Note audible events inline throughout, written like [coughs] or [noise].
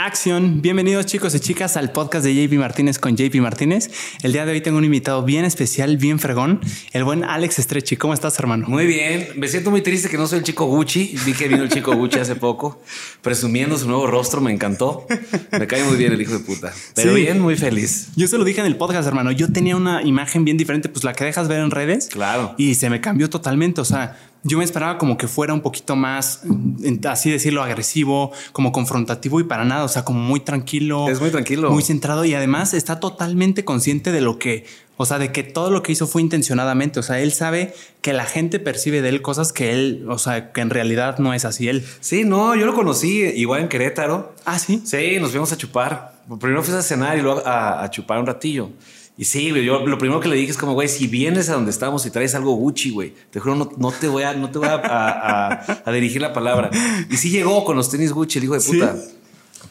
Acción, bienvenidos chicos y chicas al podcast de JP Martínez con JP Martínez. El día de hoy tengo un invitado bien especial, bien fregón, el buen Alex Estrechi. ¿Cómo estás, hermano? Muy bien, me siento muy triste que no soy el chico Gucci. Vi que vino el chico Gucci hace poco, presumiendo su nuevo rostro, me encantó. Me cae muy bien el hijo de puta. Pero Sí. bien, muy feliz. Yo se lo dije en el podcast, hermano. Yo tenía una imagen bien diferente, pues la que dejas ver en redes. Claro. Y se me cambió totalmente. O sea, yo me esperaba como que fuera un poquito más, así decirlo, agresivo, como confrontativo y para nada. O sea, como muy tranquilo. Es muy tranquilo. Muy centrado y además está totalmente consciente de lo que, o sea, de que todo lo que hizo fue intencionadamente. O sea, él sabe que la gente percibe de él cosas que él, o sea, que en realidad no es así él. Sí, no, yo lo conocí igual en Querétaro. Ah, sí. Sí, nos fuimos a chupar. Primero fuimos a cenar y luego a, a chupar un ratillo. Y sí, güey, yo lo primero que le dije es como, güey, si vienes a donde estamos y traes algo Gucci, güey, te juro, no, no te voy, a, no te voy a, a- a- a dirigir la palabra. Y sí llegó con los tenis Gucci, el hijo de ¿Sí? puta.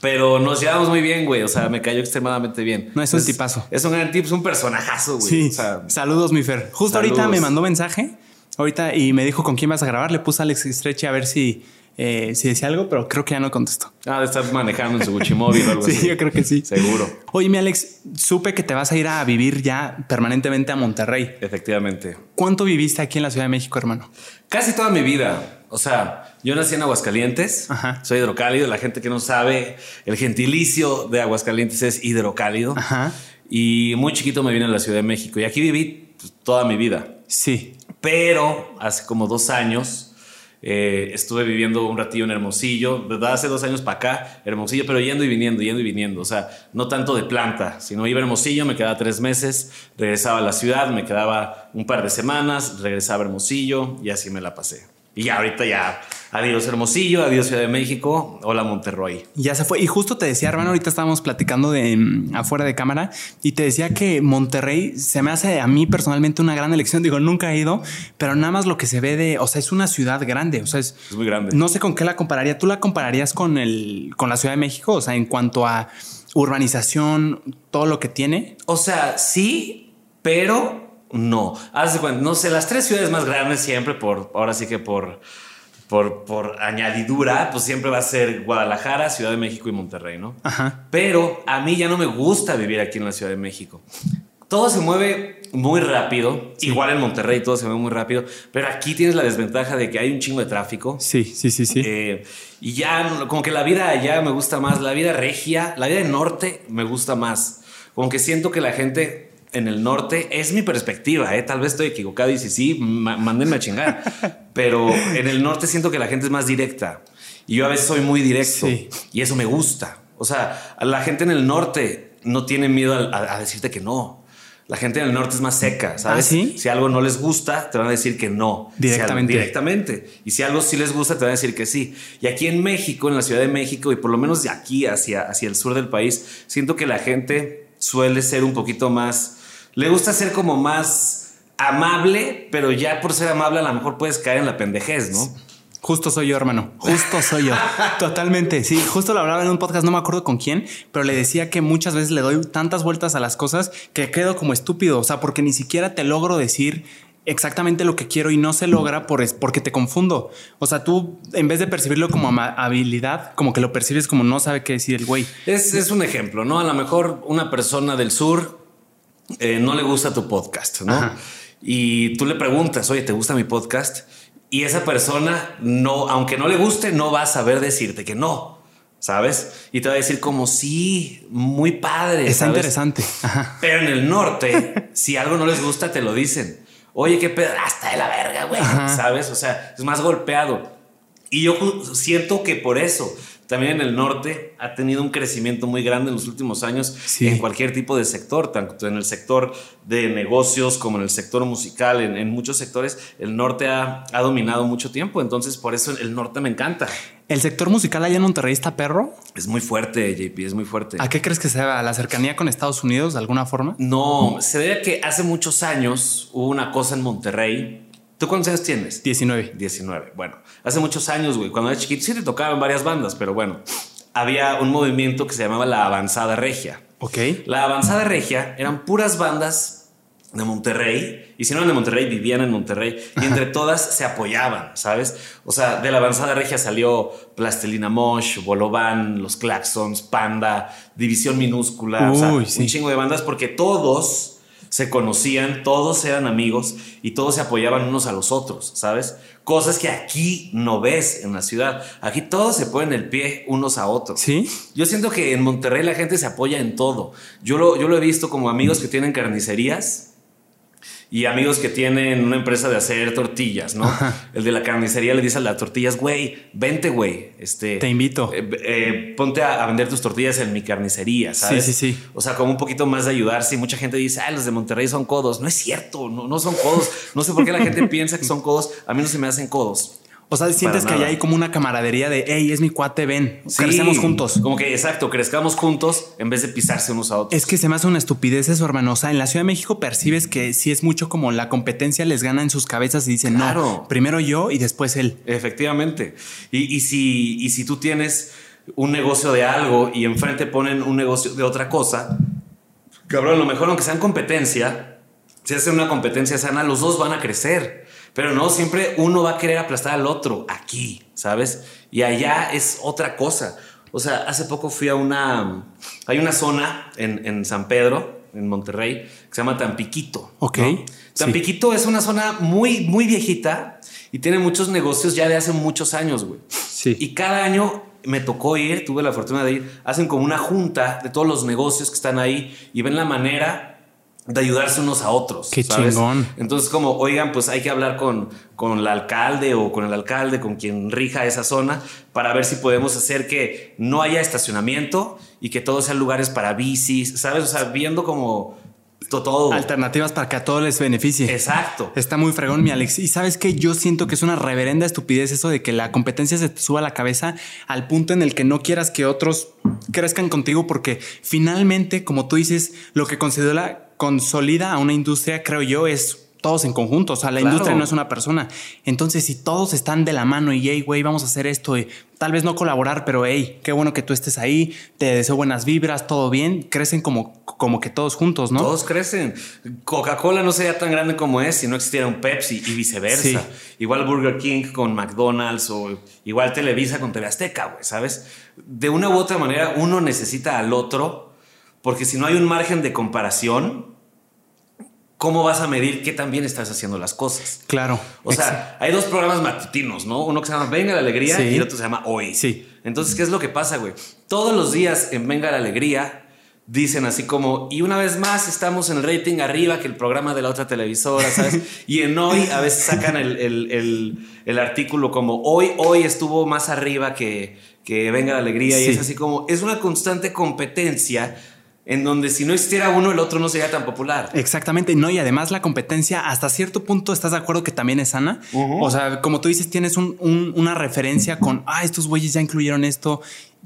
Pero nos llevamos muy bien, güey. O sea, me cayó extremadamente bien. No, es un tipazo. Es un gran tip, es un personajazo, güey. Sí. O sea, Saludos, mi Fer. Justo ahorita me mandó mensaje. Ahorita y me dijo con quién vas a grabar. Le puse a Alex Estrechi a ver si, eh, si decía algo, pero creo que ya no contestó. ah, de estar manejando en su Gucci móvil o algo [laughs] Sí, así. yo creo que sí. Seguro. Oye, mi Alex, supe que te vas a ir a vivir ya permanentemente a Monterrey. Efectivamente. ¿Cuánto viviste aquí en la Ciudad de México, hermano? Casi toda mi vida. O sea, yo nací en Aguascalientes. Ajá. Soy hidrocálido. La gente que no sabe, el gentilicio de Aguascalientes es hidrocálido. Ajá. Y muy chiquito me vine a la Ciudad de México. Y aquí viví pues, toda mi vida. Sí. Pero hace como dos años eh, estuve viviendo un ratillo en Hermosillo, ¿verdad? Hace dos años para acá, Hermosillo, pero yendo y viniendo, yendo y viniendo. O sea, no tanto de planta, sino iba a Hermosillo, me quedaba tres meses, regresaba a la ciudad, me quedaba un par de semanas, regresaba a Hermosillo y así me la pasé. Y ya ahorita ya, adiós Hermosillo, adiós Ciudad de México, hola Monterrey. Ya se fue. Y justo te decía, hermano, ahorita estábamos platicando de mm, afuera de cámara y te decía que Monterrey se me hace a mí personalmente una gran elección. Digo, nunca he ido, pero nada más lo que se ve de, o sea, es una ciudad grande. O sea, es, Es muy grande. no sé con qué la compararía. ¿Tú la compararías con el, con la Ciudad de México? O sea, en cuanto a urbanización, todo lo que tiene. O sea, sí, pero no. Haz de cuenta, no sé, las tres ciudades más grandes siempre por, ahora sí que por, por, por añadidura, pues siempre va a ser Guadalajara, Ciudad de México y Monterrey, ¿no? Ajá. Pero a mí ya no me gusta vivir aquí en la Ciudad de México. Todo se mueve muy rápido, igual en Monterrey todo se mueve muy rápido, pero aquí tienes la desventaja de que hay un chingo de tráfico. Sí, sí, sí, sí. Eh, y ya, como que la vida allá me gusta más, la vida regia, la vida del norte me gusta más. Como que siento que la gente en el norte, es mi perspectiva, ¿eh? tal vez estoy equivocado y si sí, mándenme a chingar. [laughs] Pero en el norte siento que la gente es más directa y yo a veces soy muy directo Sí. y eso me gusta. O sea, la gente en el norte no tiene miedo a, a- a decirte que no. La gente en el norte es más seca, ¿sabes? ¿Ah, sí? Si algo no les gusta, te van a decir que no. Si Directamente. Exactamente. Y si algo sí les gusta, te van a decir que sí. Y aquí en México, en la Ciudad de México, y por lo menos de aquí hacia, hacia el sur del país, siento que la gente suele ser un poquito más. Le gusta ser como más amable, pero ya por ser amable, a lo mejor puedes caer en la pendejez, ¿no? Justo soy yo, hermano. Justo soy yo. [laughs] Totalmente. Sí, justo lo hablaba en un podcast, no me acuerdo con quién, pero le decía que muchas veces le doy tantas vueltas a las cosas que quedo como estúpido. O sea, porque ni siquiera te logro decir exactamente lo que quiero y no se logra por es porque te confundo. O sea, tú en vez de percibirlo como habilidad, como que lo percibes como no sabe qué decir el güey. Es, es un ejemplo, ¿no? A lo mejor una persona del sur eh, no le gusta tu podcast, ¿no? Ajá. Y tú le preguntas, oye, ¿te gusta mi podcast? Y esa persona, no, aunque no le guste, no va a saber decirte que no, ¿sabes? Y te va a decir como, sí, muy padre. Está ¿sabes? interesante. Ajá. Pero en el norte, si algo no les gusta, te lo dicen. Oye, qué pedo, hasta de la verga, güey. ¿Sabes? O sea, es más golpeado. Y yo siento que por eso también en el norte ha tenido un crecimiento muy grande en los últimos años Sí. en cualquier tipo de sector, tanto en el sector de negocios como en el sector musical, en, en muchos sectores, el norte ha, ha dominado mucho tiempo. Entonces, por eso el norte me encanta. El sector musical allá en Monterrey está perro. Es muy fuerte, JP, es muy fuerte. ¿A qué crees que se debe? ¿A la cercanía con Estados Unidos de alguna forma? No, se debe a que hace muchos años hubo una cosa en Monterrey. ¿Tú cuántos años tienes? 19. 19. Bueno, hace muchos años, güey, cuando era chiquito, sí te tocaban varias bandas, pero bueno, había un movimiento que se llamaba la Avanzada Regia. Ok. La Avanzada Regia eran puras bandas de Monterrey, y si no eran de Monterrey, vivían en Monterrey, y entre todas se apoyaban, ¿sabes? O sea, de la avanzada regia salió Plastelina Mosh, Bolovan, Los Claxons, Panda, División Minúscula, o sea, Uy, sí. un chingo de bandas, porque todos se conocían, todos eran amigos y todos se apoyaban unos a los otros, ¿sabes? Cosas que aquí no ves en la ciudad. Aquí todos se ponen el pie unos a otros. ¿Sí? Yo siento que en Monterrey la gente se apoya en todo. Yo lo, yo lo he visto como amigos que tienen carnicerías y amigos que tienen una empresa de hacer tortillas, ¿no? El de la carnicería le dice a las tortillas, güey, vente, güey. Este, Te invito. eh, eh, ponte a, a vender tus tortillas en mi carnicería, ¿sabes? Sí, sí, sí. O sea, como un poquito más de ayudarse. Y mucha gente dice, ah, los de Monterrey son codos. No es cierto, no, no son codos. No sé por qué la gente [laughs] piensa que son codos. A mí no se me hacen codos. O sea, sientes que allá hay como una camaradería de, hey, es mi cuate, ven, Sí, crecemos juntos. Como que, exacto, crezcamos juntos en vez de pisarse unos a otros. Es que se me hace una estupidez eso, hermano. O sea, en la Ciudad de México percibes que sí es mucho como la competencia les gana en sus cabezas y dicen, Claro. no, primero yo y después él. Efectivamente. Y, y si, y si tú tienes un negocio de algo y enfrente ponen un negocio de otra cosa, cabrón, a lo mejor aunque sean competencia, si hacen una competencia sana, los dos van a crecer. Pero no, siempre uno va a querer aplastar al otro aquí, ¿sabes? Y allá es otra cosa. O sea, hace poco fui a una... Hay una zona en, en San Pedro, en Monterrey, que se llama Tampiquito. Ok, ¿no? sí. Tampiquito es una zona muy, muy viejita y tiene muchos negocios ya de hace muchos años, güey. Sí. Y cada año me tocó ir, tuve la fortuna de ir, hacen como una junta de todos los negocios que están ahí y ven la manera de ayudarse unos a otros. Qué chingón. Entonces, como, oigan, pues hay que hablar con, con el alcalde o con el alcalde, con quien rija esa zona, para ver si podemos hacer que no haya estacionamiento y que todos sean lugares para bicis, ¿sabes? O sea, viendo como to- todo. Alternativas para que a todos les beneficie. Exacto. Está muy fregón, mi Alex. Y sabes que yo siento que es una reverenda estupidez eso de que la competencia se te suba a la cabeza al punto en el que no quieras que otros crezcan contigo, porque finalmente, como tú dices, lo que considera, consolida a una industria, creo yo, es todos en conjunto. O sea, la Claro. industria no es una persona. Entonces, si todos están de la mano y, hey, güey, vamos a hacer esto, y tal vez no colaborar, pero hey, qué bueno que tú estés ahí, te deseo buenas vibras, todo bien, crecen como, como que todos juntos, ¿no? Todos crecen. Coca-Cola no sería tan grande como es si no existiera un Pepsi y viceversa. Sí. Igual Burger King con McDonald's o igual Televisa con TV Azteca, güey, ¿sabes? De una u otra manera uno necesita al otro porque si no hay un margen de comparación, ¿cómo vas a medir qué tan bien estás haciendo las cosas? Claro. O sea, hay dos programas matutinos, ¿no? Uno que se llama Venga la Alegría Sí. y el otro se llama Hoy. Sí. Entonces, ¿qué es lo que pasa, güey? Todos los días en Venga la Alegría dicen así como, y una vez más estamos en el rating arriba que el programa de la otra televisora, ¿sabes? [laughs] y en Hoy a veces sacan el, el- el- el artículo como, hoy, hoy estuvo más arriba que, que Venga la Alegría. Y Sí. es así como, es una constante competencia en donde si no existiera uno, el otro no sería tan popular. Exactamente, no, y además la competencia hasta cierto punto estás de acuerdo que también es sana. O sea, como tú dices, tienes un- un- una referencia con, ah, estos güeyes ya incluyeron esto,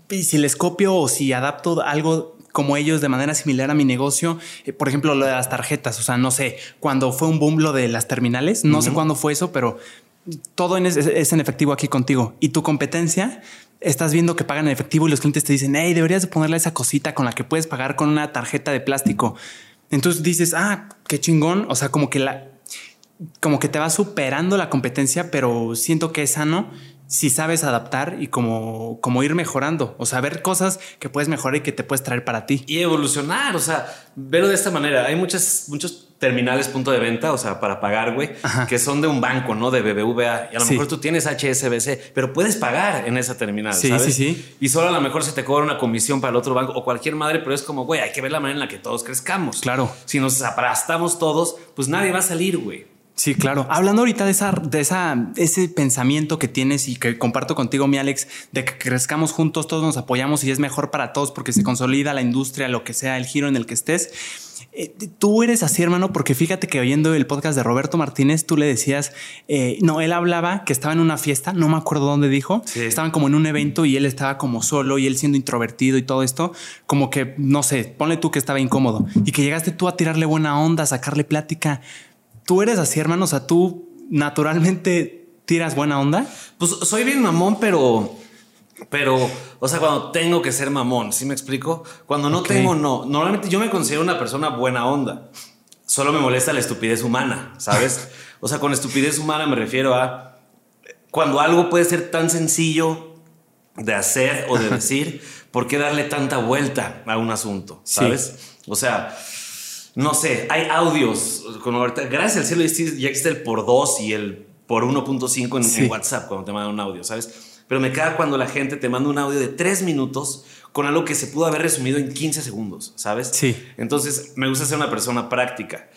y si les copio o si adapto algo como ellos de manera similar a mi negocio, eh, por ejemplo, lo de las tarjetas, o sea, no sé, cuando fue un boom lo de las terminales, no sé cuándo fue eso, pero todo en es, es en efectivo aquí contigo. Y tu competencia, estás viendo que pagan en efectivo y los clientes te dicen, hey, deberías de ponerle esa cosita con la que puedes pagar con una tarjeta de plástico. Entonces dices, ah, qué chingón. O sea, como que la, como que te va superando la competencia, pero siento que es sano si sabes adaptar y como, como ir mejorando. O sea, ver cosas que puedes mejorar y que te puedes traer para ti. y evolucionar, o sea, verlo de esta manera. Hay muchas, muchos terminales punto de venta, o sea, para pagar, güey, Ajá. que son de un banco, ¿no? De BBVA. Y a lo Sí. mejor tú tienes HSBC, pero puedes pagar en esa terminal, Sí, ¿sabes? sí, sí. Y solo a lo mejor se te cobra una comisión para el otro banco o cualquier madre, pero es como, güey, hay que ver la manera en la que todos crezcamos. Claro. Si nos aplastamos todos, pues nadie va a salir, güey. Sí, claro. Hablando ahorita de esa, de esa, ese pensamiento que tienes y que comparto contigo, mi Alex, de que crezcamos juntos, todos nos apoyamos y es mejor para todos porque se consolida la industria, lo que sea, el giro en el que estés. Eh, tú eres así, hermano, porque fíjate que oyendo el podcast de Roberto Martínez, tú le decías, eh, no, él hablaba que estaba en una fiesta, no me acuerdo dónde dijo, Sí. estaban como en un evento y él estaba como solo y él siendo introvertido y todo esto, como que, no sé, ponle tú que estaba incómodo y que llegaste tú a tirarle buena onda, a sacarle plática. Tú eres así, hermano, o sea, tú naturalmente tiras buena onda. Pues soy bien mamón, pero. Pero, o sea, cuando tengo que ser mamón, ¿sí me explico? Cuando no Ok. tengo, no. Normalmente yo me considero una persona buena onda. Solo me molesta la estupidez humana, ¿sabes? [laughs] o sea, con estupidez humana me refiero a cuando algo puede ser tan sencillo de hacer o de [laughs] decir, ¿por qué darle tanta vuelta a un asunto? ¿Sabes? O sea, no sé, hay audios. Ahorita, gracias al cielo ya existe el por 2 y el por 1.5 en, en, WhatsApp cuando te mandan un audio, ¿sabes? Pero me caga cuando la gente te manda un audio de 3 minutos con algo que se pudo haber resumido en 15 segundos, ¿sabes? Sí. Entonces, me gusta ser una persona práctica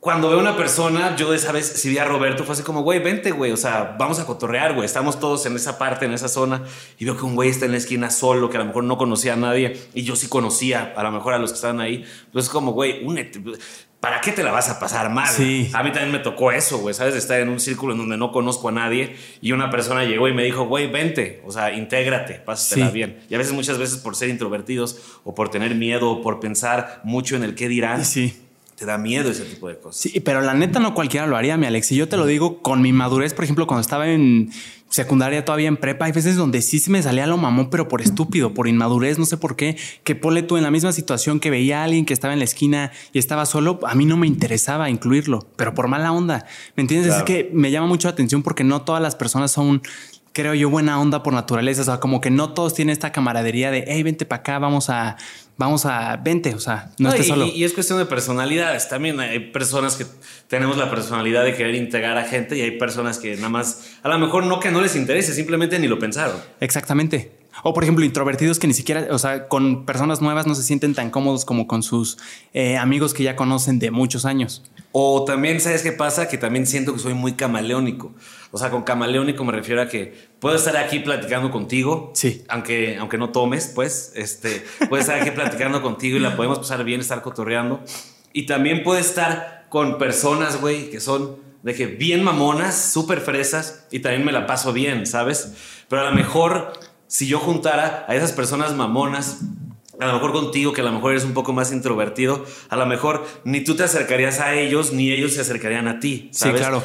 cuando veo una persona, yo de esa vez, si vi a Roberto, fue así como, güey, vente, güey, o sea, vamos a cotorrear, güey, estamos todos en esa parte, en esa zona, y veo que un güey está en la esquina solo, que a lo mejor no conocía a nadie, y yo sí conocía, a lo mejor a los que estaban ahí, pues es como, güey, únete, ¿para qué te la vas a pasar mal? Sí. A mí también me tocó eso, güey, ¿sabes? Estar en un círculo en donde no conozco a nadie, y una persona llegó y me dijo, güey, vente, o sea, intégrate, pásatela bien. Y a veces, muchas veces por ser introvertidos, o por tener miedo, o por pensar mucho en el qué dirán. Sí te da miedo ese tipo de cosas. Sí, pero la neta no cualquiera lo haría, mi Alex. Y yo te lo digo con mi madurez, por ejemplo, cuando estaba en secundaria, todavía en prepa, hay veces donde sí se me salía lo mamón, pero por estúpido, por inmadurez, no sé por qué, que pole tú en la misma situación que veía a alguien que estaba en la esquina y estaba solo, a mí no me interesaba incluirlo, pero por mala onda. ¿Me entiendes? Es que me llama mucho la atención porque no todas las personas son creo yo, buena onda por naturaleza. O sea, como que no todos tienen esta camaradería de, hey, vente para acá, vamos a, vamos a, vente. O sea, no, estés solo. Y, es cuestión de personalidades. También hay personas que tenemos la personalidad de querer integrar a gente y hay personas que nada más, a lo mejor no que no les interese, simplemente ni lo pensaron. Exactamente. O por ejemplo, introvertidos que ni siquiera, o sea, con personas nuevas no se sienten tan cómodos como con sus eh, amigos que ya conocen de muchos años. O también, ¿sabes qué pasa? Que también siento que soy muy camaleónico. O sea, con camaleónico me refiero a que puedo estar aquí platicando contigo. Sí. Aunque, aunque no tomes, pues, este, puedo estar aquí platicando contigo y la podemos pasar bien, estar cotorreando. Y también puedo estar con personas, güey, que son de que bien mamonas, súper fresas y también me la paso bien, ¿sabes? Pero a lo mejor si yo juntara a esas personas mamonas a lo mejor contigo, que a lo mejor eres un poco más introvertido, a lo mejor ni tú te acercarías a ellos, ni ellos se acercarían a ti. ¿sabes? Sí, claro.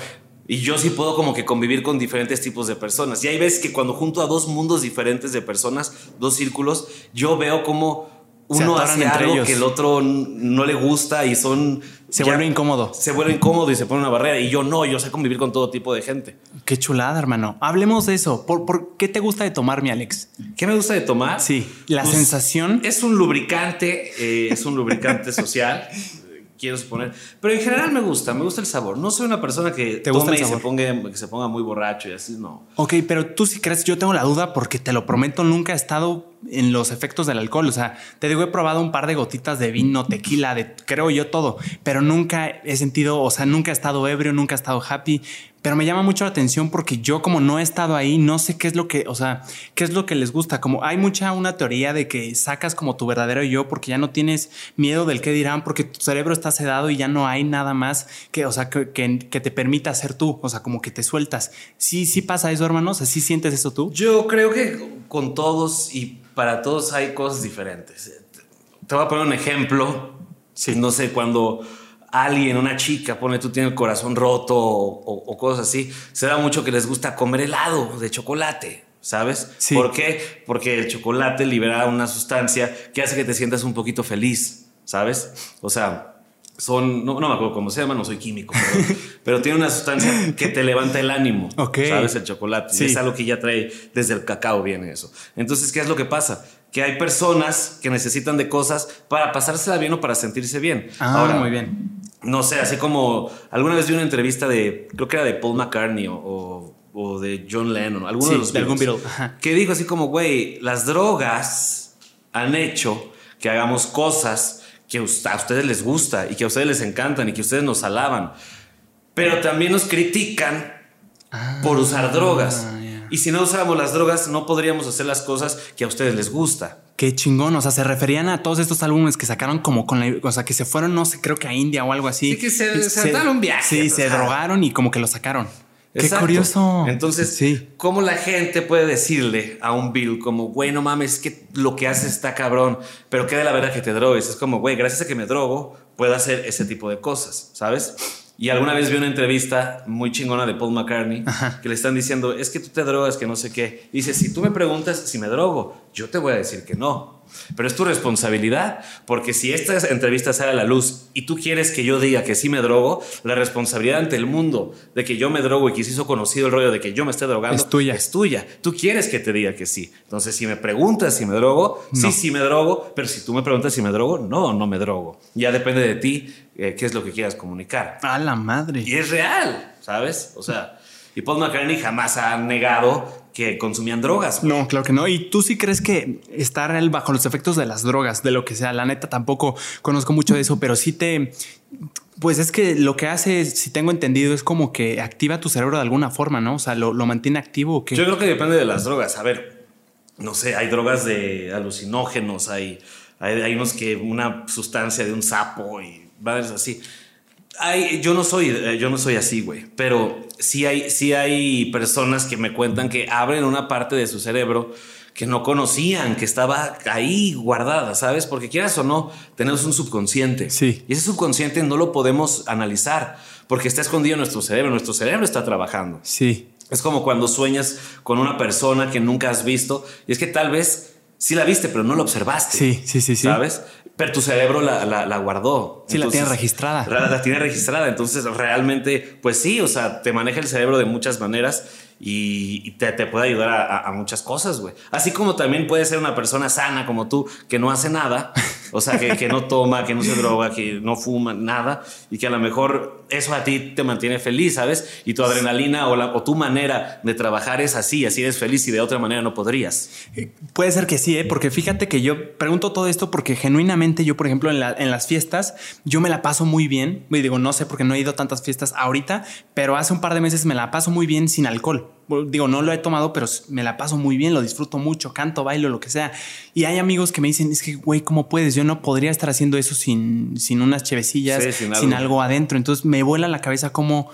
Y yo sí puedo como que convivir con diferentes tipos de personas. Y hay veces que cuando junto a dos mundos diferentes de personas, dos círculos, yo veo como uno hace algo que el otro no le gusta y son... Se vuelve incómodo. Se vuelve incómodo y se pone una barrera. Y yo no, yo sé convivir con todo tipo de gente. Qué chulada, hermano. Hablemos de eso. ¿Por, qué te gusta de tomar, mi Alex? ¿Qué me gusta de tomar? Sí, la pues, sensación. Es un lubricante, eh, es un lubricante social [laughs] quiero suponer. Pero en general me gusta, me gusta el sabor. No soy una persona que ¿Te tome y se ponga, que se ponga muy borracho y así, no. Ok, pero tú sí crees, yo tengo la duda porque te lo prometo, nunca he estado en los efectos del alcohol. O sea, te digo, he probado un par de gotitas de vino, tequila, de creo yo todo, pero nunca he sentido, o sea, nunca he estado ebrio, nunca he estado happy. Pero me llama mucho la atención porque yo como no he estado ahí, no sé qué es lo que, o sea, qué es lo que les gusta. Como hay mucha una teoría de que sacas como tu verdadero yo porque ya no tienes miedo del qué dirán, porque tu cerebro está sedado y ya no hay nada más que, o sea, que, que, te permita ser tú, o sea, como que te sueltas. Sí, sí pasa eso, hermanos, así sientes eso tú. Yo creo que con todos y para todos hay cosas diferentes. Te voy a poner un ejemplo. Sí. No sé, cuando alguien, una chica, pone tú tienes el corazón roto o, cosas así, se da mucho que les gusta comer helado de chocolate. ¿Sabes? Sí. ¿Por qué? Porque el chocolate libera una sustancia que hace que te sientas un poquito feliz, ¿sabes? O sea, son, no, no me acuerdo cómo se llama, no soy químico, [laughs] pero, tiene una sustancia que te levanta el ánimo. ¿Sabes? El chocolate. Sí. Es algo que ya trae desde el cacao, viene eso. Entonces, ¿qué es lo que pasa? Que hay personas que necesitan de cosas para pasársela bien o para sentirse bien. Ah, Ahora, muy bien. No sé, así como alguna vez vi una entrevista de, creo que era de Paul McCartney o, o, de John Lennon, alguno de los de algún que dijo así como, güey, las drogas han hecho que hagamos cosas que a ustedes les gusta y que a ustedes les encantan y que ustedes nos alaban. Pero también nos critican por usar ah, drogas. Y si no usáramos las drogas, no podríamos hacer las cosas que a ustedes les gusta. Qué chingón. O sea, se referían a todos estos álbumes que sacaron como con la. O sea, que se fueron, no sé, creo que a India o algo así. Sí, que se, se, un viaje. Sí, se drogaron y como que lo sacaron. Qué curioso. Entonces, sí. ¿cómo la gente puede decirle a un Bill como, güey, no mames, que lo que haces está cabrón, pero qué de la verdad que te drogues? Es como, güey, gracias a que me drogo, puedo hacer ese tipo de cosas, ¿sabes? Y alguna vez vi una entrevista muy chingona de Paul McCartney que le están diciendo, es que tú te drogas, que no sé qué. dice, si tú me preguntas si me drogo, Yo te voy a decir que no. Pero es tu responsabilidad, porque si esta entrevista sale a la luz y tú quieres que yo diga que sí me drogo, la responsabilidad ante el mundo de que yo me drogo y que se hizo conocido el rollo de que yo me esté drogando Es tuya. Es tuya. Tú quieres que te diga que sí. Entonces, si me preguntas si me drogo, sí, sí me drogo, pero si tú me preguntas si me drogo, no, no me drogo. Ya depende de ti eh, qué es lo que quieras comunicar. A la madre. Y es real, ¿sabes? O sea, y Paul McCartney jamás ha negado que consumían drogas. No, claro que no. ¿Y tú sí crees que estar bajo los efectos de las drogas, de lo que sea? La neta tampoco conozco mucho de eso, pero sí te... Pues es que lo que hace, si tengo entendido, es como que activa tu cerebro de alguna forma, ¿no? O sea, lo, lo mantiene activo. ¿o qué? Yo creo que depende de las drogas. A ver, no sé, hay drogas de alucinógenos, hay, hay, hay unos que una sustancia de un sapo y madres así. Hay, yo no soy, eh, yo no soy así, güey. Pero sí hay, sí hay personas que me cuentan que abren una parte de su cerebro que no conocían, que estaba ahí guardada, ¿sabes? Porque quieras o no, tenemos un subconsciente. Sí. Y ese subconsciente no lo podemos analizar porque está escondido en nuestro cerebro. Nuestro cerebro está trabajando. Sí. Es como cuando sueñas con una persona que nunca has visto y es que tal vez sí la viste, pero no la observaste. Sí, sí, sí, sí. ¿Sabes? Pero tu cerebro la, la- la guardó. Sí, la tiene registrada. La, la tiene registrada. Entonces, realmente, pues sí, o sea, te maneja el cerebro de muchas maneras y, y te, te puede ayudar a, a- a muchas cosas, güey. Así como también puede ser una persona sana como tú, que no hace nada, [laughs] o sea, que, que no toma, que no se droga, que no fuma, nada, y que a lo mejor eso a ti te mantiene feliz, ¿sabes? Y tu adrenalina o, la, o tu manera de trabajar es así, así eres feliz y de otra manera no podrías. Puede ser que sí, ¿eh? porque fíjate que yo pregunto todo esto porque genuinamente yo, por ejemplo, en, la- en las fiestas, yo me la paso muy bien. Y digo, no sé porque no he ido tantas fiestas ahorita, pero hace un par de meses me la paso muy bien sin alcohol. Digo, no lo he tomado, pero me la paso muy bien, lo disfruto mucho, canto, bailo, lo que sea. Y hay amigos que me dicen, es que, güey, ¿cómo puedes? Yo no podría estar haciendo eso sin, sin unas chevecillas, Sí, sin sin, algo. algo adentro. Entonces me vuela la cabeza como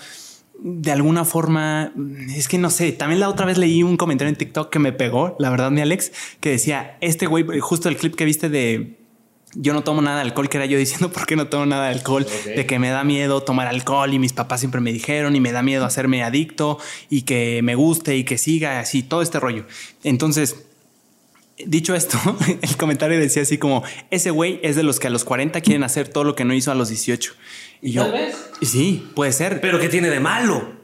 de alguna forma, es que no sé, también la otra vez leí un comentario en TikTok que me pegó, la verdad, mi Alex, que decía, este güey, justo el clip que viste de yo no tomo nada de alcohol, que era yo diciendo [laughs] por qué no tomo nada de alcohol, de que me da miedo tomar alcohol y mis papás siempre me dijeron y me da miedo hacerme adicto y que me guste y que siga así, todo este rollo. Entonces, Dicho esto, [laughs] el comentario decía así como, ese güey es de los que a los 40 quieren hacer todo lo que no hizo a los 18. Y yo, Tal vez. sí, puede ser. Pero ¿qué tiene de malo?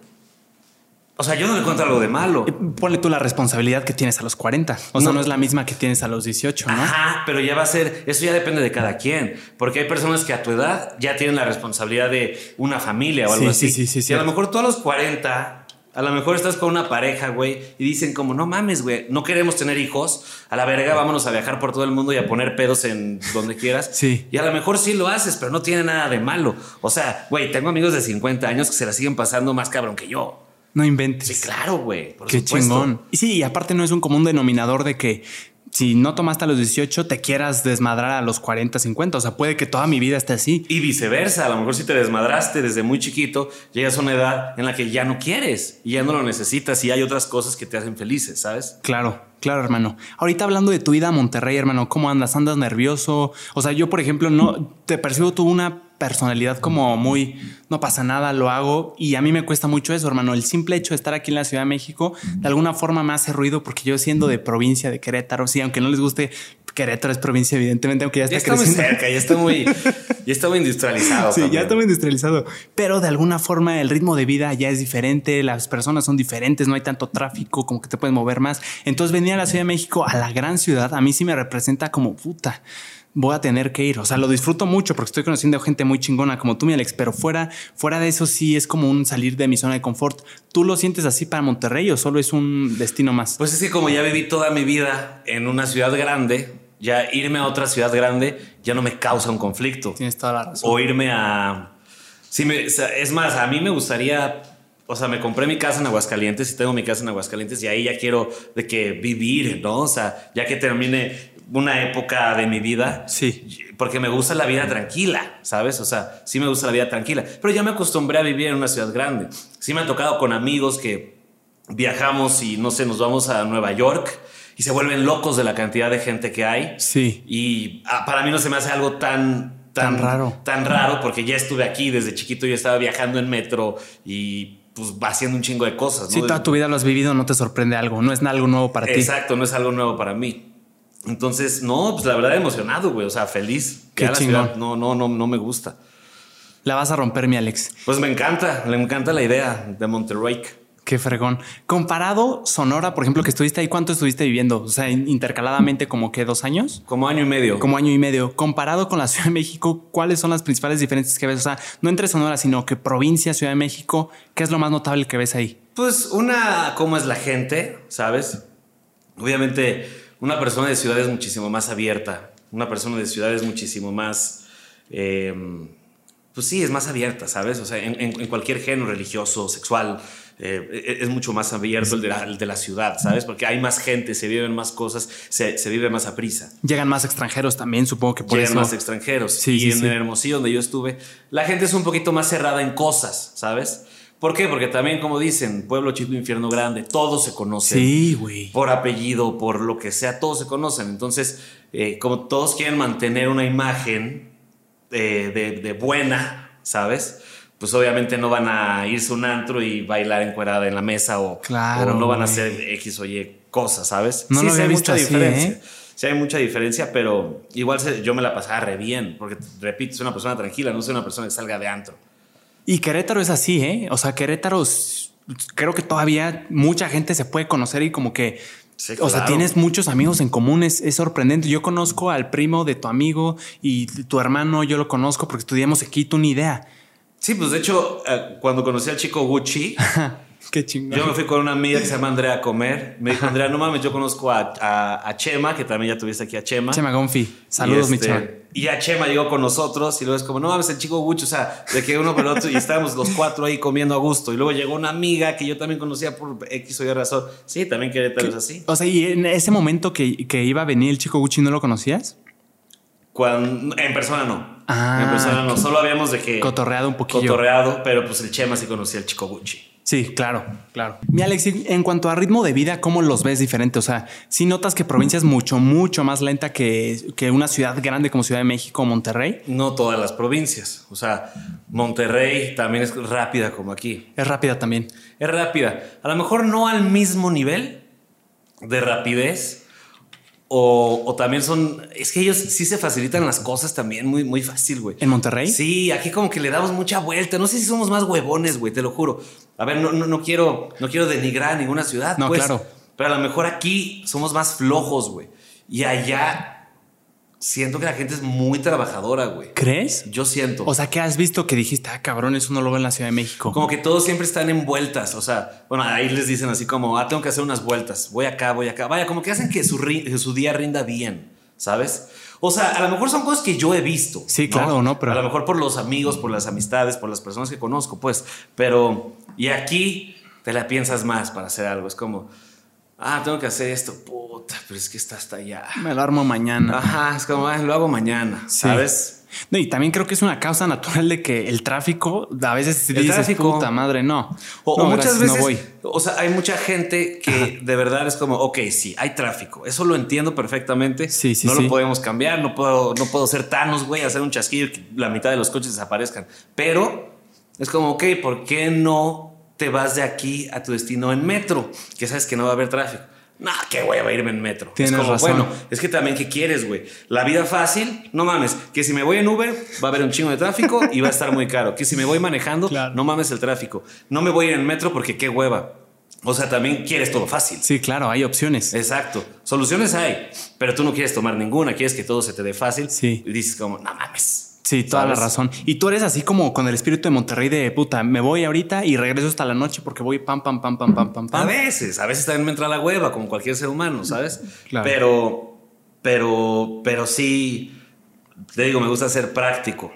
O sea, yo no le encuentro algo de malo. Ponle tú la responsabilidad que tienes a los 40. O sea, No. no es la misma que tienes a los 18, ¿no? Ajá, pero ya va a ser, eso ya depende de cada quien, porque hay personas que a tu edad ya tienen la responsabilidad de una familia o algo Sí, así. sí, sí, sí, y a lo mejor tú a los 40, a lo mejor estás con una pareja, güey, y dicen como, no mames, güey, no queremos tener hijos, a la verga vámonos a viajar por todo el mundo y a poner pedos en donde quieras. [laughs] Sí. Y a lo mejor sí lo haces, pero no tiene nada de malo. O sea, güey, tengo amigos de 50 años que se la siguen pasando más cabrón que yo. No inventes. Sí, claro, güey. Qué supuesto. chingón. Y sí, y aparte no es un común denominador de que si no tomaste a los 18 te quieras desmadrar a los 40, 50. O sea, puede que toda mi vida esté así. Y viceversa, a lo mejor si te desmadraste desde muy chiquito, llegas a una edad en la que ya no quieres y ya no lo necesitas y hay otras cosas que te hacen felices, ¿sabes? Claro, claro, hermano. Ahorita hablando de tu ida a Monterrey, hermano, ¿cómo andas? ¿Andas nervioso? O sea, yo, por ejemplo, no te percibo tú una personalidad como muy no pasa nada, lo hago y a mí me cuesta mucho eso, hermano. El simple hecho de estar aquí en la Ciudad de México de alguna forma me hace ruido porque yo siendo de provincia de Querétaro, sí, aunque no les guste, Querétaro es provincia, evidentemente, aunque ya está Ya está muy creciendo. cerca, ya está muy, ya está muy industrializado. [laughs] Sí, ya está muy industrializado. Pero de alguna forma el ritmo de vida ya es diferente, las personas son diferentes, no hay tanto tráfico, como que te puedes mover más. Entonces venir a la Ciudad de México, a la gran ciudad, a mí sí me representa como puta. Voy a tener que ir. O sea, lo disfruto mucho porque estoy conociendo gente muy chingona como tú, mi Alex. Pero fuera, fuera de eso, sí es como un salir de mi zona de confort. ¿Tú lo sientes así para Monterrey o solo es un destino más? Pues es que como ya viví toda mi vida en una ciudad grande, ya irme a otra ciudad grande ya no me causa un conflicto. Tienes toda la razón. o irme a. Sí, me- es más, a mí me gustaría. O sea, me compré mi casa en Aguascalientes y tengo mi casa en Aguascalientes y ahí ya quiero de que vivir, ¿no? O sea, ya que termine una época de mi vida. Sí. Porque me gusta la vida tranquila, ¿sabes? O sea, sí me gusta la vida tranquila. Pero ya me acostumbré a vivir en una ciudad grande. Sí me ha tocado con amigos que viajamos y no sé, nos vamos a Nueva York y se vuelven locos de la cantidad de gente que hay. Sí. Y ah, para mí no se me hace algo tan, Tan raro. Tan raro porque ya estuve aquí desde chiquito, yo estaba viajando en metro y pues haciendo un chingo de cosas. ¿no? Si toda tu vida lo has vivido, no te sorprende algo, no es algo nuevo para ti. Exacto, no es algo nuevo para mí. Entonces, no, pues la verdad emocionado, güey. O sea, feliz. Qué Ya la chingón. ciudad no, no, no, no me gusta. La vas a romper, mi Alex. Pues me encanta, le encanta la idea de Monterrey. Qué fregón. Comparado Sonora, por ejemplo, que estuviste ahí, ¿cuánto estuviste viviendo? O sea, in- intercaladamente como que dos años. Como año y medio. Como año y medio. Comparado con la Ciudad de México, ¿cuáles son las principales diferencias que ves? O sea, no entre Sonora, sino que provincia, Ciudad de México, ¿qué es lo más notable que ves ahí? Pues una, cómo es la gente, ¿sabes? Obviamente, una persona de ciudad es muchísimo más abierta. Una persona de ciudad es muchísimo más. eh, pues sí, es más abierta, ¿sabes? O sea, en, cualquier género religioso, sexual, eh, es mucho más abierto el de, la, el de la ciudad, ¿sabes? Porque hay más gente, se viven más cosas, se, se vive más a prisa. Llegan más extranjeros también, supongo que por Llegan eso. más extranjeros. Sí, y sí, en sí. el Hermosillo, donde yo estuve, la gente es un poquito más cerrada en cosas, ¿sabes? ¿Por qué? Porque también, como dicen, pueblo chico, infierno grande, todos se conocen. Sí, güey. Por apellido, por lo que sea, todos se conocen. Entonces, eh, como todos quieren mantener una imagen eh, de, de buena, ¿sabes? Pues obviamente no van a irse un antro y bailar encuerada en la mesa o, Claro, o no van a hacer X o Y cosas, ¿sabes? No sí, lo sí había hay visto mucha así, diferencia. ¿eh? Sí hay mucha diferencia, pero igual se- yo me la pasaba re bien, porque repito, soy una persona tranquila, no soy una persona que salga de antro. Y Querétaro es así, ¿eh? O sea, Querétaro creo que todavía mucha gente se puede conocer y como que... Sí, O sea, tienes muchos amigos en común, es, es sorprendente. Yo conozco al primo de tu amigo y tu hermano, yo lo conozco porque estudiamos aquí, tú ni idea. Sí, pues de hecho, eh, cuando conocí al chico Gucci, [laughs] Qué chingón. Yo me fui con una amiga que se llama Andrea a comer. Me dijo, Andrea, no mames, yo conozco a, a- a Chema, que también ya tuviste aquí a Chema. Chema Gonfi. Saludos, y mi este, Chema. Y ya Chema llegó con nosotros y luego es como, no mames, el chico Gucho, o sea, de que uno el otro y estábamos los cuatro ahí comiendo a gusto. Y luego llegó una amiga que yo también conocía por X o Y razón. Sí, también Querétaro es así. O sea, y en ese momento que, que iba a venir el chico Gucci, ¿no lo conocías? Cuando, en persona no. Ah, en persona no. Solo habíamos de que... Cotorreado un poquillo. Cotorreado, pero pues el Chema sí conocía al chico Gucci. Sí, claro, claro. Mi Alex, en cuanto a ritmo de vida, ¿cómo los ves diferente? O sea, si notas que provincia es mucho, mucho más lenta que, que una ciudad grande como Ciudad de México o Monterrey. No todas las provincias. O sea, Monterrey también es rápida como aquí. Es rápida también. Es rápida. A lo mejor no al mismo nivel de rapidez. O, o también son. Es que ellos sí se facilitan las cosas también muy, muy fácil, güey. ¿En Monterrey? Sí, aquí como que le damos mucha vuelta. No sé si somos más huevones, güey, te lo juro. A ver, no, no, no quiero, no quiero denigrar a ninguna ciudad. No, pues, claro. Pero a lo mejor aquí somos más flojos, güey. Y allá siento que la gente es muy trabajadora, güey. ¿Crees? Yo siento. O sea, ¿qué has visto que dijiste, ah, cabrón, eso no lo veo en la Ciudad de México? Como que todos siempre están en vueltas. O sea, bueno, ahí les dicen así como, ah, tengo que hacer unas vueltas. Voy acá, voy acá. Vaya, como que hacen que su, ri- que su día rinda bien, ¿sabes? O sea, a lo mejor son cosas que yo he visto. Sí, claro, ¿no? Pero- A lo mejor por los amigos, por las amistades, por las personas que conozco, pues. Pero, y aquí te la piensas más para hacer algo. Es como, ah, tengo que hacer esto. Puta, pero es que está hasta allá. Me lo armo mañana. Ajá, es como, ah, lo hago mañana, Sí. ¿sabes? No, y también creo que es una causa natural de que el tráfico, a veces El dices, tráfico. puta madre, no. O, No, o muchas gracias, veces, no voy. o sea, hay mucha gente que de verdad es como, ok, sí, hay tráfico. Eso lo entiendo perfectamente. Sí, sí, no sí. lo podemos cambiar. No puedo, no puedo ser Thanos, güey, hacer un chasquido y que la mitad de los coches desaparezcan. Pero es como, ok, ¿por qué no te vas de aquí a tu destino en metro? Que sabes que no va a haber tráfico. No, qué va a irme en metro. Tienes es como, razón. bueno, es que también, ¿qué quieres, güey? La vida fácil, no mames. Que si me voy en Uber, va a haber un chingo de tráfico y va a estar muy caro. Que si me voy manejando, Claro. no mames el tráfico. No me voy a ir en metro porque qué hueva. O sea, también quieres todo fácil. Sí, claro, hay opciones. Exacto. Soluciones hay, pero tú no quieres tomar ninguna. Quieres que todo se te dé fácil. Sí. Y dices como, no mames. Sí, toda la razón. Y tú eres así como con el espíritu de Monterrey de puta, me voy ahorita y regreso hasta la noche porque voy pam, pam, pam, pam, pam, pam, A pam. veces, a veces también me entra la hueva, como cualquier ser humano, ¿sabes? Claro. Pero, pero, pero sí, te digo, me gusta ser práctico.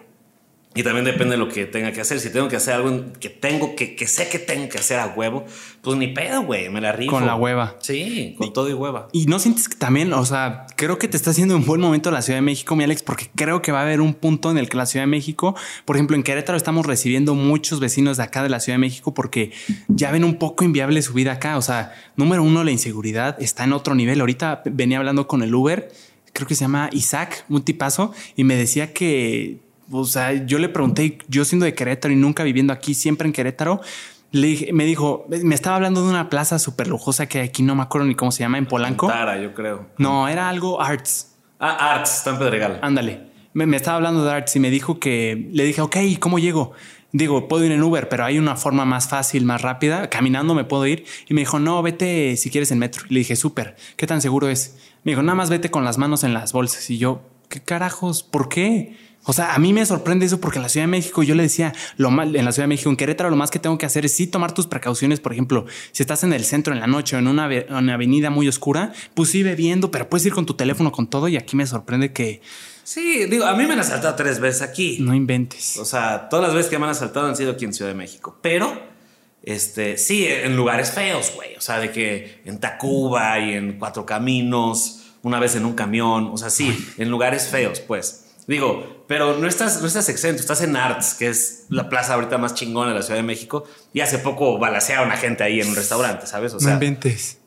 Y también depende de lo que tenga que hacer. Si tengo que hacer algo que tengo que, que sé que tengo que hacer a huevo, pues ni pedo, güey, me la rifo. Con la hueva. Sí, con todo y hueva. Y no sientes que también, o sea, creo que te está haciendo un buen momento la Ciudad de México, mi Alex, porque creo que va a haber un punto en el que la Ciudad de México, por ejemplo, en Querétaro estamos recibiendo muchos vecinos de acá de la Ciudad de México porque ya ven un poco inviable su vida acá. O sea, número uno, la inseguridad está en otro nivel. Ahorita venía hablando con el Uber, creo que se llama Isaac, un tipazo, y me decía que, o sea, yo le pregunté, yo siendo de Querétaro y nunca viviendo aquí, siempre en Querétaro, Le dije- me dijo, me estaba hablando de una plaza súper lujosa que aquí no me acuerdo ni cómo se llama, en Polanco. Tara, yo creo. No, era algo arts. Ah, Arts, está en Pedregal. Ándale. Me, me estaba hablando de arts y me dijo que le dije, ok, ¿cómo llego? Digo, puedo ir en Uber, pero hay una forma más fácil, más rápida. Caminando me puedo ir. Y me dijo, no, vete si quieres en metro. Y le dije, súper, ¿qué tan seguro es? Me dijo, nada más vete con las manos en las bolsas. Y yo, ¿qué carajos? ¿Por qué? O sea, a mí me sorprende eso porque en la Ciudad de México yo le decía, lo mal, en la Ciudad de México, en Querétaro, lo más que tengo que hacer es sí tomar tus precauciones. Por ejemplo, si estás en el centro en la noche o en una, una avenida muy oscura, pues sí bebiendo, pero puedes ir con tu teléfono con todo. Y aquí me sorprende que Sí, digo, a mí me han asaltado tres veces aquí. no inventes. O sea, todas las veces que me han asaltado han sido aquí en Ciudad de México. Pero, este, sí, en lugares feos, güey. O sea, de que en Tacuba y en Cuatro Caminos, una vez en un camión. O sea, sí, en lugares feos, pues. Digo, pero no estás, no estás exento, estás en Arts, que es la plaza ahorita más chingona de la Ciudad de México. Y hace poco balacearon a gente ahí en un restaurante, ¿sabes? O no sea, inventes.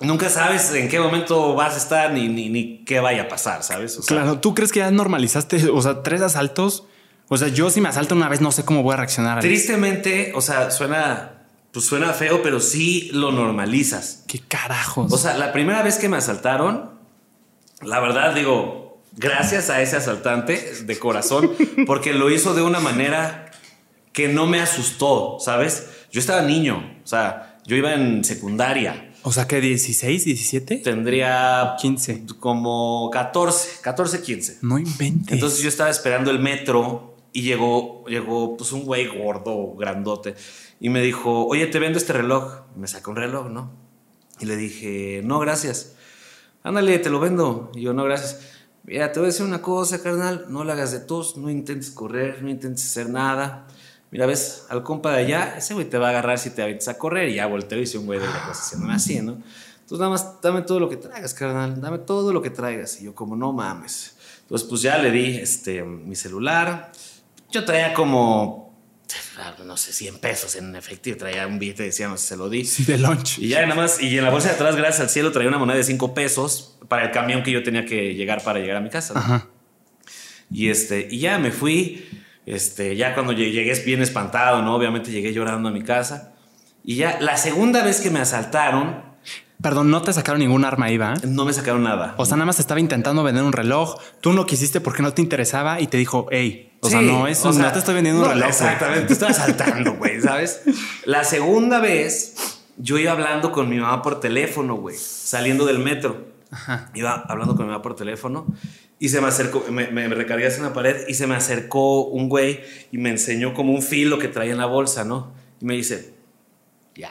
nunca sabes en qué momento vas a estar ni, ni, ni qué vaya a pasar, ¿sabes? O sea, Claro, ¿tú crees que ya normalizaste, o sea, tres asaltos? O sea, yo si me asalto una vez no sé cómo voy a reaccionar. Tristemente, o sea, suena, pues suena feo, pero sí lo normalizas. ¿Qué carajos? O sea, la primera vez que me asaltaron, la verdad digo, gracias a ese asaltante de corazón, porque lo hizo de una manera que no me asustó, ¿sabes? Yo estaba niño, o sea, yo iba en secundaria, O sea, que 16, 17, tendría 15. como 14, 14, 15. No inventes. Entonces yo estaba esperando el metro y llegó, llegó pues un güey gordo, grandote, y me dijo, oye, te vendo este reloj. Me sacó un reloj, ¿no? Y le dije, no, gracias. Ándale, te lo vendo. Y yo, no, gracias. Mira, te voy a decir una cosa, carnal, no la hagas de tos, no intentes correr, no intentes hacer nada. Mira, ves, al compa de allá, ese güey te va a agarrar si te avientas a correr. Y ya volteo y hice un güey de lejos haciéndome así, ¿no? Entonces nada más dame todo lo que traigas, carnal, dame todo lo que traigas. Y yo como, no mames. Entonces pues ya le di este, mi celular. Yo traía como, no sé, 100 pesos en efectivo. Traía un billete, decía, no sé, se lo di. Sí, de lunch. Y ya nada más, y en la bolsa de atrás, gracias al cielo, traía una moneda de 5 pesos para el camión que yo tenía que llegar para llegar a mi casa. ¿no? Ajá. Y este, y ya me fui. Este, ya cuando llegué, bien espantado, ¿no? Obviamente llegué llorando a mi casa. Y ya la segunda vez que me asaltaron, Perdón, no te sacaron ningún arma ahí, ¿va? no me sacaron nada. O sea, nada más estaba intentando vender un reloj. Tú no quisiste porque no te interesaba y te dijo, hey, o sea, Sí, no, eso o sea, no te estoy vendiendo no, un reloj. güey. Exactamente, te estoy asaltando, güey, ¿sabes? La segunda vez, yo iba hablando con mi mamá por teléfono, güey, saliendo del metro. Ajá. Iba hablando con mi mamá por teléfono y se me acercó, me, me recargué hacia una pared y se me acercó un güey y me enseñó como un filo que traía en la bolsa, ¿no? Y me dice, ya.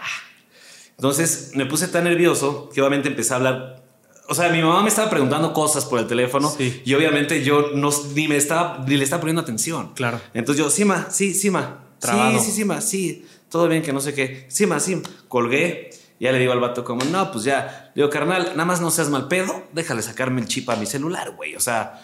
Entonces me puse tan nervioso que obviamente empecé a hablar. O sea, mi mamá me estaba preguntando cosas por el teléfono Sí. y obviamente yo no, ni me estaba, ni le estaba poniendo atención. Claro. Entonces yo, sí, ma, sí, sí, ma. Trabado. Sí, sí, sí, ma, sí. Todo bien, que no sé qué. Sí, ma, sí. Colgué. Ya le digo al vato como, no, pues ya. Le digo, carnal, nada más no seas mal pedo. Déjale sacarme el chip a mi celular, güey. O sea,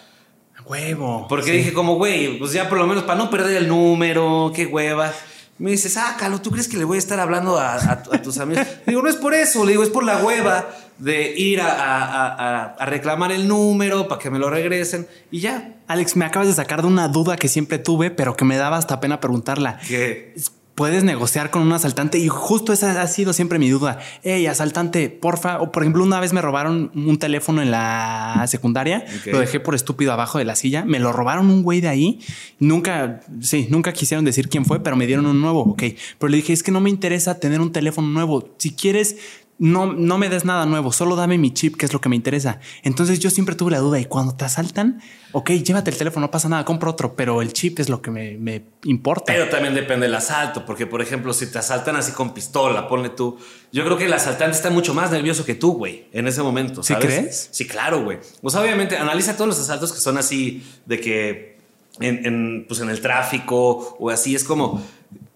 Huevo. porque Sí. dije como, güey, pues ya por lo menos para no perder el número, qué hueva. Me dice, sácalo, ¿tú crees que le voy a estar hablando a, a- a tus amigos? Digo, no es por eso, le digo, es por la hueva de ir a, a- reclamar el número para que me lo regresen y ya. Alex, me acabas de sacar de una duda que siempre tuve, pero que me daba hasta pena preguntarla. Que Puedes negociar con un asaltante y justo esa ha sido siempre mi duda. Hey, asaltante, porfa. O por ejemplo, una vez me robaron un teléfono en la secundaria. Lo dejé por estúpido abajo de la silla. Me lo robaron un güey de ahí. Nunca, sí, nunca quisieron decir quién fue, pero me dieron un nuevo. Ok. Pero le dije, es que no me interesa tener un teléfono nuevo. Si quieres, no, no me des nada nuevo. Solo dame mi chip, que es lo que me interesa. Entonces yo siempre tuve la duda. Y cuando te asaltan, ok, llévate el teléfono, no pasa nada, compro otro. Pero el chip es lo que me, me importa. Pero también depende del asalto, porque por ejemplo, si te asaltan así con pistola, ponle tú. Yo creo que el asaltante está mucho más nervioso que tú, güey, en ese momento. ¿Sí ¿sabes? crees? Sí, claro, güey. Pues obviamente analiza todos los asaltos que son así de que en, en, pues en el tráfico o así. Es como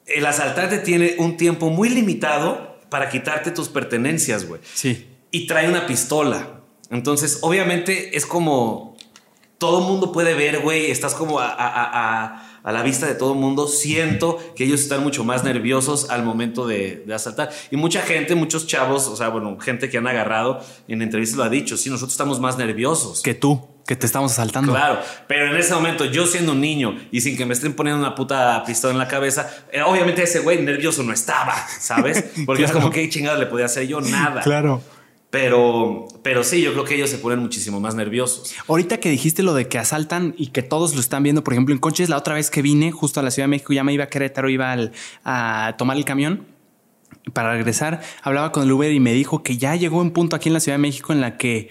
el asaltante tiene un tiempo muy limitado para quitarte tus pertenencias, güey Sí. y trae una pistola. Entonces, obviamente es como todo el mundo puede ver, güey, estás como a, a- a- a- a la vista de todo el mundo. Siento que ellos están mucho más nerviosos al momento de, de asaltar. Y mucha gente, muchos chavos, o sea, bueno, gente que han agarrado en entrevistas lo ha dicho, sí, nosotros estamos más nerviosos. Que tú. Que te estamos asaltando. Claro, pero en ese momento yo siendo un niño y sin que me estén poniendo una puta pistola en la cabeza, eh, obviamente ese güey nervioso no estaba, ¿sabes? [laughs] Porque es como que chingada le podía hacer yo nada. Claro. Pero, pero sí, yo creo que ellos se ponen muchísimo más nerviosos. Ahorita que dijiste lo de que asaltan y que todos lo están viendo, por ejemplo, en coches, la otra vez que vine justo a la Ciudad de México, ya me iba a Querétaro, iba al- a tomar el camión para regresar, hablaba con el Uber y me dijo que ya llegó un punto aquí en la Ciudad de México en la que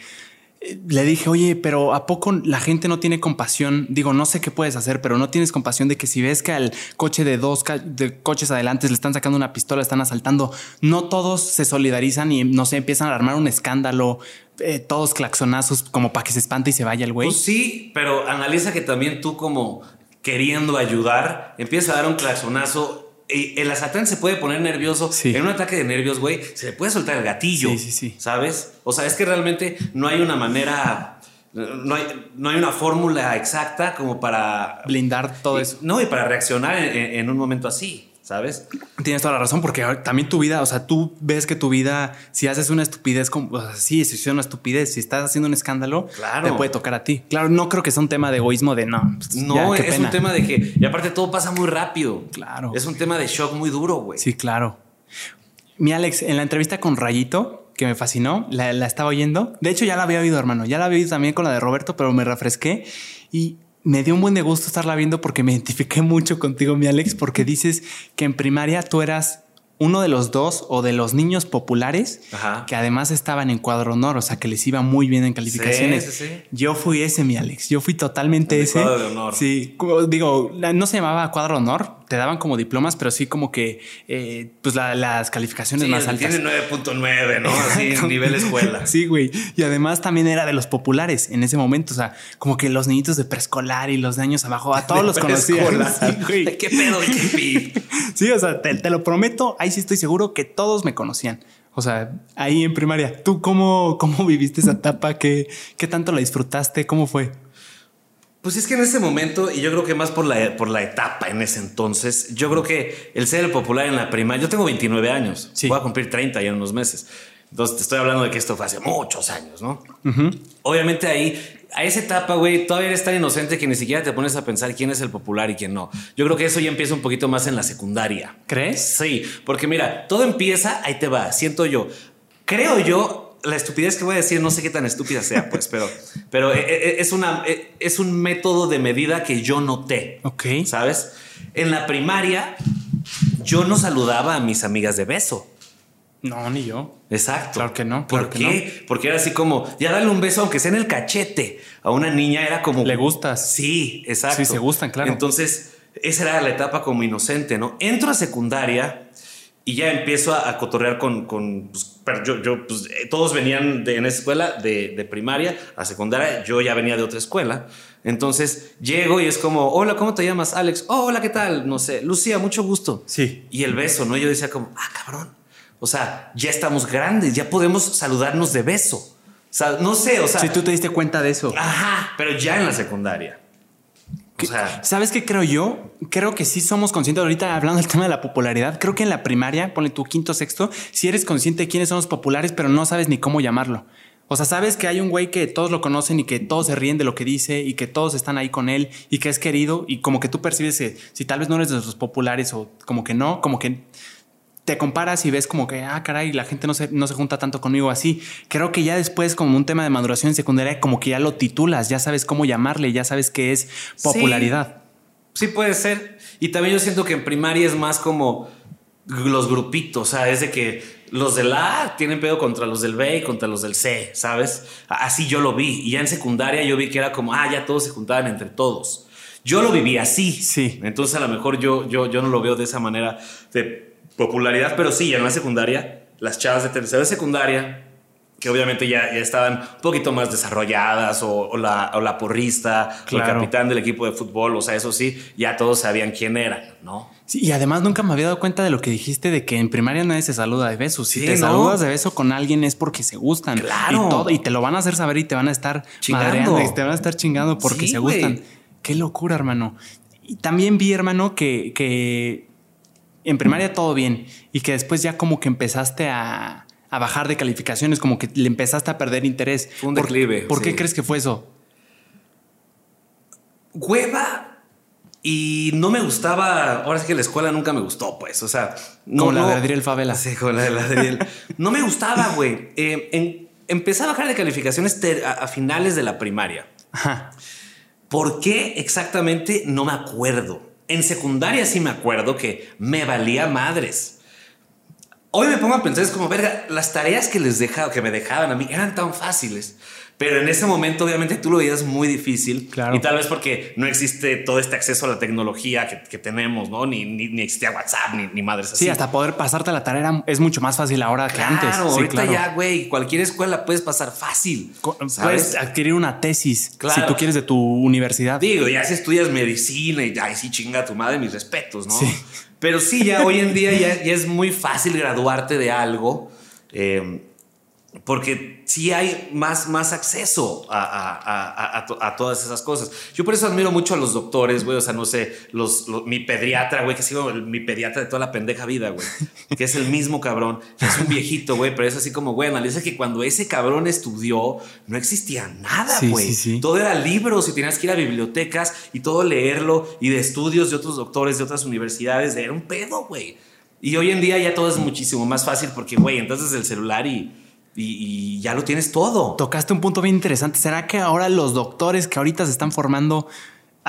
le dije, oye, pero ¿a poco la gente no tiene compasión? Digo, no sé qué puedes hacer, pero no tienes compasión de que si ves que al coche de dos de coches adelante le están sacando una pistola, están asaltando, no todos se solidarizan y no sé, empiezan a armar un escándalo, eh, todos claxonazos como para que se espante y se vaya el güey. Pues sí, pero analiza que también tú como queriendo ayudar, empiezas a dar un claxonazo. Y el asaltante se puede poner nervioso. Sí. En un ataque de nervios, güey, se le puede soltar el gatillo. Sí, sí, sí. ¿Sabes? O sea, es que realmente no hay una manera, no hay, no hay una fórmula exacta como para... Blindar todo eso. No, y para reaccionar en- en un momento así, ¿sabes? Tienes toda la razón, porque también tu vida, o sea, tú ves que tu vida, si haces una estupidez, como, o sea, sí, si es una estupidez, si estás haciendo un escándalo, Claro. te puede tocar a ti. Claro, no creo que sea un tema de egoísmo de no. pues, No, ya, es pena. un tema de que... Y aparte todo pasa muy rápido. Claro. Es un tema de shock muy duro, güey. Sí, claro. Mi Alex, en la entrevista con Rayito, que me fascinó, la, la estaba oyendo. De hecho, ya la había oído, hermano. Ya la había oído también con la de Roberto, pero me refresqué y me dio un buen de gusto estarla viendo porque me identifiqué mucho contigo, mi Alex, porque dices que en primaria tú eras uno de los dos o de los niños populares Ajá. que además estaban en cuadro honor, o sea, que les iba muy bien en calificaciones. Sí, sí, sí. Yo fui ese, mi Alex. Yo fui totalmente El ese. cuadro de honor. Sí, digo, no se llamaba cuadro honor, te daban como diplomas, pero sí como que eh, pues la- las calificaciones Sí, más altas. tiene 9.9, ¿no? [laughs] Así, nivel escuela. Sí, güey. Y además también era de los populares en ese momento. O sea, como que los niñitos de preescolar y los de años abajo, a todos De los conocían. [laughs] Sí, güey. ¿Qué pedo? ¿Qué? [laughs] Sí, o sea, te, te lo prometo, ahí sí estoy seguro que todos me conocían. O sea, ahí en primaria, ¿tú cómo, cómo viviste esa etapa? ¿Qué, ¿Qué tanto la disfrutaste? ¿Cómo fue? Pues es que en ese momento, y yo creo que más por la, por la etapa en ese entonces, yo creo que el ser el popular en la primaria, yo tengo 29 años, Sí. voy a cumplir 30 ya en unos meses. Entonces te estoy hablando de que esto fue hace muchos años, ¿no? Obviamente ahí, a esa etapa, güey, todavía eres tan inocente que ni siquiera te pones a pensar quién es el popular y quién no. Yo creo que eso ya empieza un poquito más en la secundaria. ¿Crees? Sí, porque mira, todo empieza, ahí te va, siento yo. Creo yo, la estupidez que voy a decir, no sé qué tan estúpida sea, pues, pero, pero eh, eh, es, una, eh, es un método de medida que yo noté. Ok. ¿Sabes? En la primaria, yo no saludaba a mis amigas de beso. No, ni yo. Exacto. Claro que no, ¿Por que qué? Porque era así como, ya dale un beso, aunque sea en el cachete. A una niña era como. Le gustas. Sí, exacto. Sí, se gustan, claro. Entonces, esa era la etapa como inocente, ¿no? Entro a secundaria y ya empiezo a, a cotorrear con. con pues, pero yo, yo, pues, eh, todos venían de, en esa escuela de, de primaria a secundaria. Yo ya venía de otra escuela. Entonces llego y es como, hola, ¿cómo te llamas? Alex. Oh, hola, ¿qué tal? No sé. Lucía, mucho gusto. Sí. Y el beso, ¿no? Yo decía como, ah, cabrón. O sea, ya estamos grandes, ya podemos saludarnos de beso. O sea, no sé, o sea. Si tú te diste cuenta de eso. Ajá, pero ya en la secundaria. O sea, ¿Sabes qué creo yo? Creo que sí somos conscientes. Ahorita hablando del tema de la popularidad, creo que en la primaria, ponle tu quinto, sexto, si eres consciente de quiénes son los populares, pero no sabes ni cómo llamarlo. O sea, sabes que hay un güey que todos lo conocen y que todos se ríen de lo que dice y que todos están ahí con él y que es querido y como que tú percibes que si tal vez no eres de los populares o como que no, como que te comparas y ves como que, ah, caray, la gente no se, no se junta tanto conmigo así. Creo que ya después, como un tema de maduración en secundaria, como que ya lo titulas, ya sabes cómo llamarle, ya sabes qué es popularidad. sí puede ser. Y también yo siento que en primaria es más como los grupitos, o sea, es de que los del A tienen pedo contra los del B y contra los del C, ¿sabes? Así yo lo vi. Y ya en secundaria yo vi que era como, ah, ya todos se juntaban entre todos. Yo lo viví así. Sí. Entonces a lo mejor yo, yo, yo no lo veo de esa manera de popularidad, pero sí, ya en la secundaria, las chavas de tercera secundaria, que obviamente ya, ya estaban un poquito más desarrolladas, o, o la, o la porrista, o el capitán del equipo de fútbol, o sea, eso sí, ya todos sabían quién eran, ¿no? Sí, y además nunca me había dado cuenta de lo que dijiste de que en primaria nadie se saluda de besos. Si Sí, te ¿no? saludas de beso con alguien es porque se gustan. Claro. Y, todo, y te lo van a hacer saber y te van a estar Chingando. y te van a estar chingando porque Sí, se gustan. Qué locura, hermano. Y también vi, hermano, que, que en primaria todo bien y que después ya como que empezaste a, a bajar de calificaciones, como que le empezaste a perder interés. Fue un ¿Por- declive, ¿Por, qué sí. crees que fue eso? hueva y no me gustaba, ahora sí que la escuela nunca me gustó, pues, o sea... No, como la no- de Adriel Favela. Sí, como la de Adriel. no me gustaba, güey. Eh, en- empecé a bajar de calificaciones a, a finales de la primaria. Ajá. ¿Por qué exactamente? No me acuerdo. En secundaria sí me acuerdo que me valía madres. Hoy me pongo a pensar, es como, verga, las tareas que les dejaba, que me dejaban a mí eran tan fáciles. Pero en ese momento, obviamente, tú lo veías muy difícil. Claro. Y tal vez porque no existe todo este acceso a la tecnología que, que tenemos, ¿no? Ni, ni, ni existía WhatsApp, ni, ni madres así. Sí, hasta poder pasarte la tarea es mucho más fácil ahora que antes. Sí, ahorita claro. ya, güey, cualquier escuela puedes pasar fácil. Puedes adquirir una tesis Claro. si tú quieres de tu universidad. Digo, ya si estudias medicina y ay, sí chinga a tu madre, mis respetos, ¿no? Sí. Pero sí, ya hoy en día ya, ya es muy fácil graduarte de algo. eh, porque sí hay más, más acceso a, a- a- a- a to- a todas esas cosas. Yo por eso admiro mucho a los doctores, güey. O sea, no sé, los, los- mi pediatra, güey, que sigo mi pediatra de toda la pendeja vida, güey. Que es el mismo cabrón. Es un viejito, güey, pero es así como, güey, analiza que cuando ese cabrón estudió, no existía nada, Sí, güey. sí, sí. Todo era libros y tenías que ir a bibliotecas y todo leerlo y de estudios de otros doctores de otras universidades. Era un pedo, güey. Y hoy en día ya todo es muchísimo más fácil porque, güey, entonces el celular y, y- y ya lo tienes todo. Tocaste un punto bien interesante. ¿Será que ahora los doctores que ahorita se están formando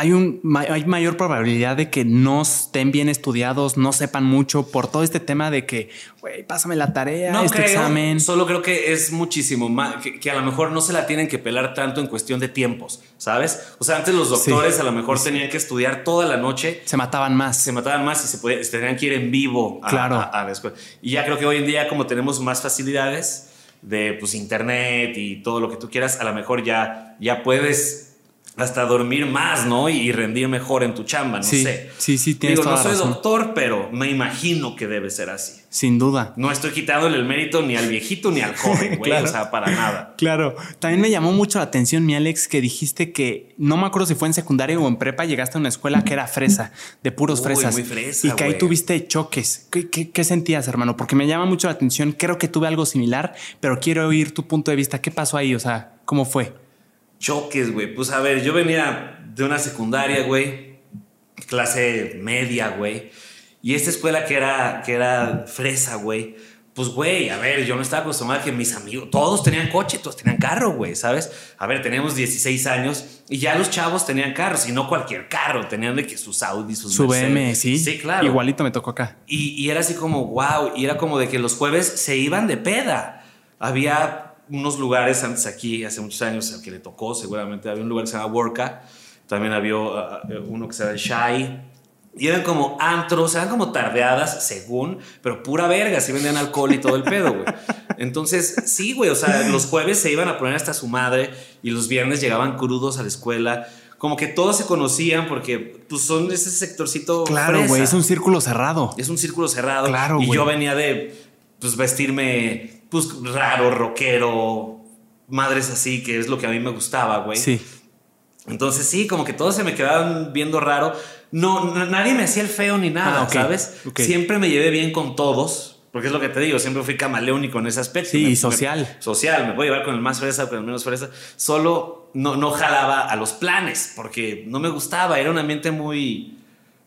hay, un, hay mayor probabilidad de que no estén bien estudiados, no sepan mucho por todo este tema de que, güey, pásame la tarea, No este creo, examen? solo creo que es muchísimo más, que, que a lo mejor no se la tienen que pelar tanto en cuestión de tiempos, ¿sabes? O sea, antes los doctores a lo mejor tenían que estudiar toda la noche Se mataban más. se mataban más y se, podía- se tenían que ir en vivo a, Claro. a- a la escuela. Y ya creo que hoy en día, como tenemos más facilidades de pues, internet y todo lo que tú quieras, a lo mejor ya, ya puedes hasta dormir más, ¿no? Y, rendir mejor en tu chamba, no Sí, sé. sí, sí, tienes Digo, toda no soy razón. doctor, pero me imagino que debe ser así. Sin duda. No estoy quitándole el mérito ni al viejito ni al [laughs] joven, güey. Claro. O sea, para nada. Claro. También me llamó mucho la atención, mi Alex, que dijiste que no me acuerdo si fue en secundaria o en prepa, llegaste a una escuela que era fresa, de puros Uy, fresas. muy fresa, y que ahí tuviste choques. ¿Qué, qué, qué sentías, hermano? Porque me llama mucho la atención. Creo que tuve algo similar, pero quiero oír tu punto de vista. ¿Qué pasó ahí? O sea, ¿cómo fue? Choques, güey. Pues a ver, yo venía de una secundaria, güey. Clase media, güey. Y esta escuela que era, que era fresa, güey. Pues, güey, a ver, yo no estaba acostumbrado a que mis amigos, todos tenían coche, todos tenían carro, güey, ¿sabes? A ver, teníamos 16 años y ya los chavos tenían carros y no cualquier carro, tenían de que sus Audi, sus Su Mercedes. BM, sí. Sí, claro. Igualito me tocó acá. Y, y era así como, wow, y era como de que los jueves se iban de peda. Había unos lugares antes aquí, hace muchos años, al que le tocó seguramente, había un lugar que se llama Worka, también había uh, uno que se llama Shy, y eran como antros, eran como tardeadas, según, pero pura verga, sí vendían alcohol y todo el pedo, güey. Entonces, sí, güey, o sea, los jueves se iban a poner hasta su madre y los viernes llegaban crudos a la escuela. Como que todos se conocían porque pues, son ese sectorcito. Claro, güey, es un círculo cerrado. Es un círculo cerrado. Claro, Y yo venía de pues vestirme pues raro, rockero, madres así, que es lo que a mí me gustaba, güey. Sí. Entonces sí, como que todos se me quedaban viendo raro. No, n- nadie me hacía el feo ni nada, Ah, ok, ¿sabes? ok. Siempre me llevé bien con todos. Porque es lo que te digo, siempre fui camaleónico en ese aspecto. Sí, Me- y me- social. social, me puedo llevar con el más fresa, con el menos fresa. Solo no, no jalaba a los planes, porque no me gustaba. Era un ambiente muy,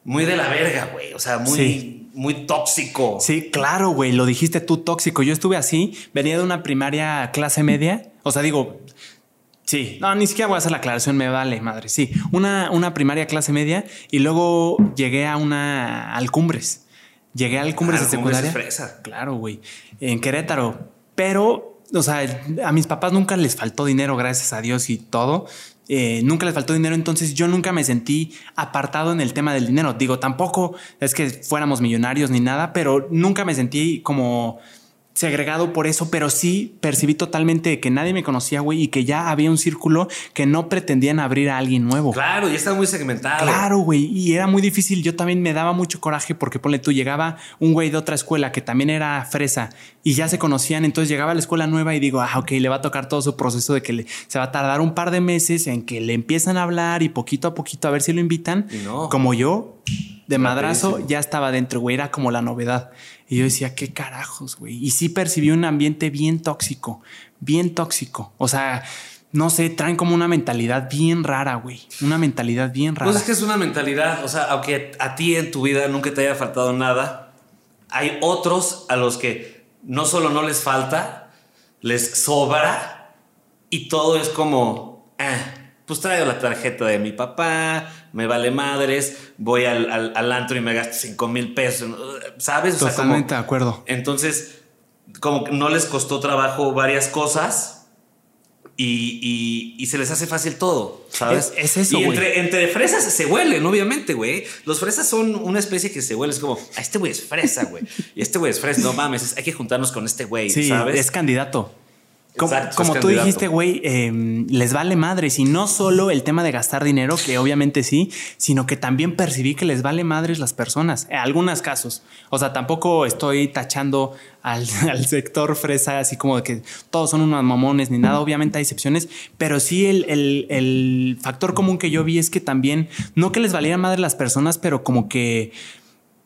muy de la verga, güey. O sea, muy, Sí. Muy tóxico. Sí, claro, güey, lo dijiste tú tóxico. Yo estuve así, venía de una primaria clase media. O sea, digo, sí, no, ni siquiera voy a hacer la aclaración, me vale, madre. Sí, una, una primaria clase media y luego llegué a una Alcumbres. Llegué a Alcumbres Ah, de Alcumbres es secundaria. fresa. Claro, güey, en Querétaro. Pero, o sea, a mis papás nunca les faltó dinero, gracias a Dios y todo. Eh, nunca les faltó dinero, entonces yo nunca me sentí apartado en el tema del dinero. Digo, tampoco es que fuéramos millonarios ni nada, pero nunca me sentí como segregado por eso, pero sí percibí totalmente que nadie me conocía, güey, y que ya había un círculo que no pretendían abrir a alguien nuevo. Claro, ya está muy segmentado. Claro, güey. Y era muy difícil. Yo también me daba mucho coraje porque, ponle tú, llegaba un güey de otra escuela que también era fresa y ya se conocían. Entonces llegaba a la escuela nueva y digo, ah, ok, le va a tocar todo su proceso de que le- se va a tardar un par de meses en que le empiezan a hablar y poquito a poquito a ver si lo invitan. Y no. Como yo, de madrazo, ya estaba dentro, güey. Era como la novedad. Y yo decía, qué carajos, güey. Y sí percibí un ambiente bien tóxico, bien tóxico. O sea, no sé, traen como una mentalidad bien rara, güey. Una mentalidad bien rara. Pues es que es una mentalidad, o sea, aunque a ti en tu vida nunca te haya faltado nada, hay otros a los que no solo no les falta, les sobra y todo es como, ah, pues traigo la tarjeta de mi papá, me vale madres, voy al, al, al antro y me gasto 5 mil pesos, ¿sabes? O sea, como- Totalmente de acuerdo. entonces, como que no les costó trabajo varias cosas y, y- y se les hace fácil todo, ¿sabes? Es- es eso, Y entre, entre fresas se huelen, obviamente, güey. Los fresas son una especie que se huele. Es como, "Ah, este güey es fresa, güey. Y este güey es fresa. No mames, es- hay que juntarnos con este güey, Sí, ¿sabes? es candidato. Como, Exacto, como es tú candidato. dijiste, güey, eh, les vale madres. Y no solo el tema de gastar dinero, que obviamente sí, sino que también percibí que les vale madres las personas. En algunos casos. O sea, tampoco estoy tachando al, [laughs] al sector fresa así como de que todos son unos mamones ni nada. Obviamente hay excepciones, pero sí el, el- el factor común que yo vi es que también, no que les valiera madre las personas, pero como que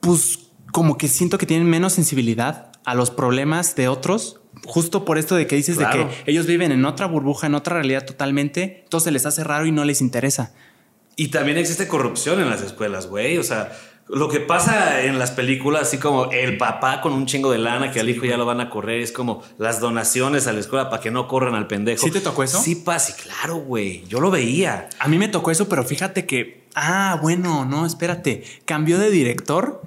pues como que siento que tienen menos sensibilidad a los problemas de otros, justo por esto de que dices Claro. de que ellos viven en otra burbuja, en otra realidad totalmente, entonces les hace raro y no les interesa. Y también existe corrupción en las escuelas, güey. O sea, lo que pasa en las películas, así como el papá con un chingo de lana que al hijo ya lo van a correr, es como las donaciones a la escuela para que no corran al pendejo. ¿Sí te tocó eso? Sí, pasa, claro, güey. Yo lo veía. A mí me tocó eso, pero fíjate que, ah, bueno, no, espérate, cambió de director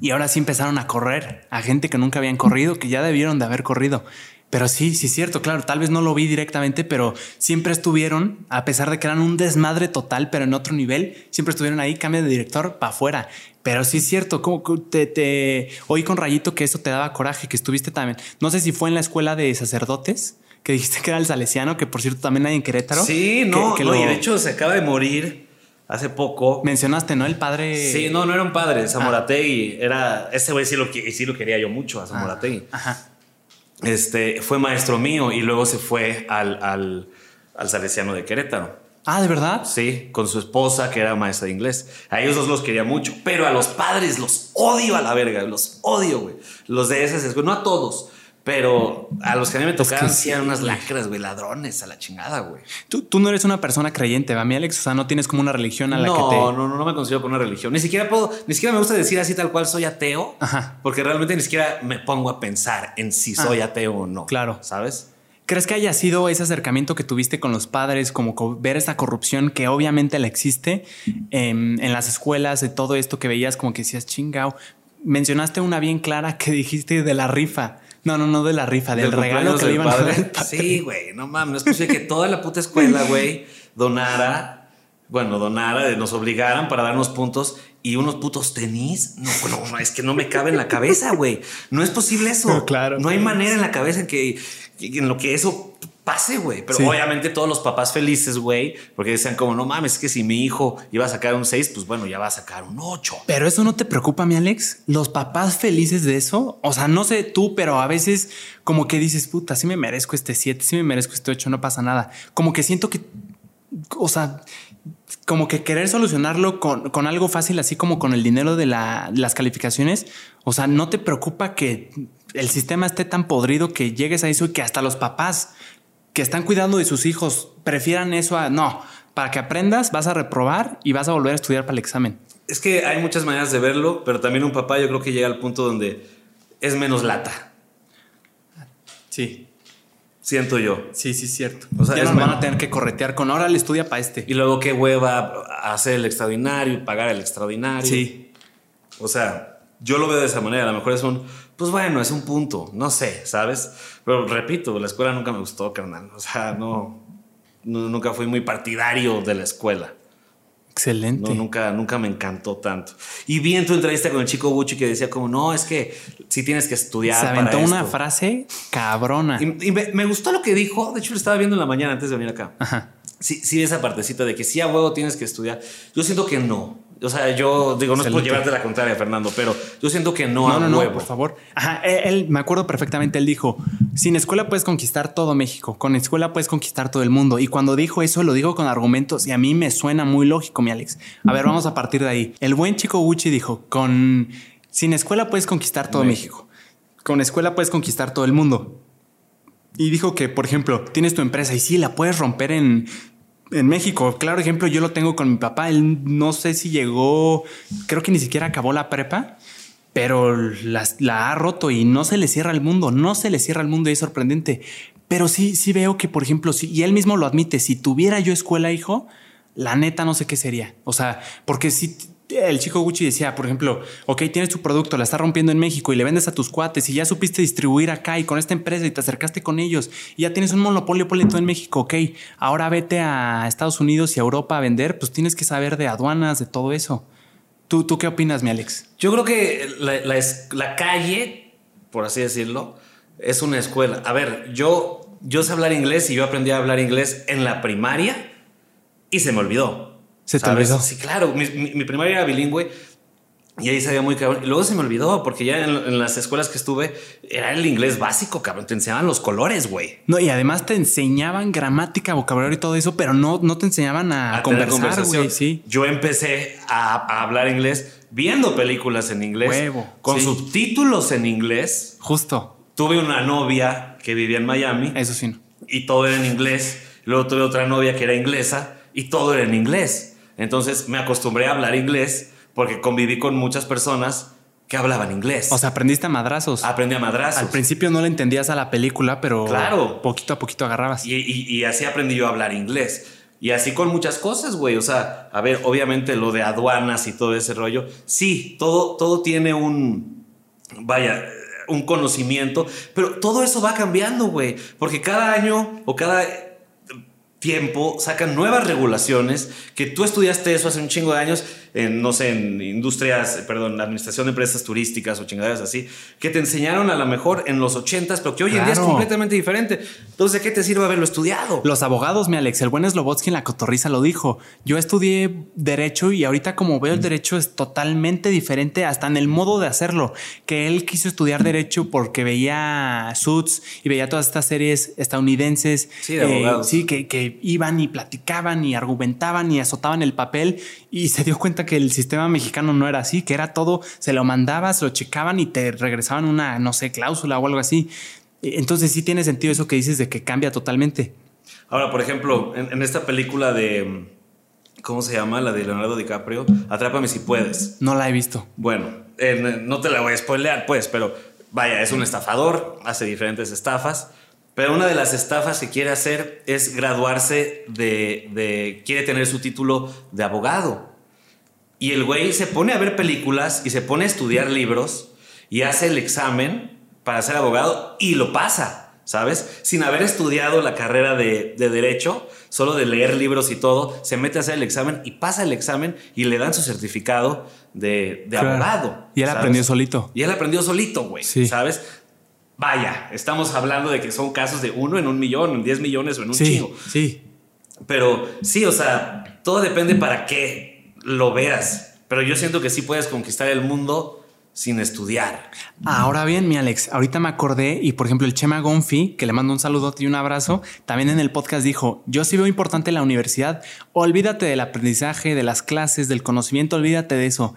y ahora sí empezaron a correr a gente que nunca habían corrido, que ya debieron de haber corrido. Pero sí, sí es cierto, claro, tal vez no lo vi directamente, pero siempre estuvieron, a pesar de que eran un desmadre total, pero en otro nivel, siempre estuvieron ahí, cambio de director para afuera. Pero sí es cierto, como que te, te oí con Rayito que eso te daba coraje, que estuviste también. No sé si fue en la escuela de sacerdotes, que dijiste que era el salesiano, que por cierto también hay en Querétaro. Sí, que- no, que no, y lo- de hecho se acaba de morir hace poco. Mencionaste, ¿no? El padre. Sí, no, no era un padre, Zamorategui. Era, ese güey sí lo, sí lo quería yo mucho, a Zamorategui. Ajá. Este, fue maestro mío y luego se fue al, al, al Salesiano de Querétaro. Ah, ¿de verdad? Sí, con su esposa, que era maestra de inglés. A ellos dos los quería mucho, pero a los padres los odio a la verga, los odio, güey. Los de esas escuelas, no a todos, pero a los que a mí me tocaban que sí sí, eran unas lacras, güey, ladrones a la chingada, güey. Tú, tú no eres una persona creyente, ¿va, mi Alex? O sea, no tienes como una religión a la No, que te. no, no, no me considero con una religión. Ni siquiera puedo, ni siquiera me gusta decir así tal cual soy ateo, Ajá. porque realmente ni siquiera me pongo a pensar en si soy ateo o no. Ah, Claro. ¿Sabes? ¿Crees que haya sido ese acercamiento que tuviste con los padres, como co- ver esta corrupción que obviamente la existe em, en las escuelas, de todo esto que veías, como que decías, chingao? Mencionaste una bien clara que dijiste de la rifa. No, no, no de la rifa, del, Del regalo que le del iban a dar. Sí, güey, no mames, no es posible que toda la puta escuela, güey, donara, bueno, donara, nos obligaran para darnos puntos y unos putos tenis. No, no, no, es que no me cabe en la cabeza, güey. No es posible eso. No, [laughs] claro. No hay manera en la cabeza en que- en lo que eso pase, güey. Pero Sí. obviamente todos los papás felices, güey, porque decían como, no mames, es que si mi hijo iba a sacar un 6, pues bueno, ya va a sacar un 8. Pero eso no te preocupa, mi Alex. Los papás felices de eso. O sea, no sé tú, pero a veces como que dices, puta, sí me merezco este 7, sí me merezco este 8, no pasa nada. Como que siento que, o sea, como que querer solucionarlo con, con algo fácil, así como con el dinero de la- las calificaciones. O sea, no te preocupa que el sistema esté tan podrido que llegues a eso y que hasta los papás que están cuidando de sus hijos prefieran eso a no. Para que aprendas, vas a reprobar y vas a volver a estudiar para el examen. Es que hay muchas maneras de verlo, pero también un papá yo creo que llega al punto donde es menos lata, Sí. siento yo. Sí, sí, cierto. O sea, ya es nos van a tener que corretear con ahora le estudia para este. Y luego qué hueva hacer el extraordinario y pagar el extraordinario. Sí. O sea, yo lo veo de esa manera. A lo mejor es un, pues bueno, es un punto, no sé, ¿sabes? Pero repito, la escuela nunca me gustó, carnal. O sea, no, no- nunca fui muy partidario de la escuela. Excelente. No, nunca, nunca me encantó tanto. Y vi en tu entrevista con el chico Gucci que decía como, no, es que sí tienes que estudiar. Se aventó para una esto". frase cabrona. Y, y me, me gustó lo que dijo. De hecho, lo estaba viendo en la mañana antes de venir acá. Ajá. Sí, sí, esa partecita de que sí a huevo tienes que estudiar. Yo siento que no. O sea, yo digo, no es por Excelente. llevarte la contraria, Fernando, pero yo siento que no, No, a no, no, huevo. por favor. Ajá, él, él- me acuerdo perfectamente, él dijo, sin escuela puedes conquistar todo México, con escuela puedes conquistar todo el mundo. Y cuando dijo eso, lo dijo con argumentos y a mí me suena muy lógico, mi Alex. A ver, vamos a partir de ahí. El buen chico Gucci dijo, con, sin escuela puedes conquistar todo México. México, con escuela puedes conquistar todo el mundo. y dijo que, por ejemplo, tienes tu empresa y sí, la puedes romper en, en México. Claro ejemplo, yo lo tengo con mi papá. Él no sé si llegó, creo que ni siquiera acabó la prepa, pero la, ha roto y no se le cierra el mundo, no se le cierra el mundo y es sorprendente. Pero sí, sí veo que, por ejemplo, si, y él mismo lo admite, si tuviera yo escuela, hijo, la neta no sé qué sería. O sea, porque si el chico Gucci decía, por ejemplo, ok, tienes tu producto, la estás rompiendo en México y le vendes a tus cuates y ya supiste distribuir acá y con esta empresa y te acercaste con ellos y ya tienes un monopolio todo en México, ok, ahora vete a Estados Unidos y a Europa a vender, pues tienes que saber de aduanas, de todo eso. ¿Tú, tú qué opinas, mi Alex? Yo creo que la, la calle, por así decirlo, es una escuela. A ver, yo, yo sé hablar inglés y yo aprendí a hablar inglés en la primaria y se me olvidó. ¿Se te olvidó? Sí, claro. Mi, mi, primaria era bilingüe y ahí sabía muy cabrón. Y luego se me olvidó porque ya en, las escuelas que estuve era el inglés básico, cabrón. Te enseñaban los colores, güey. No, y además te enseñaban gramática, vocabulario y todo eso, pero no, no te enseñaban a, conversar, güey. Sí. Yo empecé a, hablar inglés viendo películas en inglés, Huevo, con subtítulos en inglés. Justo. Tuve una novia que vivía en Miami. Eso sí. Y todo era en inglés. Luego tuve otra novia que era inglesa y todo era en inglés. Entonces me acostumbré a hablar inglés porque conviví con muchas personas que hablaban inglés. O sea, aprendiste a madrazos. Aprendí a madrazos. Al principio no le entendías a la película, pero claro. poquito a poquito agarrabas. Y, así aprendí yo a hablar inglés. Y así con muchas cosas, güey. O sea, a ver, obviamente lo de aduanas y todo ese rollo. Sí, todo, todo tiene un, vaya, un conocimiento, pero todo eso va cambiando, güey. Porque cada año o cada tiempo sacan nuevas regulaciones que tú estudiaste eso hace un chingo de años en, no sé, en industrias, perdón, administración de empresas turísticas o chingaderas así, que te enseñaron a lo mejor en los ochentas, pero que hoy en día es completamente diferente. Entonces, ¿de qué te sirve haberlo estudiado? Los abogados, mi Alex, el buen Slobotsky en la cotorriza lo dijo. Yo estudié Derecho y ahorita como veo el Derecho es totalmente diferente hasta en el modo de hacerlo. Que él quiso estudiar Derecho porque veía Suits y veía todas estas series estadounidenses. Sí, de abogados. Eh, sí, que, que iban y platicaban y argumentaban y azotaban el papel y se dio cuenta que el sistema mexicano no era así, que era todo, se lo mandabas, lo checaban y te regresaban una, no sé, cláusula o algo así. Entonces sí tiene sentido eso que dices de que cambia totalmente. Ahora, por ejemplo, en, esta película de, ¿cómo se llama? La de Leonardo DiCaprio, Atrápame si puedes. No la he visto. Bueno, no te la voy a spoilear, pues, pero vaya, es un estafador, hace diferentes estafas. Pero una de las estafas que quiere hacer es graduarse de, de, quiere tener su título de abogado. Y el güey se pone a ver películas y se pone a estudiar libros y hace el examen para ser abogado y lo pasa, ¿sabes? Sin haber estudiado la carrera de, derecho, solo de leer libros y todo, se mete a hacer el examen y pasa el examen y le dan su certificado de, abogado. Y él aprendió solito. Y él aprendió solito, güey, ¿sabes? Vaya, estamos hablando de que son casos de uno en un millón, en diez millones o en un sí, chingo. Sí. Pero sí, o sea, todo depende para qué lo veas. Pero yo siento que sí puedes conquistar el mundo sin estudiar. Ahora bien, mi Alex, ahorita me acordé y por ejemplo el Chema Gonfi, que le mando un saludo y un abrazo, también en el podcast dijo, yo sí veo importante la universidad, olvídate del aprendizaje, de las clases, del conocimiento, olvídate de eso,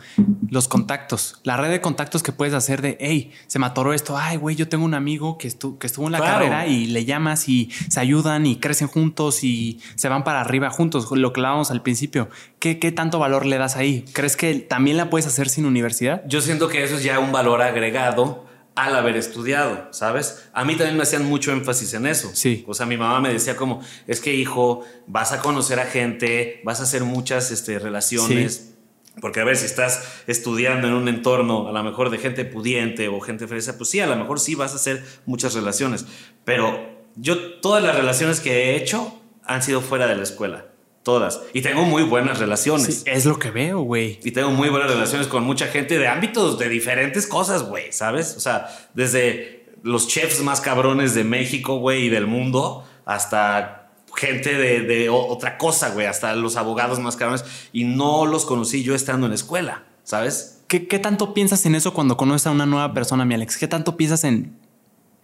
los contactos, la red de contactos que puedes hacer de, hey, se me atoró esto, ay, güey, yo tengo un amigo que, que estuvo en la carrera y le llamas y se ayudan y crecen juntos y se van para arriba juntos, lo que hablábamos al principio. ¿Qué, ¿Qué tanto valor le das ahí? ¿Crees que también la puedes hacer sin universidad? Yo siento que eso es ya un valor agregado al haber estudiado, ¿sabes? A mí también me hacían mucho énfasis en eso. Sí. O sea, mi mamá me decía como, es que hijo, vas a conocer a gente, vas a hacer muchas este, relaciones. Porque a ver, si estás estudiando en un entorno a lo mejor de gente pudiente o gente fresa, pues sí, a lo mejor sí vas a hacer muchas relaciones. Pero yo todas las relaciones que he hecho han sido fuera de la escuela. Todas. Y tengo muy buenas relaciones. es lo que veo, güey. Y tengo muy buenas relaciones con mucha gente de ámbitos de diferentes cosas, güey, ¿sabes? O sea, desde los chefs más cabrones de México, güey, y del mundo, hasta gente de, otra cosa, güey, hasta los abogados más cabrones. Y no los conocí yo estando en la escuela, ¿sabes? ¿Qué, ¿Qué tanto piensas en eso cuando conoces a una nueva persona, mi Alex? ¿Qué tanto piensas en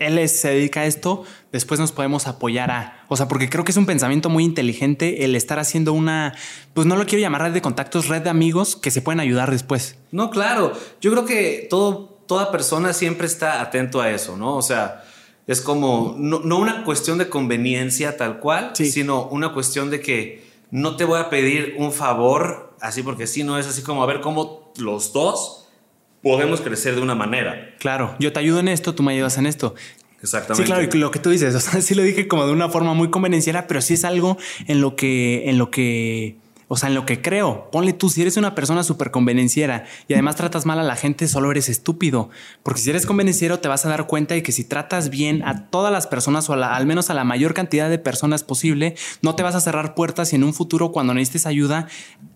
él se dedica a esto, después nos podemos apoyar a, o sea, porque creo que es un pensamiento muy inteligente el estar haciendo una, pues no lo quiero llamar red de contactos, red de amigos que se pueden ayudar después. No, claro, yo creo que todo, toda persona siempre está atento a eso, ¿no? O sea, es como, no, no una cuestión de conveniencia tal cual, Sí. sino una cuestión de que no te voy a pedir un favor así porque sí, no es así como a ver cómo los dos podemos crecer de una manera. Claro, yo te ayudo en esto, tú me ayudas en esto. Exactamente. Sí, claro, y lo que tú dices, o sea, [laughs] sí lo dije como de una forma muy convenenciera, pero sí es algo en lo que, en lo que, o sea, en lo que creo. Ponle tú, si eres una persona súper convenenciera y además tratas mal a la gente, solo eres estúpido. Porque si eres convenenciero, te vas a dar cuenta de que si tratas bien a todas las personas o al menos a la mayor cantidad de personas posible, no te vas a cerrar puertas y en un futuro, cuando necesites ayuda,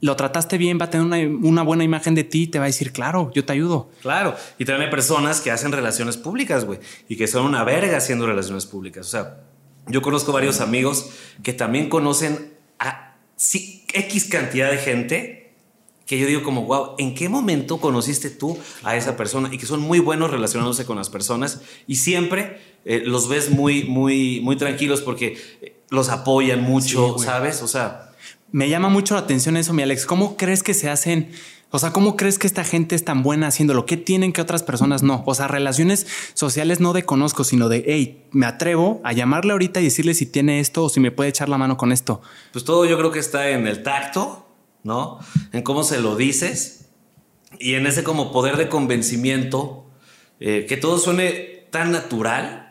lo trataste bien, va a tener una, buena imagen de ti y te va a decir, claro, yo te ayudo. Claro, y también personas que hacen relaciones públicas, güey, y que son una verga haciendo relaciones públicas. O sea, yo conozco varios amigos que también conocen a sí, X cantidad de gente que yo digo como, wow, ¿en qué momento conociste tú a esa persona? Y que son muy buenos relacionándose con las personas y siempre eh, los ves muy, muy, muy tranquilos porque eh, los apoyan mucho, Sí. ¿sabes? O sea, Me llama mucho la atención eso, mi Alex. ¿Cómo crees que se hacen? O sea, ¿cómo crees que esta gente es tan buena haciéndolo? ¿Qué tienen que otras personas no? O sea, relaciones sociales no de conozco, sino de, hey, me atrevo a llamarle ahorita y decirle si tiene esto o si me puede echar la mano con esto. Pues todo yo creo que está en el tacto, ¿no? En cómo se lo dices y en ese como poder de convencimiento, eh, que todo suene tan natural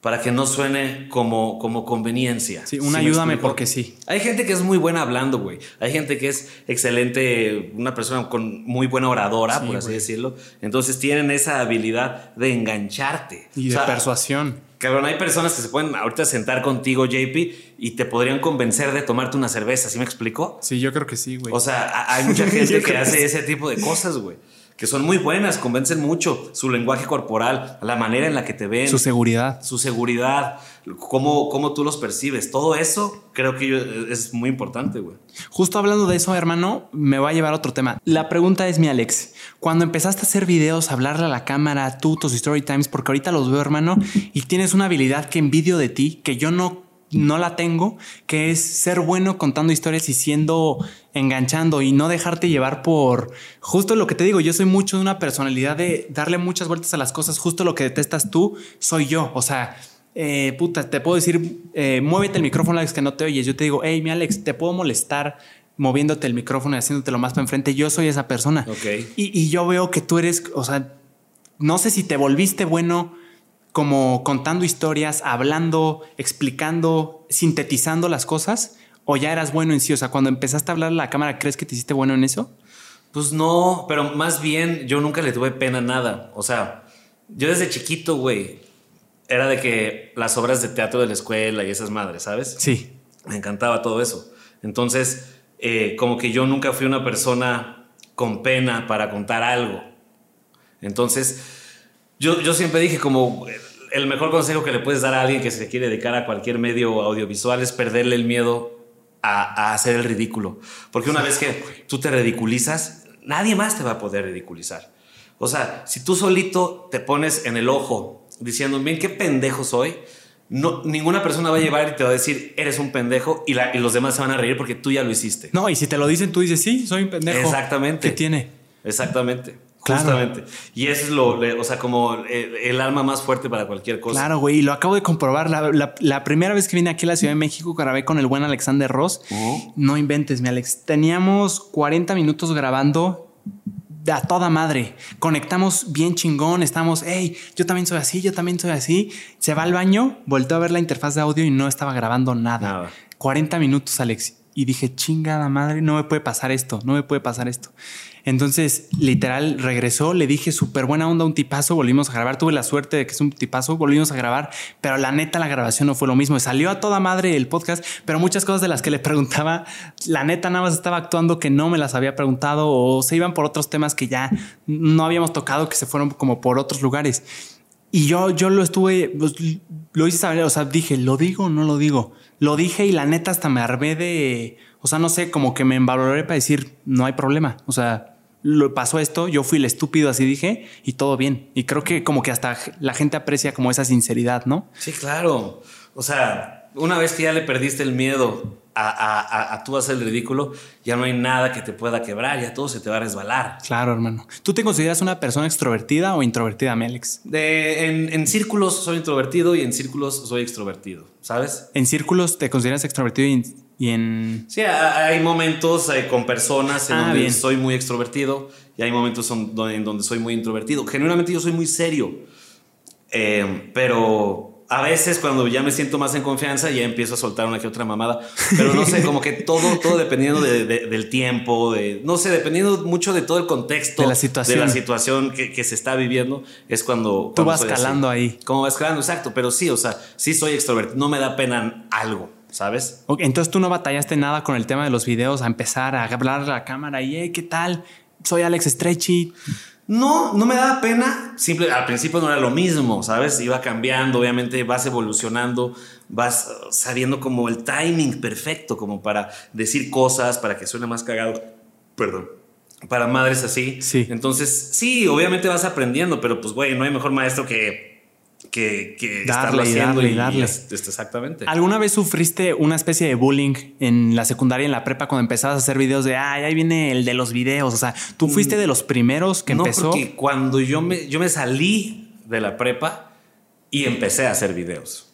para que no suene como, como conveniencia. Sí, un ¿Sí me ayúdame porque sí. Hay gente que es muy buena hablando, güey. Hay gente que es excelente, una persona con muy buena oradora, Sí, por así decirlo. Entonces tienen esa habilidad de engancharte. Y O de sea, persuasión. Cabrón, hay personas que se pueden ahorita sentar contigo, JP, y te podrían convencer de tomarte una cerveza, ¿sí me explico? Sí, yo creo que sí, güey. O sea, hay mucha [laughs] gente que hace ese tipo de cosas, güey. Que son muy buenas, convencen mucho. Su lenguaje corporal, la manera en la que te ven, Su seguridad. su seguridad, cómo, cómo tú los percibes. Todo eso creo que yo- es muy importante, güey. Justo hablando de eso, hermano, me va a llevar a otro tema. La pregunta es, mi Alex, cuando empezaste a hacer videos, a hablarle a la cámara, tú, tus story times, porque ahorita los veo, hermano, y tienes una habilidad que envidio de ti, que yo no, no la tengo, que es ser bueno contando historias y siendo enganchando y no dejarte llevar por justo lo que te digo. Yo soy mucho de una personalidad de darle muchas vueltas a las cosas. Justo lo que detestas tú, soy yo. O sea, eh, puta, te puedo decir, eh, muévete el micrófono, Alex, que no te oyes. Yo te digo, hey, mi Alex, te puedo molestar moviéndote el micrófono y haciéndotelo más para enfrente. Yo soy esa persona. Y, y yo veo que tú eres, o sea, no sé si te volviste bueno como contando historias, hablando, explicando, sintetizando las cosas, o ya eras bueno en sí. O sea, cuando empezaste a hablar a la cámara, ¿crees que te hiciste bueno en eso? Pues no, pero más bien yo nunca le tuve pena a nada. O sea, yo desde chiquito, güey, era de que las obras de teatro de la escuela y esas madres, ¿sabes? Sí. Me encantaba todo eso. Entonces, eh, como que yo nunca fui una persona con pena para contar algo. Entonces, yo, yo siempre dije como el mejor consejo que le puedes dar a alguien que se quiere dedicar a cualquier medio audiovisual es perderle el miedo a, a hacer el ridículo. Porque una vez que tú te ridiculizas, nadie más te va a poder ridiculizar. O sea, si tú solito te pones en el ojo diciendo, bien, qué pendejo soy, no, ninguna persona va a llevar y te va a decir, eres un pendejo, y, la- y los demás se van a reír porque tú ya lo hiciste. No, y si te lo dicen, tú dices, sí, soy un pendejo. Exactamente. ¿Qué tiene? Exactamente. Claro. Justamente. Y eso es lo, o sea, como el, el arma más fuerte para cualquier cosa. Claro, güey, y lo acabo de comprobar. La, la- la primera vez que vine aquí a la Ciudad de México, grabé con el buen Alexander Ross. Ujú. No inventes, mi Alex. Teníamos 40 minutos grabando a toda madre. Conectamos bien chingón. Estamos, hey, yo también soy así, yo también soy así. Se va al baño, volteó a ver la interfaz de audio y no estaba grabando nada. Nada. 40 minutos, Alex. Y dije, chingada madre, no me puede pasar esto, no me puede pasar esto. Entonces, literal, regresó, le dije súper buena onda, un tipazo, volvimos a grabar. Tuve la suerte de que es un tipazo, volvimos a grabar, pero la neta, la grabación no fue lo mismo. Salió a toda madre el podcast, pero muchas cosas de las que le [laughs] preguntaba, la neta nada más estaba actuando que no me las había preguntado o se iban por otros temas que ya no habíamos tocado, que se fueron como por otros lugares. Y yo, yo lo estuve, pues, lo hice saber, o sea, dije, ¿lo digo o no lo digo? Lo dije y la neta hasta me armé de, o sea, no sé, como que me envaloré para decir, no hay problema. O sea, lo pasó esto, yo fui el estúpido, así dije, y todo bien. Y creo que como que hasta la gente aprecia como esa sinceridad, ¿no? Sí, claro. O sea, una vez que ya le perdiste el miedo a, a, a, tú hacer el ridículo, ya no hay nada que te pueda quebrar, ya todo se te va a resbalar. Claro, hermano. ¿Tú te consideras una persona extrovertida o introvertida? De, en, en, círculos soy introvertido y en círculos soy extrovertido, ¿sabes? ¿En círculos te consideras extrovertido y, en...? Sí, hay momentos con personas en ah, donde soy muy extrovertido y hay momentos en donde soy muy introvertido. Generalmente yo soy muy serio, eh, pero a veces cuando ya me siento más en confianza ya empiezo a soltar una que otra mamada, pero no sé, como que todo, todo dependiendo del tiempo, de, no sé, dependiendo mucho de todo el contexto de la situación, de la situación que, se está viviendo, es cuando... Tú vas escalando ahí. Como vas escalando, exacto, pero sí, o sea, sí soy extrovertido, no me da pena algo. ¿Sabes? entonces tú no batallaste nada con el tema de los videos, a empezar a hablar a la cámara y, hey, ¿qué tal? Soy Alex Stretchy. No, no me daba pena. Simple, al principio no era lo mismo, ¿sabes? Iba cambiando, obviamente vas evolucionando, vas sabiendo como el timing perfecto, como para decir cosas, para que suene más cagado. Perdón. Para madres así. Sí. Entonces, sí, obviamente vas aprendiendo, pero pues, güey, no hay mejor maestro que que, que darle, haciendo y darle. exactamente. ¿Alguna vez sufriste una especie de bullying en la secundaria, en la prepa, cuando empezabas a hacer videos de, ay, ahí viene el de los videos? O sea, ¿tú mm, fuiste de los primeros que no, empezó? Porque cuando yo me, yo me salí de la prepa y empecé a hacer videos.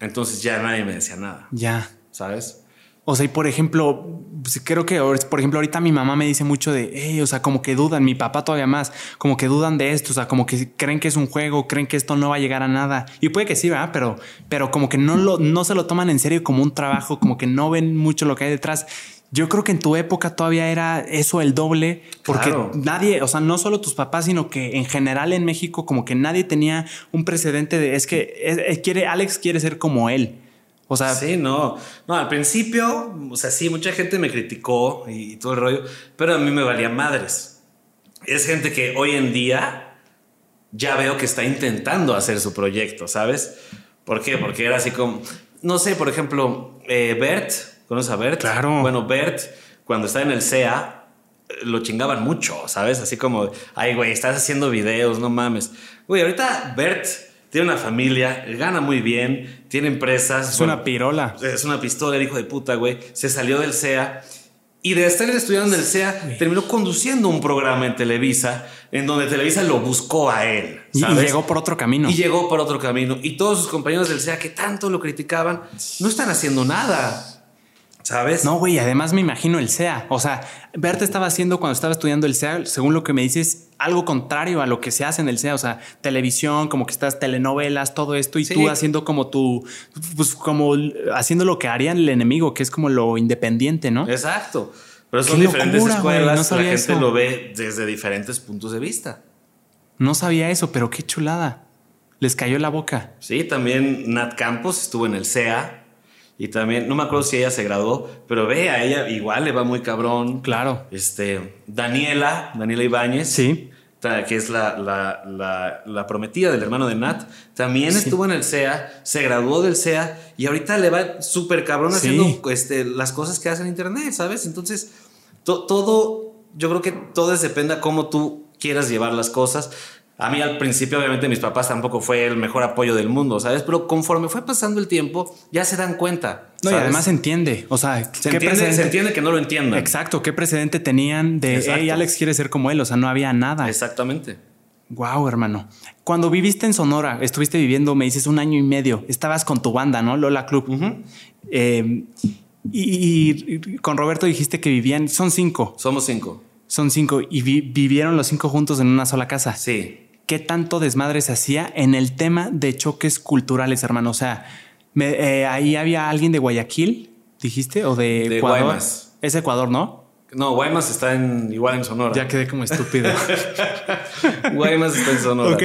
Entonces ya nadie me decía nada. Ya. ¿Sabes? O sea, y por ejemplo, pues, creo que, por ejemplo, ahorita mi mamá me dice mucho de, o sea, como que dudan, mi papá todavía más, como que dudan de esto, o sea, como que creen que es un juego, creen que esto no va a llegar a nada. Y puede que sí, ¿verdad? Pero, pero como que no, lo, no se lo toman en serio como un trabajo, como que no ven mucho lo que hay detrás. Yo creo que en tu época todavía era eso el doble, porque nadie, o sea, no solo tus papás, sino que en general en México como que nadie tenía un precedente de, es que quiere, Alex quiere ser como él. O sea, sí, no. No, al principio, o sea, sí, mucha gente me criticó y, todo el rollo, pero a mí me valía madres. Es gente que hoy en día ya veo que está intentando hacer su proyecto, ¿sabes? ¿Por qué? Porque era así como, no sé, por ejemplo, eh, Bert, ¿conoces a Bert? Claro. Bueno, Bert, cuando estaba en el CEA, lo chingaban mucho, ¿sabes? Así como, ay, güey, estás haciendo videos, no mames. Güey, ahorita Bert tiene una familia, gana muy bien, tiene empresas. Es una pirola. Es una pistola, el hijo de puta, güey. Se salió del CEA y de estar estudiando en el CEA, terminó conduciendo un programa en Televisa, en donde Televisa lo buscó a él. Y llegó por otro camino. Y llegó por otro camino. Y todos sus compañeros del CEA que tanto lo criticaban, no están haciendo nada. ¿Sabes? No, güey, además me imagino el SEA. O sea, Berta estaba haciendo cuando estaba estudiando el SEA, según lo que me dices, algo contrario a lo que se hace en el SEA. O sea, televisión, como que estás telenovelas, todo esto, y tú haciendo como tu, pues como haciendo lo que haría el enemigo, que es como lo independiente, ¿no? Exacto. Pero son diferentes escuelas, la gente lo ve desde diferentes puntos de vista. No sabía eso, pero qué chulada. Les cayó la boca. Sí, también Nat Campos estuvo en el SEA y también, no me acuerdo si ella se graduó, pero ve, a ella igual le va muy cabrón. Claro. Este, Daniela, Daniela Ibáñez. Sí. Que es la, la, la, prometida del hermano de Nat. También estuvo en el SEA, se graduó del SEA y ahorita le va súper cabrón haciendo este, las cosas que hace en Internet, ¿sabes? Entonces, todo, yo creo que todo depende de cómo tú quieras llevar las cosas. A mí al principio, obviamente, mis papás tampoco fue el mejor apoyo del mundo, ¿sabes? Pero conforme fue pasando el tiempo, ya se dan cuenta. No, y además se entiende. O sea, se, entiende, se entiende que no lo entiendan. Exacto. ¿Qué precedente tenían de, hey, Alex quiere ser como él? O sea, no había nada. Exactamente. Wow, hermano. Cuando viviste en Sonora, estuviste viviendo, me dices, un año y medio. Estabas con tu banda, ¿no? Lola Club. Eh, y, con Roberto dijiste que vivían, son cinco. Somos cinco. Son cinco. Y vivieron los cinco juntos en una sola casa. Sí qué tanto desmadre se hacía en el tema de choques culturales, hermano. O sea, eh, ahí había alguien de Guayaquil, dijiste, o de, Ecuador. Guaymas. Es Ecuador, ¿no? No, Guaymas está en, igual en Sonora. Ya quedé como estúpido. [laughs] Guaymas está en Sonora. Ok,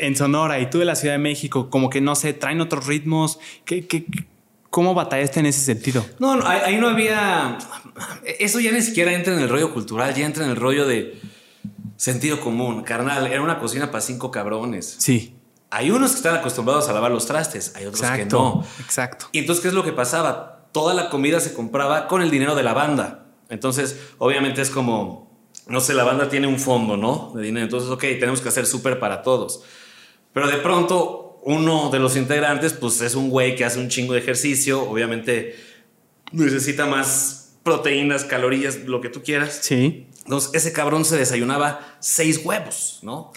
en Sonora y tú de la Ciudad de México, como que no sé, traen otros ritmos. ¿Qué, qué, cómo batallaste en ese sentido? No, no, ahí no había. Eso ya ni siquiera entra en el rollo cultural, ya entra en el rollo de Sentido común, carnal, era una cocina para cinco cabrones. Sí. Hay unos que están acostumbrados a lavar los trastes, hay otros que no. Exacto. Y entonces, ¿qué es lo que pasaba? Toda la comida se compraba con el dinero de la banda. Entonces, obviamente es como, no sé, la banda tiene un fondo, ¿no? De dinero. Entonces, ok, tenemos que hacer súper para todos. Pero de pronto, uno de los integrantes, pues es un güey que hace un chingo de ejercicio, obviamente necesita más proteínas, calorías, lo que tú quieras. Sí. Entonces, ese cabrón se desayunaba seis huevos, ¿no?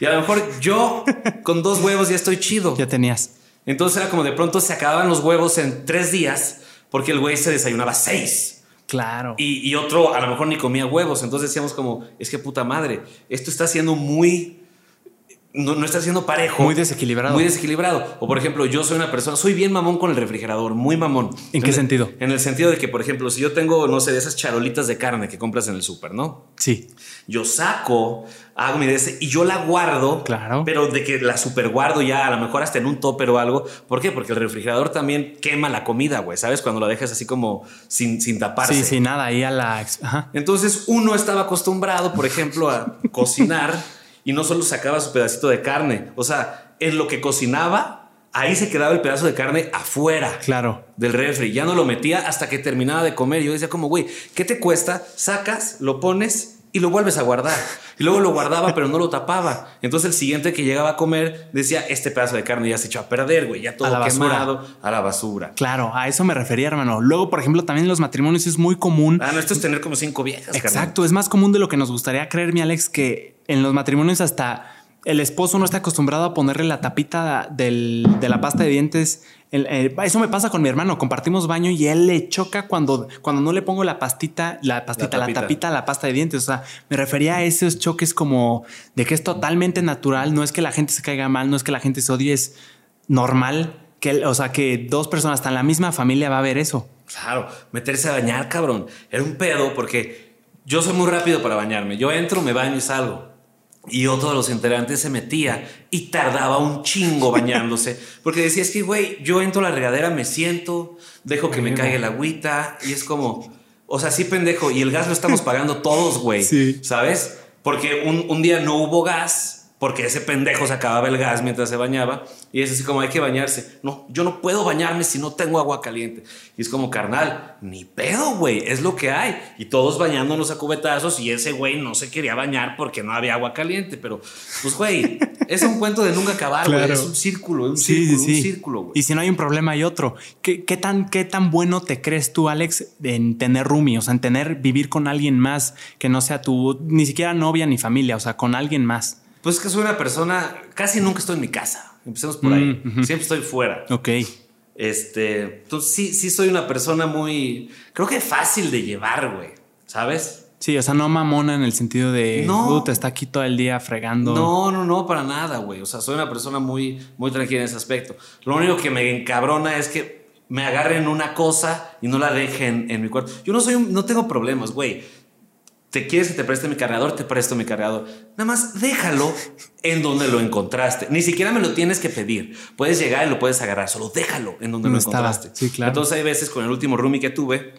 Y a lo mejor yo con dos huevos ya estoy chido. Ya tenías. Entonces era como de pronto se acababan los huevos en tres días porque el güey se desayunaba seis. Claro. Y, y otro a lo mejor ni comía huevos. Entonces decíamos como, es que puta madre, esto está siendo muy... No, no está siendo parejo. Muy desequilibrado. Muy desequilibrado. O por ejemplo, yo soy una persona, soy bien mamón con el refrigerador, muy mamón. ¿En qué el- sentido? En el sentido de que, por ejemplo, si yo tengo, no sé, de esas charolitas de carne que compras en el súper, ¿no? Sí. Yo saco, hago mi de ese y yo la guardo. Claro. Pero de que la super guardo ya, a lo mejor hasta en un topper o algo. ¿Por qué? Porque el refrigerador también quema la comida, güey. ¿Sabes? Cuando la dejas así como sin, sin taparse. Sí, sí, nada, ahí a la. Ajá. Entonces uno estaba acostumbrado, por ejemplo, a cocinar [laughs] y no solo sacaba su pedacito de carne. O sea, en lo que cocinaba, ahí se quedaba el pedazo de carne afuera Claro. del refri. Ya no lo metía hasta que terminaba de comer. Yo decía como, güey, ¿qué te cuesta? Sacas, lo pones y lo vuelves a guardar. Y luego lo guardaba, pero no lo tapaba. Entonces el siguiente que llegaba a comer decía, este pedazo de carne ya se echó a perder, güey, ya todo A basura. quemado a la basura. Claro, a eso me refería, hermano. Luego, por ejemplo, también en los matrimonios es muy común. Ah, no, esto es tener como cinco viejas. carnal. Exacto, es más común de lo que nos gustaría creer, mi Alex, que en los matrimonios hasta el esposo no está acostumbrado a ponerle la tapita del- de la pasta de dientes. El- eh, eso me pasa con mi hermano. Compartimos baño y él le choca cuando, cuando no le pongo la pastita, la pastita, la, tapita. tapita a la pasta de dientes. O sea, me refería a esos choques como de que es totalmente natural. No es que la gente se caiga mal, no es que la gente se odie, es normal. Que, o sea, que dos personas, hasta en la misma familia va a haber eso. Claro, meterse a bañar, cabrón. Era un pedo porque yo soy muy rápido para bañarme. Yo entro, me baño y salgo. Y otro de los integrantes se metía y tardaba un chingo bañándose. Porque decía, es que, güey, yo entro a la regadera, me siento, dejo que me caiga el agüita. Y es como, o sea, sí, pendejo. Y el gas lo estamos pagando todos, güey. Sí. ¿Sabes? Porque un, un día no hubo gas. Porque ese pendejo se acababa el gas mientras se bañaba. Y es así como hay que bañarse. No, yo no puedo bañarme si no tengo agua caliente. Y es como, carnal, ni pedo, güey. Es lo que hay. Y todos bañándonos a cubetazos. Y ese güey no se quería bañar porque no había agua caliente. Pero, pues, güey, [laughs] es un cuento de nunca acabar, güey. Claro. Es un círculo, un Sí, círculo, sí. un círculo, güey. Y si no hay un problema, hay otro. ¿Qué, qué tan, ¿Qué tan bueno te crees tú, Alex, en tener roomie? O sea, en tener, vivir con alguien más que no sea tu, ni siquiera novia ni familia, o sea, con alguien más. Pues es que soy una persona, casi nunca estoy en mi casa. Empecemos por ahí. Mm. Siempre estoy fuera. Ok. Este, entonces sí, sí soy una persona muy, creo que fácil de llevar, güey. ¿Sabes? Sí, o sea, no mamona en el sentido de, No. no. te está aquí todo el día fregando. No, no, no, para nada, güey. O sea, soy una persona muy, muy tranquila en ese aspecto. Lo único que me encabrona es que me agarren una cosa y no la dejen en mi cuarto. Yo no soy, un- no tengo problemas, güey. Te quieres que te preste mi cargador, te presto mi cargador. Nada más déjalo en donde lo encontraste. Ni siquiera me lo tienes que pedir. Puedes llegar y lo puedes agarrar. Solo déjalo en donde No lo estaba. encontraste. Sí, claro. Entonces hay veces con el último roomie que tuve,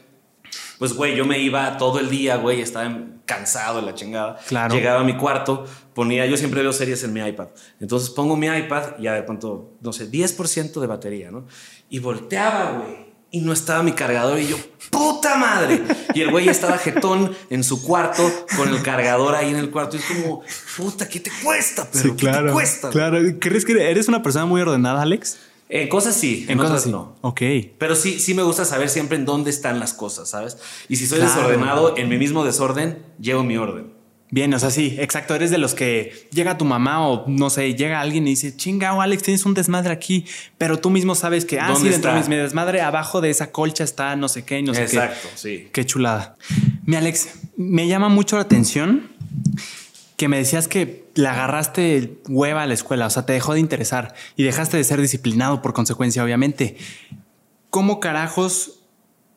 pues güey, yo me iba todo el día, güey, estaba cansado de la chingada. Claro. Llegaba a mi cuarto, ponía, yo siempre veo series en mi iPad. Entonces pongo mi iPad y a ver cuánto, no sé, 10% de batería, ¿no? Y volteaba, güey. Y no estaba mi cargador y yo, puta madre. Y el güey estaba jetón en su cuarto con el cargador ahí en el cuarto. Y es como, puta, ¿qué te cuesta? Pero, ¿qué te cuesta? Claro. ¿Crees que eres una persona muy ordenada, Alex? En cosas sí, en, En cosas sí. no. Ok. Pero sí, sí me gusta saber siempre en dónde están las cosas, ¿sabes? Y si soy Claro. desordenado, en mi mismo desorden, llevo mi orden. Bien, o sea, sí, exacto. Eres de los que llega tu mamá o no sé, llega alguien y dice, chingao, Alex, tienes un desmadre aquí, pero tú mismo sabes que, ah, ¿Dónde sí, dentro de mi desmadre, abajo de esa colcha está no sé qué y no sé qué. Exacto, sí. Qué chulada. Mi Alex, me llama mucho la atención que me decías que le agarraste hueva a la escuela, o sea, te dejó de interesar y dejaste de ser disciplinado por consecuencia, obviamente. ¿Cómo carajos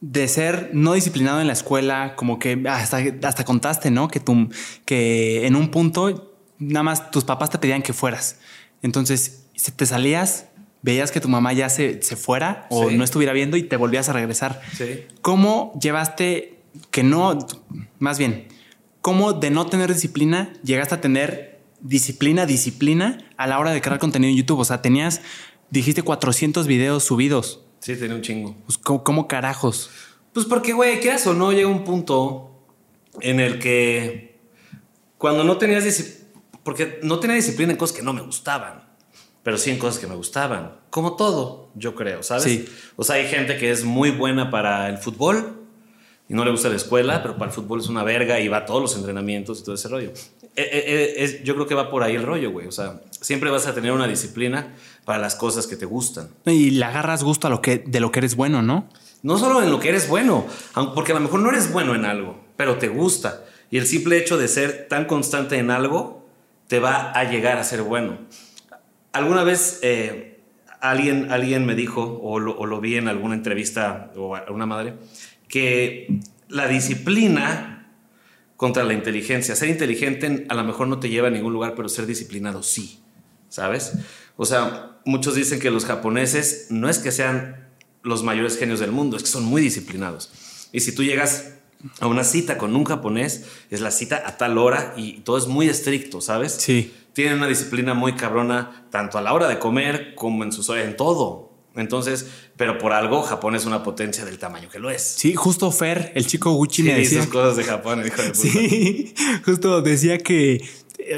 de ser no disciplinado en la escuela, como que hasta, hasta contaste, ¿no? Que, tú, que en un punto nada más tus papás te pedían que fueras. Entonces, si te salías, veías que tu mamá ya se, se fuera o Sí. no estuviera viendo y te volvías a regresar. Sí. ¿Cómo llevaste que no, más bien, cómo de no tener disciplina llegaste a tener disciplina, disciplina a la hora de crear contenido en YouTube? O sea, tenías, dijiste 400 videos subidos. Sí, tenía un chingo. Pues, ¿cómo, cómo carajos? Pues porque, güey, quieras o no, llega un punto en el que cuando no tenías disciplina, porque no tenía disciplina en cosas que no me gustaban. pero sí en cosas que me gustaban. Como todo, yo creo, ¿sabes? Sí. O sea, hay gente que es muy buena para el fútbol y no le gusta la escuela, pero para el fútbol es una verga y va a todos los entrenamientos y todo ese rollo. Eh, eh, eh, es- yo creo que va por ahí el rollo, güey. O sea, siempre vas a tener una disciplina para las cosas que te gustan. Y le agarras gusto a lo que, de lo que eres bueno, ¿no? No solo en lo que eres bueno, porque a lo mejor no eres bueno en algo, pero te gusta. Y el simple hecho de ser tan constante en algo te va a llegar a ser bueno. Alguna vez eh, alguien, alguien me dijo, o lo, o lo vi en alguna entrevista o a una madre, que la disciplina contra la inteligencia, ser inteligente a lo mejor no te lleva a ningún lugar, pero ser disciplinado sí, ¿sabes? O sea, muchos dicen que los japoneses no es que sean los mayores genios del mundo, es que son muy disciplinados. Y si tú llegas a una cita con un japonés, es la cita a tal hora y todo es muy estricto, ¿sabes? Sí. Tienen una disciplina muy cabrona, tanto a la hora de comer como en sus en todo. Entonces, pero por algo Japón es una potencia del tamaño que lo es. Sí, justo Fer, el chico Gucci me Sí, decía. sus cosas de Japón, hijo de puta. Sí, [laughs] justo decía que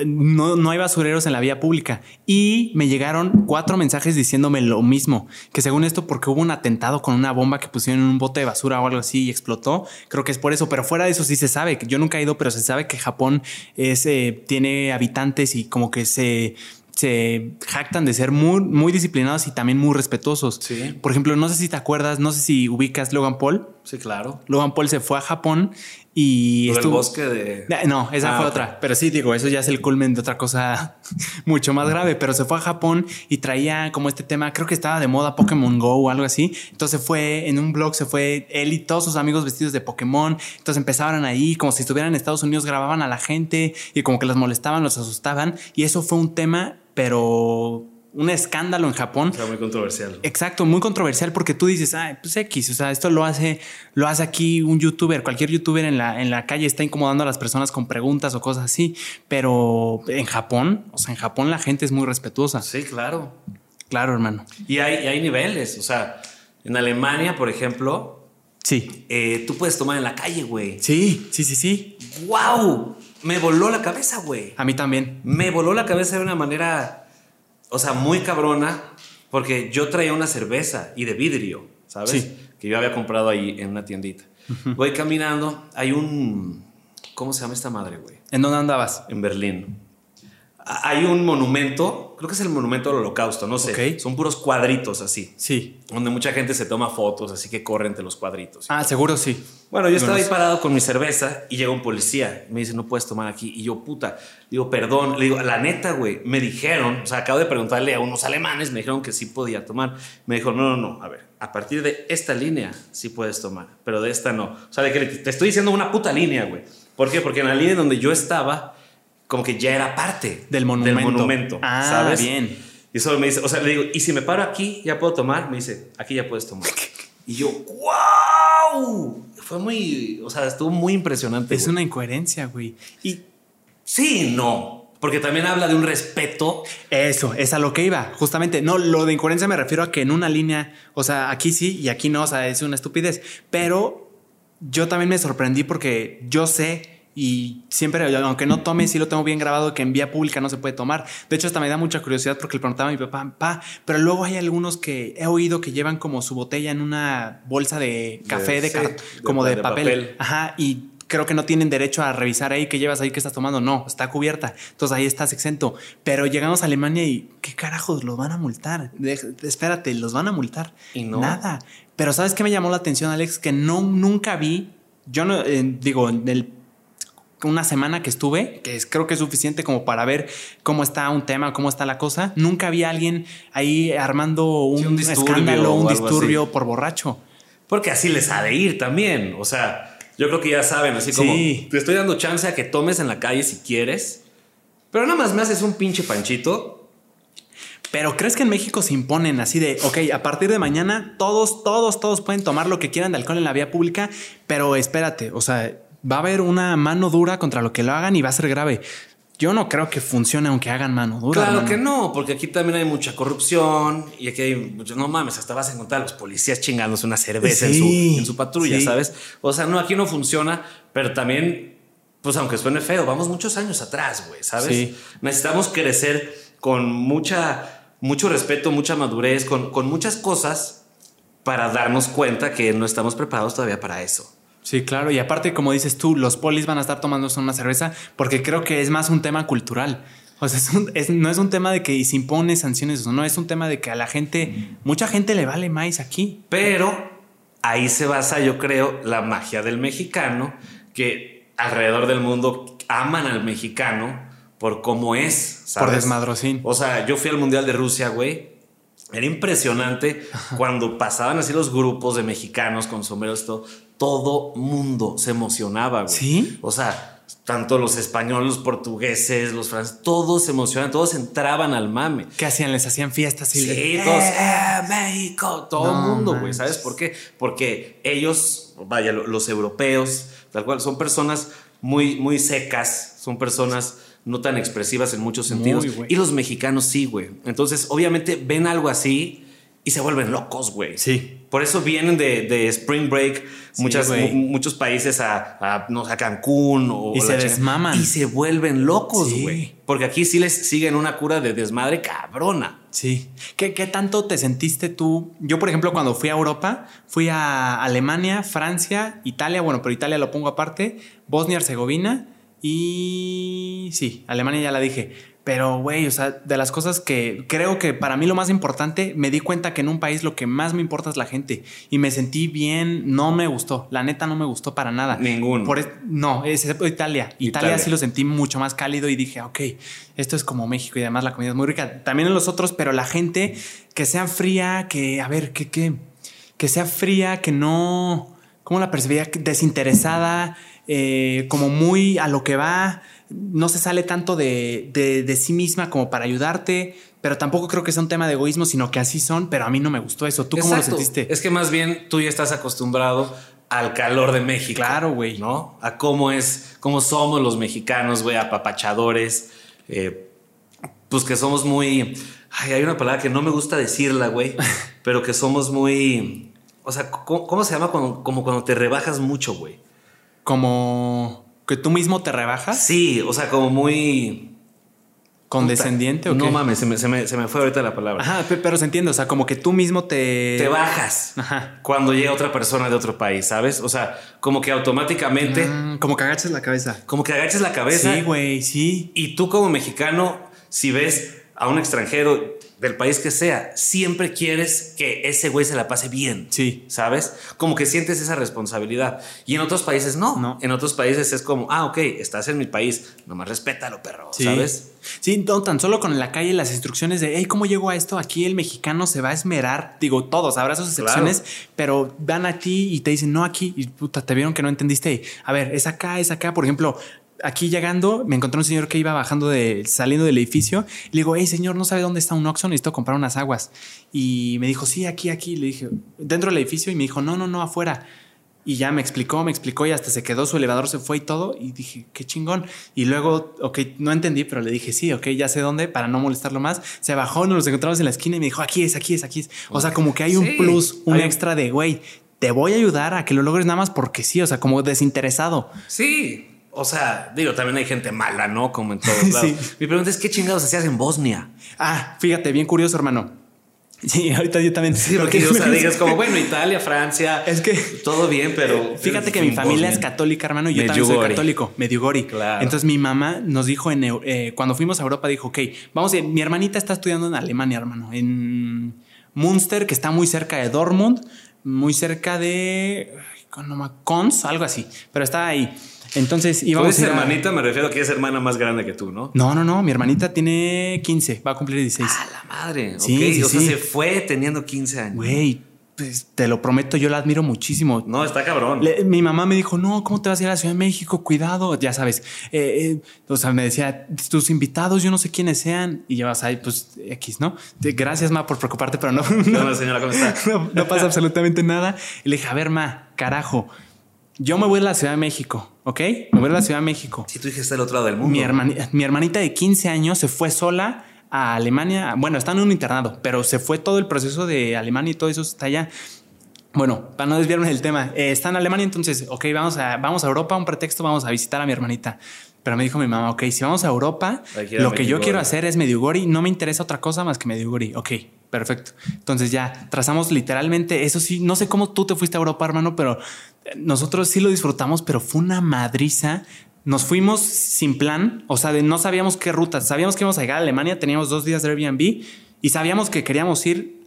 no, no hay basureros en la vía pública. Y me llegaron cuatro mensajes diciéndome lo mismo. Que según esto, porque hubo un atentado con una bomba que pusieron en un bote de basura o algo así y explotó. Creo que es por eso. Pero fuera de eso sí se sabe. Yo nunca he ido, pero se sabe que Japón es, eh, tiene habitantes y como que se... Se jactan de ser muy, muy disciplinados y también muy respetuosos. Sí. Por ejemplo, no sé si te acuerdas, no sé si ubicas Logan Paul. Sí, claro. Logan Paul se fue a Japón y estuvo. bosque de... Eh, No, esa Ah, fue otra. Pero sí, digo, eso ya es el culmen de otra cosa [laughs] mucho más grave. Pero se fue a Japón y traía como este tema, creo que estaba de moda Pokémon Go o algo así. Entonces fue en un blog, se fue él y todos sus amigos vestidos de Pokémon. Entonces empezaban ahí, como si estuvieran en Estados Unidos, grababan a la gente y como que los molestaban, los asustaban. Y eso fue un tema, pero un escándalo en Japón. O sea, muy controversial. Exacto, muy controversial porque tú dices, ah, pues X, o sea, esto lo hace, lo hace aquí un youtuber, cualquier youtuber en la, en la calle está incomodando a las personas con preguntas o cosas así, pero en Japón, o sea, en Japón la gente es muy respetuosa. Sí, claro. Claro, hermano. Y hay, y hay niveles. O sea, en Alemania, por ejemplo, Sí, eh, tú puedes tomar en la calle, güey. sí, sí, sí, sí. ¡Wow! Me voló la cabeza, güey. A mí también. Me voló la cabeza de una manera, o sea, muy cabrona, porque yo traía una cerveza y de vidrio, ¿sabes? Sí. Que yo había comprado ahí en una tiendita. Voy caminando, hay un... ¿Cómo se llama esta madre, güey? ¿En dónde andabas? En Berlín. Hay un monumento, creo que es el monumento al holocausto, no sé. Son puros cuadritos así, Sí. donde mucha gente se toma fotos, así que corre entre los cuadritos. Ah, seguro sí. Bueno, yo estaba ahí parado con mi cerveza y llega un policía. Me dice, no puedes tomar aquí. Y yo, puta, digo, perdón. Le digo, la neta, güey, me dijeron, o sea, acabo de preguntarle a unos alemanes, me dijeron que sí podía tomar. Me dijo, no, no, no, a ver, a partir de esta línea sí puedes tomar, pero de esta no. O sea, de que te estoy diciendo una puta línea, güey. ¿Por qué? Porque en la línea donde yo estaba, como que ya era parte Del monumento. Del monumento Ah, ¿sabes? bien. Y solo me dice, o sea, le digo, ¿y si me paro aquí, ya puedo tomar? Me dice, aquí ya puedes tomar. [laughs] Y yo, ¡wow! Fue muy, o sea, estuvo muy impresionante. Es güey. una incoherencia, güey. Y Sí, no. Porque también habla de un respeto. Eso, es a lo que iba, justamente. No, lo de incoherencia me refiero a que en una línea, o sea, aquí sí y aquí no, o sea, es una estupidez. Pero yo también me sorprendí porque yo sé y siempre, aunque no tome, sí lo tengo bien grabado que en vía pública no se puede tomar. De hecho, hasta me da mucha curiosidad porque le preguntaba a mi papá, pa, pero luego hay algunos que he oído que llevan como su botella en una bolsa de café, de, sí, de- como de, de papel. papel. Ajá, y creo que no tienen derecho a revisar ahí que llevas ahí que estás tomando. No, está cubierta. Entonces ahí estás exento. Pero llegamos a Alemania y ¿qué carajos los van a multar? De- espérate, los van a multar. Y no. Nada. Pero ¿sabes qué me llamó la atención, Alex? Que no, nunca vi, yo no, eh, digo, en el una semana que estuve, que es, creo que es suficiente como para ver cómo está un tema, cómo está la cosa. Nunca vi a alguien ahí armando un, Sí, un disturbio escándalo, un disturbio por borracho. Porque así les ha de ir también. O sea, yo creo que ya saben, así como Sí. te estoy dando chance a que tomes en la calle si quieres. Pero nada más me haces un pinche panchito. Pero ¿crees que en México se imponen así de, ok, a partir de mañana todos, todos, todos pueden tomar lo que quieran de alcohol en la vía pública, pero espérate, o sea, va a haber una mano dura contra lo que lo hagan y va a ser grave. Yo no creo que funcione aunque hagan mano dura. Claro hermano. que no, porque aquí también hay mucha corrupción y aquí hay mucho, no mames, hasta vas a encontrar a los policías chingándose una cerveza en, su, en su patrulla, sí. ¿sabes? O sea, no, aquí no funciona, pero también, pues aunque suene feo, vamos muchos años atrás, güey, ¿sabes? Sí. Necesitamos crecer con mucha mucho respeto, mucha madurez, con, con muchas cosas para darnos cuenta que no estamos preparados todavía para eso. Sí, claro. Y aparte, como dices tú, los polis van a estar tomándose una cerveza porque creo que es más un tema cultural. O sea, es un- es- no es un tema de que se impone sanciones o no, es un tema de que a la gente, mucha gente le vale más aquí. Pero ahí se basa, yo creo, la magia del mexicano, que alrededor del mundo aman al mexicano por cómo es. ¿sabes? Por desmadrocín. O sea, yo fui al Mundial de Rusia, güey. Era impresionante cuando pasaban así los grupos de mexicanos con sombreros, todo, todo mundo se emocionaba, güey. ¿Sí? O sea, tanto los españoles, los portugueses, los franceses, todos se emocionaban, todos entraban al mame. ¿Qué hacían? Les hacían fiestas y Sí, todos, ¡Eh! ¡eh, México! Todo el No mundo, güey. ¿Sabes por qué? Porque ellos, vaya, lo- los europeos, tal cual, son personas muy, muy secas, son personas no tan expresivas en muchos sentidos. y los mexicanos sí, güey. Entonces, obviamente, ven algo así y se vuelven locos, güey. Sí. Por eso vienen de, de Spring Break Sí, muchas, muchos países a, a, no, a Cancún o Y se desmaman. Y se vuelven locos, Sí. güey. Porque aquí sí les siguen una cura de desmadre cabrona. Sí. ¿Qué, ¿Qué tanto te sentiste tú? Yo, por ejemplo, cuando fui a Europa, fui a Alemania, Francia, Italia, bueno, pero Italia lo pongo aparte, Bosnia, Herzegovina y sí, Alemania ya la dije. Pero, güey, o sea, de las cosas que creo que para mí lo más importante, me di cuenta que en un país lo que más me importa es la gente. Y me sentí bien, no me gustó. La neta no me gustó para nada. Ninguno. Por no, excepto Italia. Italia. Italia. sí lo sentí mucho más cálido y dije, ok, esto es como México y además la comida es muy rica. También en los otros, pero la gente que sea fría, que, a ver, que, que, que sea fría, que no, ¿cómo la percibía? Desinteresada, eh, como muy a lo que va, no se sale tanto de, de, de sí misma como para ayudarte, pero tampoco creo que sea un tema de egoísmo, sino que así son, pero a mí no me gustó eso. ¿Tú cómo lo sentiste? Es que más bien tú ya estás acostumbrado al calor de México. Claro, güey. ¿No? A cómo es, cómo somos los mexicanos, güey, apapachadores. eh, pues que somos muy. Ay, hay una palabra que no me gusta decirla, güey, [laughs] pero que somos muy. O sea, ¿cómo, cómo se llama cuando, como cuando te rebajas mucho, güey? Como que tú mismo te rebajas, Sí, o sea, como muy. condescendiente o No qué? mames, se me, se me- se me fue ahorita la palabra. Ajá, pe- pero se entiende, o sea, como que tú mismo te... te bajas Ajá. cuando llega otra persona de otro país, ¿sabes? O sea, como que automáticamente, Mm, como que agachas la cabeza. como que agaches la cabeza. Sí, güey, sí. Y tú como mexicano, si ves a un extranjero del país que sea, siempre quieres que ese güey se la pase bien. Sí. ¿Sabes? Como que sientes esa responsabilidad. Y en otros países no. No. En otros países es como, ah, ok, estás en mi país, nomás respétalo, perro. Sí. ¿Sabes? Sí, no, tan solo con la calle las instrucciones de, hey, ¿cómo llego a esto? Aquí el mexicano se va a esmerar. Digo, todos, habrá sus excepciones, pero van a ti y te dicen, no, aquí, y puta, te vieron que no entendiste. A ver, es acá, es acá. Por ejemplo, aquí llegando, me encontré un señor que iba bajando de, saliendo del edificio. Y le digo, hey, señor, ¿no sabe dónde está un Oxxo? Necesito comprar unas aguas. Y me dijo, sí, aquí, aquí. Le dije, dentro del edificio. Y me dijo, no, no, no, afuera. Y ya me explicó, me explicó y hasta se quedó, su elevador se fue y todo. Y dije, qué chingón. Y luego, ok, no entendí, pero le dije, sí, ok, ya sé dónde, para no molestarlo más. Se bajó, nos los encontramos en la esquina y me dijo, aquí es, aquí es, aquí es. O sea, como que hay un Sí, plus, un hay- extra de, güey, te voy a ayudar a que lo logres nada más porque sí, o sea, como desinteresado. Sí. O sea, digo, también hay gente mala, ¿no? Como en todos [laughs] Sí. lados. Mi pregunta es, ¿qué chingados hacías en Bosnia? Ah, fíjate, bien curioso, hermano. Sí, ahorita yo también. Sí, [laughs] porque, o sea, digas como, bueno, Italia, Francia. Es que- Todo bien, pero. Fíjate que mi familia es católica, hermano, y yo también soy Medjugorje. católico, Mediugori. Claro. Entonces mi mamá nos dijo en eh, cuando fuimos a Europa dijo, ok, vamos, a- mi hermanita está estudiando en Alemania, hermano, en Münster, que está muy cerca de Dortmund, muy cerca de ay, ¿cómo no me- Kons, algo así, pero está ahí. Entonces íbamos a hermanita, me refiero a que es hermana más grande que tú, ¿no? No, no, no, mi hermanita tiene 15, va a cumplir 16. A la madre. Sí, o sea, sí. se fue teniendo 15 años. Güey, pues, te lo prometo, yo la admiro muchísimo. No, está cabrón. Le- mi mamá me dijo, no, ¿cómo te vas a ir a la Ciudad de México? Cuidado, ya sabes. Eh, eh, o sea, me decía, tus invitados, yo no sé quiénes sean. Y llevas ahí, pues, X, ¿no? Gracias, Ma, por preocuparte, pero no, ¿Qué [laughs] no, onda, señora? ¿Cómo está? no- no pasa absolutamente nada. Y le dije, a ver, Ma, carajo, yo me voy a la Ciudad de México, ¿ok? Me voy a la Ciudad de México. Si tu hija está del otro lado del mundo. Mi, hermani- mi hermanita de 15 años se fue sola a Alemania. Bueno, está en un internado, pero se fue todo el proceso de Alemania y todo eso está allá. Bueno, para no desviarme del tema, eh, está en Alemania, entonces, ok, vamos a, vamos a Europa, un pretexto, vamos a visitar a mi hermanita. Pero me dijo mi mamá, ok, si vamos a Europa, que lo que yo quiero hacer es Medjugorje, no me interesa otra cosa más que Medjugorje. Ok, perfecto. Entonces ya trazamos literalmente, eso sí, no sé cómo tú te fuiste a Europa, hermano, pero eh, nosotros sí lo disfrutamos, pero fue una madriza. Nos fuimos sin plan, o sea, no sabíamos qué ruta, sabíamos que íbamos a llegar a Alemania, teníamos dos días de Airbnb y sabíamos que queríamos ir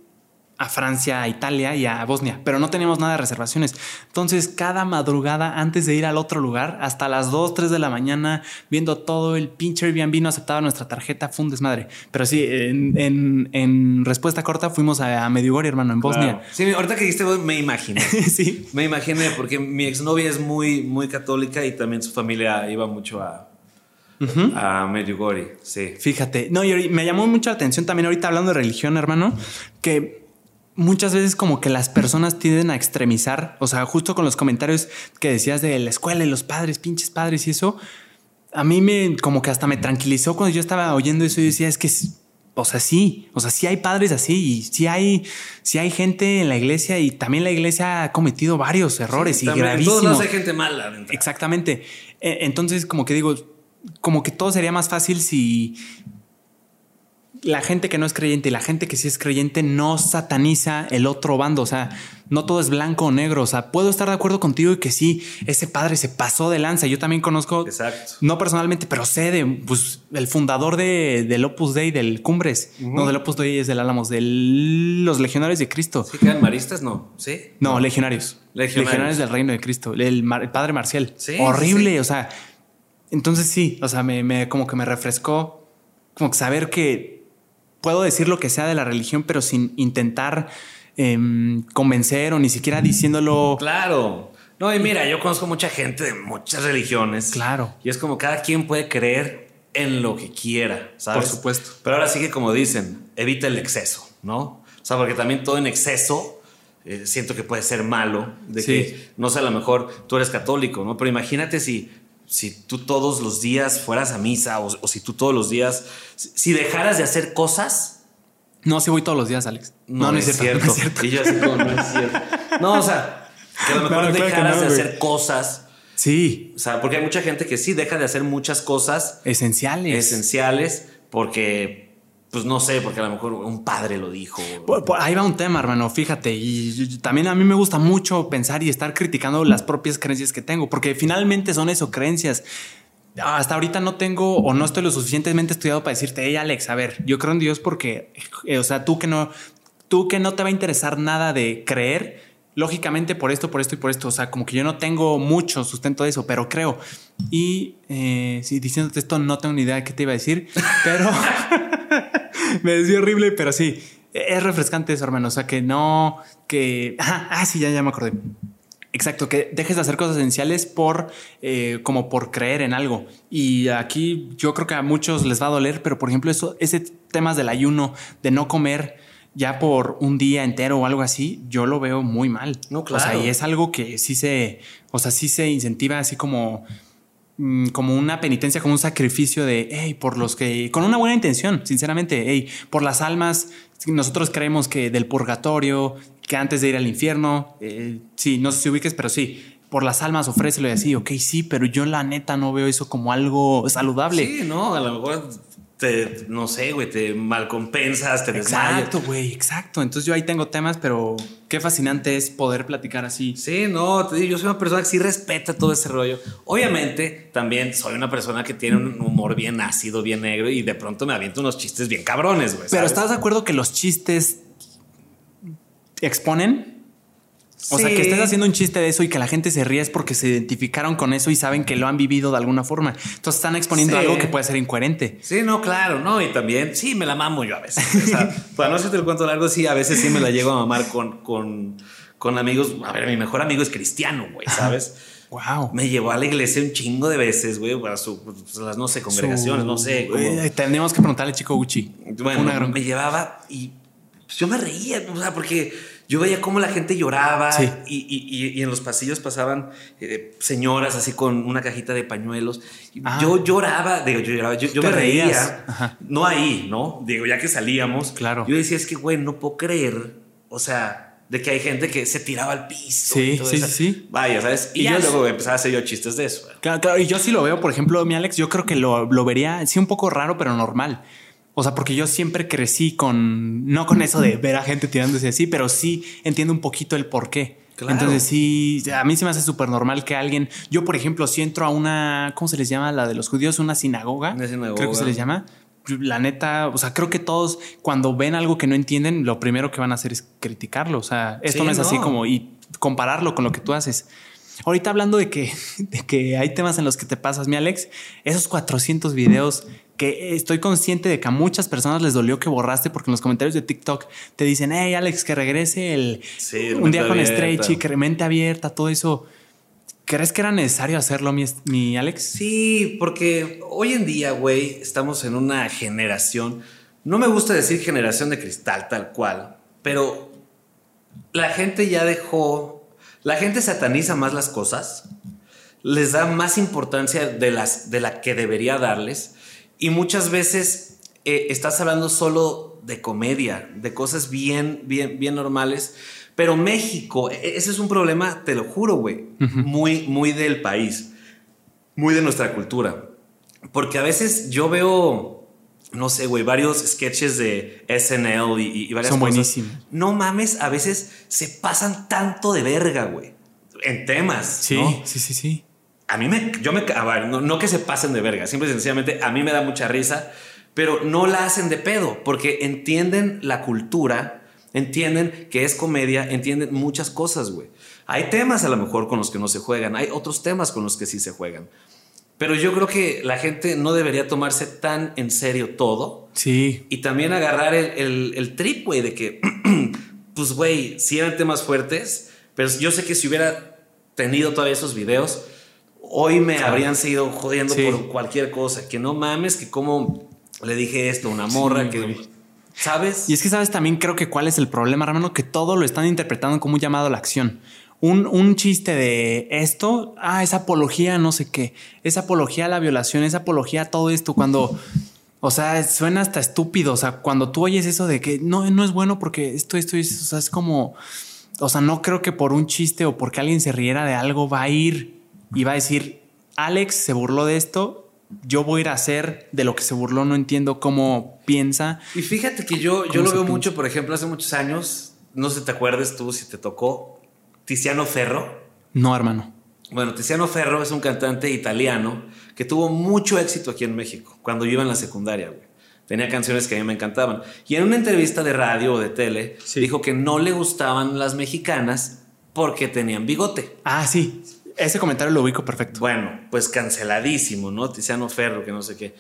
a Francia, a Italia y a Bosnia, pero no teníamos nada de reservaciones. Entonces, cada madrugada antes de ir al otro lugar, hasta las 2, 3 de la mañana, viendo todo el pinche Airbnb, no aceptaba nuestra tarjeta, fue un desmadre. Pero sí, en, en- en respuesta corta fuimos a, a Medjugorje, hermano, en Bosnia. Claro. Sí, ahorita que dijiste, me imaginé. [laughs] sí. Me imaginé porque mi exnovia es muy, muy católica y también su familia iba mucho a, a Medjugorje. Sí. Fíjate, no, y me llamó mucho la atención también ahorita hablando de religión, hermano, que muchas veces como que las personas tienden a extremizar, o sea, justo con los comentarios que decías de la escuela y los padres, pinches padres y eso, a mí me como que hasta me tranquilizó cuando yo estaba oyendo eso y decía, es que, es- o sea, sí, o sea, sí hay padres así y sí hay, sí hay gente en la iglesia y también la iglesia ha cometido varios errores y gravísimos. todos hay gente mala. Exactamente. E- Entonces, como que digo, como que todo sería más fácil si la gente que no es creyente y la gente que sí es creyente no sataniza el otro bando. O sea, no todo es blanco o negro. O sea, puedo estar de acuerdo contigo y que sí, ese padre se pasó de lanza. Yo también conozco, Exacto. no personalmente, pero sé de pues, el fundador de, del Opus Dei, del Cumbres. No, del Opus Dei es del Álamos, de los Legionarios de Cristo. ¿Sí quedan maristas? No. ¿Sí? No, legionarios. Legionarios. legionarios. del reino de Cristo. El, mar- el padre Marcial. Sí, Horrible. sí. O sea, entonces sí, o sea, me, me- como que me refrescó como que saber que puedo decir lo que sea de la religión, pero sin intentar em, convencer o ni siquiera diciéndolo. Claro. No, y mira, yo conozco mucha gente de muchas religiones. Claro. Y es como cada quien puede creer en lo que quiera, ¿sabes? Por supuesto. Pero ahora sí que como dicen, evita el exceso, ¿no? O sea, porque también todo en exceso eh, siento que puede ser malo, de Sí. que no sé, a lo mejor tú eres católico, ¿no? Pero imagínate si, si tú todos los días fueras a misa o, o si tú todos los días, si, dejaras de hacer cosas, No, sí voy todos los días, Alex. no, no, es, cierto. no es cierto. Y yo así como, no es cierto. No, o sea, que a lo mejor Claro, claro que dejaras no, de hacer cosas. Sí, O sea, porque hay mucha gente que sí deja de hacer muchas cosas esenciales. esenciales porque, pues no sé, porque a lo mejor un padre lo dijo. Por- por ahí va un tema, hermano, fíjate. Y también a mí me gusta mucho pensar y estar criticando las propias creencias que tengo, porque finalmente son eso, creencias. Hasta ahorita no tengo o no estoy lo suficientemente estudiado para decirte, hey Alex, a ver, yo creo en Dios porque, eh, o sea, tú que no, tú que no te va a interesar nada de creer, lógicamente por esto, por esto y por esto, o sea, como que yo no tengo mucho sustento de eso, pero creo. Y eh, sí, diciéndote esto, no tengo ni idea de qué te iba a decir, pero [laughs] [laughs] [laughs] me decía horrible, pero sí, es refrescante eso, hermano. O sea, que no, que, [laughs] ah, ah, sí, ya, ya me acordé. Exacto, que dejes de hacer cosas esenciales por eh, como por creer en algo. Y aquí yo creo que a muchos les va a doler, pero por ejemplo, eso, ese temas del ayuno, de no comer ya por un día entero o algo así, yo lo veo muy mal. No, O sea, claro. y es algo que sí se, o sea, sí se incentiva así como como una penitencia, como un sacrificio de, hey, por los que, con una buena intención, sinceramente, hey, por las almas, nosotros creemos que del purgatorio, que antes de ir al infierno, eh, sí, no sé si ubiques, pero sí, por las almas ofrécelo y así, ok, sí, pero yo la neta no veo eso como algo saludable. Sí, no, a lo mejor te, no sé, güey, te malcompensas, te desmayas. Exacto, güey, exacto. Entonces yo ahí tengo temas, pero qué fascinante es poder platicar así. Sí, no, te digo, yo soy una persona que sí respeta todo ese rollo. Obviamente, también soy una persona que tiene un humor bien ácido, bien negro y de pronto me aviento unos chistes bien cabrones, güey. Pero. ¿estás de acuerdo que los chistes exponen? O sea, que estés haciendo un chiste de eso y que la gente se ríe es porque se identificaron con eso y saben que lo han vivido de alguna forma. Entonces están exponiendo Sí. algo que puede ser incoherente. Sí, no, claro, no, y también, sí, me la mamo yo a veces. O sea, [laughs] para no hacerte el cuento largo, sí, a veces sí me la llego a mamar con, con, con amigos. A ver, mi mejor amigo es cristiano, güey, ¿sabes? Wow. Me llevó a la iglesia un chingo de veces, güey, para su, pues, las, no sé, congregaciones, no sé. Eh, tenemos que preguntarle chico Gucci. Bueno, me llevaba y pues, yo me reía, o sea, porque yo veía cómo la gente lloraba Sí. y, y- y- en los pasillos pasaban eh, señoras así con una cajita de pañuelos. Ah. Yo lloraba, digo, yo lloraba, yo, me reías. reía, Ajá. no ahí, ¿no? Digo, ya que salíamos, Claro. yo decía, es que, güey, no puedo creer, o sea, de que hay gente que se tiraba al piso. Sí, y todo sí, eso. sí. Vaya, ¿sabes? Y, Y yo ya- luego empezaba a hacer yo chistes de eso. Claro, claro, y yo sí lo veo, por ejemplo, mi Alex, yo creo que lo, lo vería, sí, un poco raro, pero normal. O sea, porque yo siempre crecí con, no con eso de ver a gente tirándose así, pero sí entiendo un poquito el por qué. Claro. Entonces sí, a mí se me hace súper normal que alguien, yo por ejemplo, si entro a una, ¿cómo se les llama? La de los judíos, una sinagoga. Una sinagoga. Creo que se les llama. La neta, o sea, creo que todos cuando ven algo que no entienden, lo primero que van a hacer es criticarlo. O sea, esto Sí, no es así como y compararlo con lo que tú haces. Ahorita hablando de que, [laughs] de que hay temas en los que te pasas, mi Alex, esos 400 videos que estoy consciente de que a muchas personas les dolió que borraste porque en los comentarios de TikTok te dicen, hey Alex, que regrese el Sí, un día con. Stretchy, que mente abierta, todo eso. ¿Crees que era necesario hacerlo, mi, mi Alex? Sí, porque hoy en día, güey, estamos en una generación, no me gusta decir generación de cristal tal cual, pero la gente ya dejó, la gente sataniza más las cosas, les da más importancia de, las, de la que debería darles y muchas veces eh, estás hablando solo de comedia, de cosas bien, bien, bien normales. Pero México, e- ese es un problema, te lo juro, güey, muy, muy del país muy de nuestra cultura. Porque a veces yo veo, no sé, güey, varios sketches de SNL y, y varias Son cosas. buenísimos. No mames, a veces se pasan tanto de verga, güey. En temas. Sí, ¿no? sí, sí, sí. A mí me, yo me, ver, no, no que se pasen de verga, simple y sencillamente a mí me da mucha risa, pero no la hacen de pedo, porque entienden la cultura, entienden que es comedia, entienden muchas cosas, güey. Hay temas a lo mejor con los que no se juegan, hay otros temas con los que sí se juegan. Pero yo creo que la gente no debería tomarse tan en serio todo Sí, y también agarrar el, el, el trip, güey, de que, [clears throat] pues, güey, sí eran temas fuertes, pero yo sé que si hubiera tenido todavía esos videos, hoy me habrían seguido jodiendo Sí. por cualquier cosa. Que no mames, que como le dije esto a una morra, Sí, que, güey. ¿sabes? Y es que sabes también creo que cuál es el problema, hermano, que todo lo están interpretando como un llamado a la acción. Un, un chiste de esto, ah, es apología, no sé qué, es apología a la violación, es apología a todo esto, cuando, o sea, suena hasta estúpido, o sea, cuando tú oyes eso de que no, no es bueno porque esto, esto, es, o sea, es como, o sea, no creo que por un chiste o porque alguien se riera de algo va a ir y va a decir, Alex se burló de esto, yo voy a ir a hacer de lo que se burló, no entiendo cómo piensa. Y fíjate que yo, yo ¿Cómo lo veo mucho, por ejemplo, hace muchos años, no sé si te acuerdas tú, si te tocó, Tiziano Ferro. No, hermano. Bueno, Tiziano Ferro es un cantante italiano que tuvo mucho éxito aquí en México cuando yo iba en la secundaria. güey. Tenía canciones que a mí me encantaban. Y en una entrevista de radio o de tele Sí. dijo que no le gustaban las mexicanas porque tenían bigote. Ah, sí. Ese comentario lo ubico perfecto. Bueno, pues canceladísimo, ¿no? Tiziano Ferro, que no sé qué.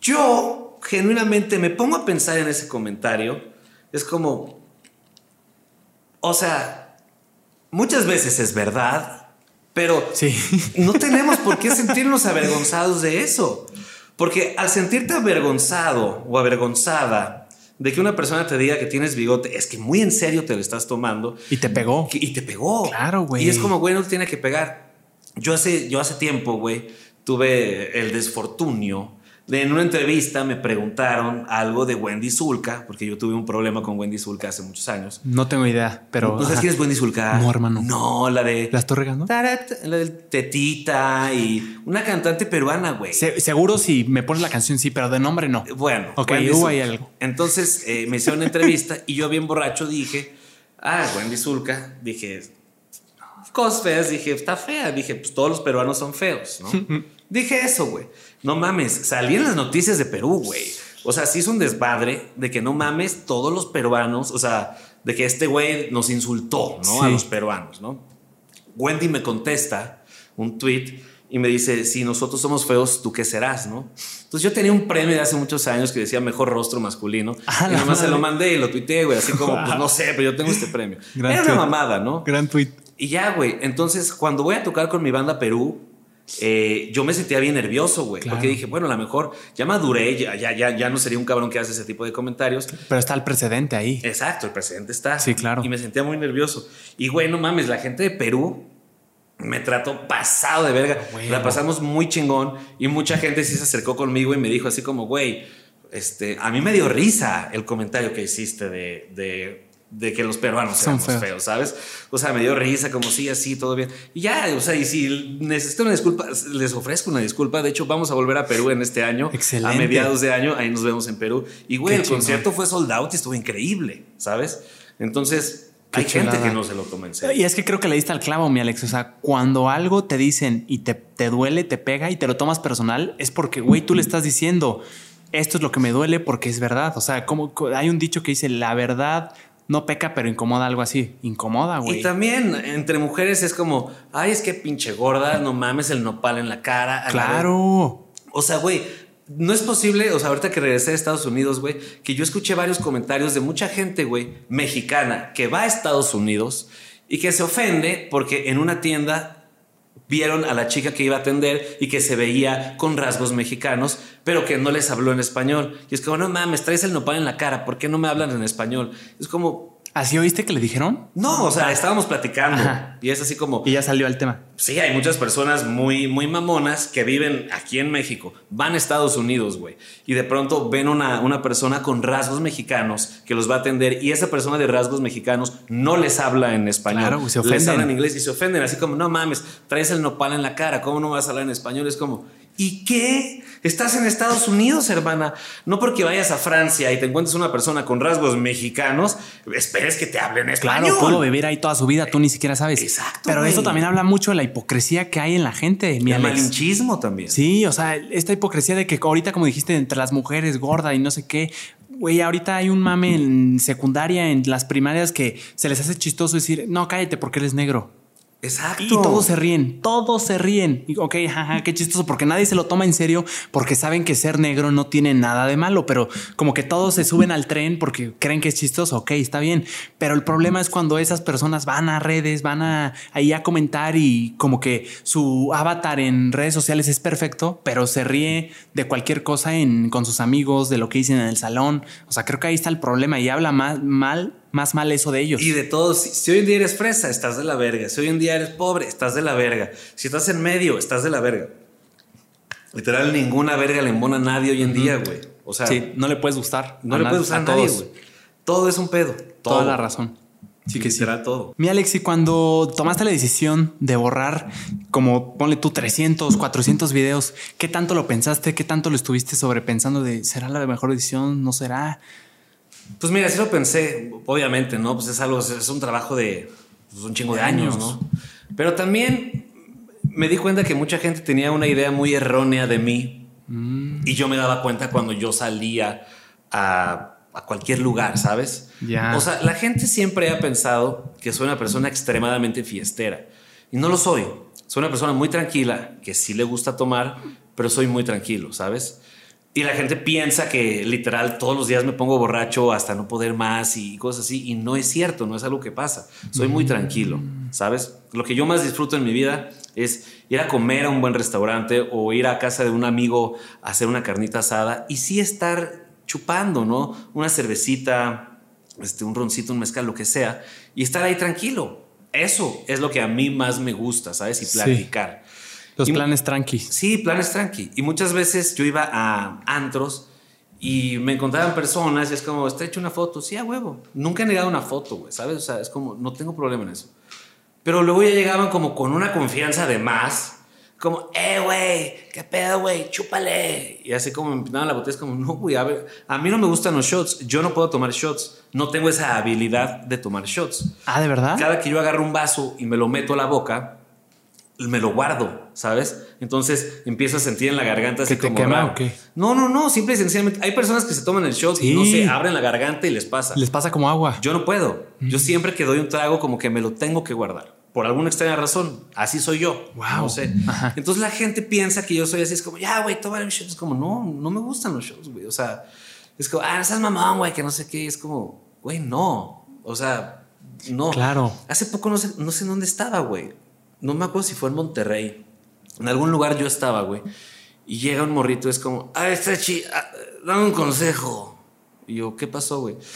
Yo genuinamente me pongo a pensar en ese comentario. Es como, o sea, muchas veces es verdad, pero Sí. no tenemos por qué sentirnos avergonzados de eso. Porque al sentirte avergonzado o avergonzada de que una persona te diga que tienes bigote, es que muy en serio te lo estás tomando Y te pegó. que- y te pegó. Claro, güey. Y es como, güey, no te tiene que pegar. Yo hace, yo hace tiempo, güey, tuve el desfortunio de en una entrevista me preguntaron algo de Wendy Zulka, porque yo tuve un problema con Wendy Zulka hace muchos años. No tengo idea, pero. ¿No sabes quién es Wendy Zulka? No, hermano. No, la de... ¿La estoy regando? Tarat, La del Tetita y una cantante peruana, güey. Se- seguro si me pones la canción, sí, pero de nombre no. Bueno, Ok, hubo ahí algo. Entonces eh, me hicieron una entrevista y yo bien borracho dije, ah, Wendy Zulka, dije, cosas feas, dije, está fea, dije, pues todos los peruanos son feos, ¿no? [laughs] dije eso, güey. No mames, salí en las noticias de Perú, güey. O sea, sí es un desmadre de que no mames todos los peruanos, o sea, de que este güey nos insultó, ¿no? A los peruanos, ¿no? Wendy me contesta un tweet y me dice, si nosotros somos feos, ¿tú qué serás, no? Entonces yo tenía un premio de hace muchos años que decía mejor rostro masculino Ah, y nomás se lo madre. mandé y lo tuiteé, güey, así como, pues no [laughs] sé, pero yo tengo este premio. Gran Era una mamada, ¿no? Gran tweet. Y ya, güey, entonces cuando voy a tocar con mi banda Perú, eh, yo me sentía bien nervioso, güey, Claro. porque dije, bueno, a lo mejor ya maduré, ya, ya, ya, ya no sería un cabrón que hace ese tipo de comentarios. Pero está el precedente ahí. Exacto, el presidente está. Sí, claro. Y me sentía muy nervioso. Y güey, no mames, la gente de Perú me trató pasado de verga. Güey. La pasamos muy chingón y mucha gente sí se acercó conmigo y me dijo así como, güey, este, a mí me dio risa el comentario que hiciste de, de, de que los peruanos Son feos. feos. ¿sabes? O sea, me dio risa, como sí, así, todo bien. Y ya, o sea, y si necesito una disculpa, les ofrezco una disculpa. De hecho, vamos a volver a Perú en este año. Excelente. A mediados de año, ahí nos vemos en Perú. Y, güey, Qué el chingón. concierto fue sold out y estuvo increíble, ¿sabes? Entonces, Qué hay gente que no se lo serio. Y es que creo que le diste al clavo, mi Alex. O sea, cuando algo te dicen y te, te duele, te pega y te lo tomas personal, es porque, güey, tú le estás diciendo, esto es lo que me duele porque es verdad. O sea, como co- hay un dicho que dice, la verdad no peca, pero incomoda algo así. Incomoda, güey. Y también entre mujeres es como, ay, es que pinche gorda, no mames el nopal en la cara. Claro. vez". O sea, güey, no es posible, o sea, ahorita que regresé a Estados Unidos, güey, que yo escuché varios comentarios de mucha gente, güey, mexicana, que va a Estados Unidos y que se ofende porque en una tienda vieron a la chica que iba a atender y que se veía con rasgos mexicanos, pero que no les habló en español. Y es como, no mames, traes el nopal en la cara, ¿por qué no me hablan en español? Es como, ¿Así oíste que le dijeron? no, o sea, estábamos platicando Ajá. y es así como, Y ya salió al tema. sí, hay muchas personas muy, muy mamonas que viven aquí en México, van a Estados Unidos, güey, y de pronto ven una, una persona con rasgos mexicanos que los va a atender y esa persona de rasgos mexicanos no les habla en español, Claro, se les ofenden. habla en inglés y se ofenden, así como, no mames, traes el nopal en la cara, ¿cómo no vas a hablar en español? Es como, ¿y qué? Estás en Estados Unidos, hermana. No porque vayas a Francia y te encuentres una persona con rasgos mexicanos, esperes que te hablen español. Claro, pudo vivir ahí toda su vida, tú ni siquiera sabes. Exacto, Pero eso también habla mucho de la hipocresía que hay en la gente, mi el malinchismo también. Sí, o sea, esta hipocresía de que ahorita, como dijiste, entre las mujeres gorda y no sé qué, güey, ahorita hay un mame en secundaria, en las primarias, que se les hace chistoso decir, no, cállate porque eres negro. Exacto. Y todos se ríen, todos se ríen. Y, ok, jaja, qué chistoso, porque nadie se lo toma en serio, porque saben que ser negro no tiene nada de malo, pero como que todos se suben al tren porque creen que es chistoso, ok, está bien. Pero el problema es cuando esas personas van a redes, van a ahí a comentar y como que su avatar en redes sociales es perfecto, pero se ríe de cualquier cosa en, con sus amigos, de lo que dicen en el salón. O sea, creo que ahí está el problema y habla mal, más mal eso de ellos. Y de todos, si, si hoy en día eres fresa, estás de la verga. Si hoy en día eres pobre, estás de la verga. Si estás en medio, estás de la verga. Literal, ninguna verga le embona a nadie hoy en día, güey. O sea, sí, no le puedes gustar. no le puedes usar a, nadie, güey. Todo es un pedo. Todo. Toda la razón. Sí, que será todo. Mi Alex, y cuando tomaste la decisión de borrar, como ponle tú 300, 400 videos, ¿qué tanto lo pensaste? ¿Qué tanto lo estuviste sobrepensando de será la mejor decisión? ¿No será? Pues mira, sí lo pensé, obviamente, ¿no? Pues es algo, es un trabajo de pues, un chingo de años, ¿no? Pero también me di cuenta que mucha gente tenía una idea muy errónea de mí y yo me daba cuenta cuando yo salía a, a cualquier lugar, ¿sabes? O sea, la gente siempre ha pensado que soy una persona extremadamente fiestera y no lo soy. Soy una persona muy tranquila, que sí le gusta tomar, pero soy muy tranquilo, ¿sabes? Y la gente piensa que literal todos los días me pongo borracho hasta no poder más y cosas así. Y no es cierto, no es algo que pasa. Soy muy tranquilo, ¿sabes? Lo que yo más disfruto en mi vida es ir a comer a un buen restaurante o ir a casa de un amigo a hacer una carnita asada y sí estar chupando, ¿no? Una cervecita, este, un roncito, un mezcal, lo que sea, y estar ahí tranquilo. Eso es lo que a mí más me gusta, ¿sabes? Y Sí. Los Y- planes tranqui. Sí, planes tranqui. Y muchas veces yo iba a antros y me encontraban personas y es como, está hecho una foto. Sí, a huevo. Nunca he negado una foto, güey, ¿sabes? O sea, es como, no tengo problema en eso. Pero luego ya llegaban como con una confianza de más. Como, eh, güey, qué pedo, güey, chúpale. Y así como me empinaban la botella, es como, no, güey, a ver, a mí no me gustan los shots. Yo no puedo tomar shots. No tengo esa habilidad de tomar shots. Ah, ¿de verdad? Cada que yo agarro un vaso y me lo meto a la boca, me lo guardo, ¿sabes? Entonces empiezo a sentir en la garganta así ¿Que te como quema raro. o qué? No, no, no, simple y sencillamente. Hay personas que se toman el shot y no se abren la garganta y les pasa. Les pasa como agua. Yo no puedo. Yo siempre que doy un trago como que me lo tengo que guardar. Por alguna extraña razón. Así soy yo. Wow. No sé. Ajá. Entonces la gente piensa que yo soy así. Es como, ya, güey, toma el shot. Es como, no, no me gustan los shots, güey. O sea, es como, ah, no seas mamón, güey, que no sé qué. Es como, güey, no. O sea, no. Claro. Hace poco no sé, no sé dónde estaba, güey. No me acuerdo si fue en Monterrey. En algún lugar yo estaba, güey. Y llega un morrito, es como, ah, está chi, ah, dame un consejo. Y yo, ¿qué pasó, güey? [laughs]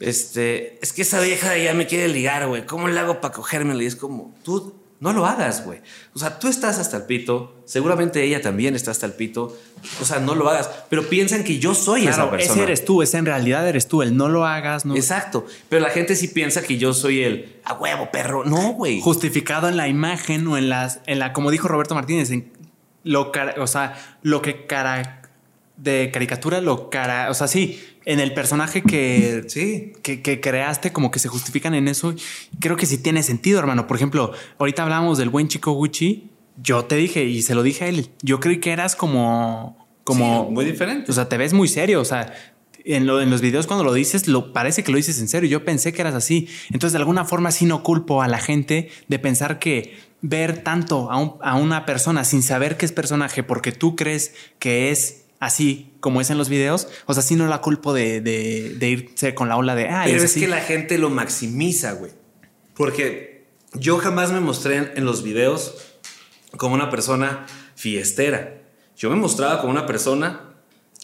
Este, es que esa vieja ya me quiere ligar, güey. ¿Cómo le hago para cogérmela? Y es como, tú, no lo hagas, güey. O sea, tú estás hasta el pito, seguramente ella también está hasta el pito. O sea, no lo hagas, pero piensan que yo soy esa persona. Ese eres tú, ese en realidad eres tú, el no lo hagas, no. Exacto, pero la gente sí piensa que yo soy el a huevo, perro. No, güey. Justificado en la imagen o en las, en la, como dijo Roberto Martínez, en lo, o sea, lo que cara de caricatura lo cara, o sea, sí, en el personaje que, sí. que, que, creaste, como que se justifican en eso. Creo que sí tiene sentido, hermano. Por ejemplo, ahorita hablábamos del buen chico Gucci. Yo te dije y se lo dije a él. Yo creí que eras como, como muy diferente. O sea, te ves muy serio. O sea, en, lo, en los videos cuando lo dices, lo parece que lo dices en serio. Yo pensé que eras así. Entonces, de alguna forma, sí no culpo a la gente de pensar que ver tanto a, a una persona sin saber que es personaje porque tú crees que es así como es en los videos. O sea, sí no la culpo de, de, irse con la ola de... Ah, Pero es, que la gente lo maximiza, güey. Porque yo jamás me mostré en, los videos como una persona fiestera. Yo me mostraba como una persona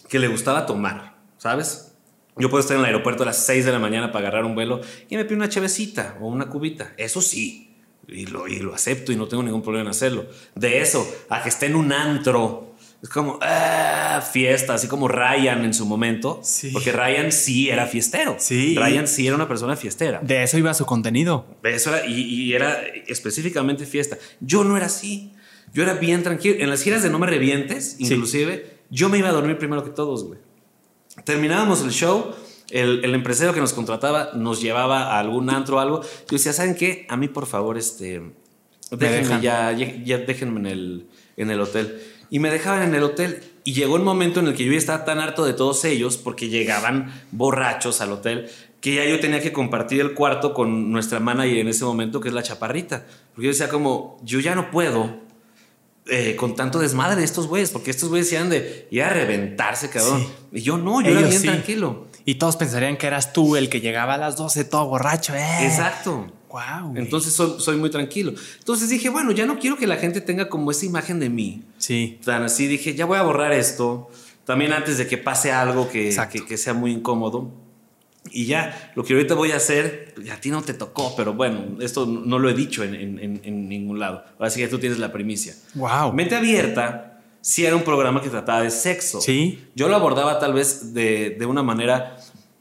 que le gustaba tomar, ¿sabes? Yo puedo estar en el aeropuerto a las 6 de la mañana para agarrar un vuelo y me pido una chevecita o una cubita. Eso sí, y lo, y lo acepto y no tengo ningún problema en hacerlo. De eso, a que esté en un antro es como ah, fiesta, así como Ryan en su momento. Porque Ryan sí era fiestero. Sí. Ryan sí era una persona fiestera. De eso iba su contenido. De eso era, y, era específicamente fiesta. Yo no era así. Yo era bien tranquilo. En las giras de No Me Revientes, inclusive, yo me iba a dormir primero que todos, güey. Terminábamos el show. El, el, empresario que nos contrataba nos llevaba a algún antro o algo. Yo decía, ¿saben qué? A mí, por favor, este. Déjenme ya, ya, déjenme en el, en el hotel y me dejaban en el hotel. Y llegó un momento en el que yo ya estaba tan harto de todos ellos, porque llegaban borrachos al hotel, que ya yo tenía que compartir el cuarto con nuestra manager en ese momento, que es la chaparrita. Porque yo decía como, yo ya no puedo eh, con tanto desmadre de estos güeyes, porque estos güeyes iban de ir a reventarse, cabrón. Y yo no, yo era bien tranquilo. Y todos pensarían que eras tú el que llegaba a las 12 todo borracho. Eh. Exacto. Entonces soy, muy tranquilo. Entonces dije, bueno, ya no quiero que la gente tenga como esa imagen de mí. Sí. Tan así dije, ya voy a borrar esto. También antes de que pase algo que, que, sea muy incómodo. Y ya, lo que ahorita voy a hacer, a ti no te tocó, pero bueno, esto no lo he dicho en, ningún lado. Ahora sí que tú tienes la primicia. Wow. Mente abierta, sí era un programa que trataba de sexo. Sí. Yo lo abordaba tal vez de, de una manera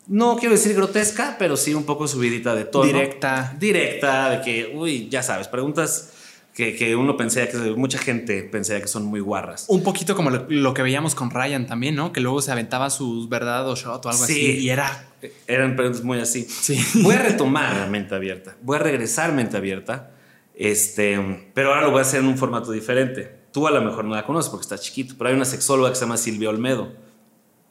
no quiero decir grotesca, pero sí un poco subidita de tono. Directa. Directa, de que, uy, ya sabes, preguntas que, uno pensaría que mucha gente pensaría que son muy guarras. Un poquito como lo, que veíamos con Ryan también, ¿no? Que luego se aventaba sus verdad o shot o algo así. Y era. Eran preguntas muy así. Sí. Voy a retomar mente abierta. Voy a regresar mente abierta. Este, pero ahora lo voy a hacer en un formato diferente. Tú a lo mejor no la conoces porque está chiquito, pero hay una sexóloga que se llama Silvia Olmedo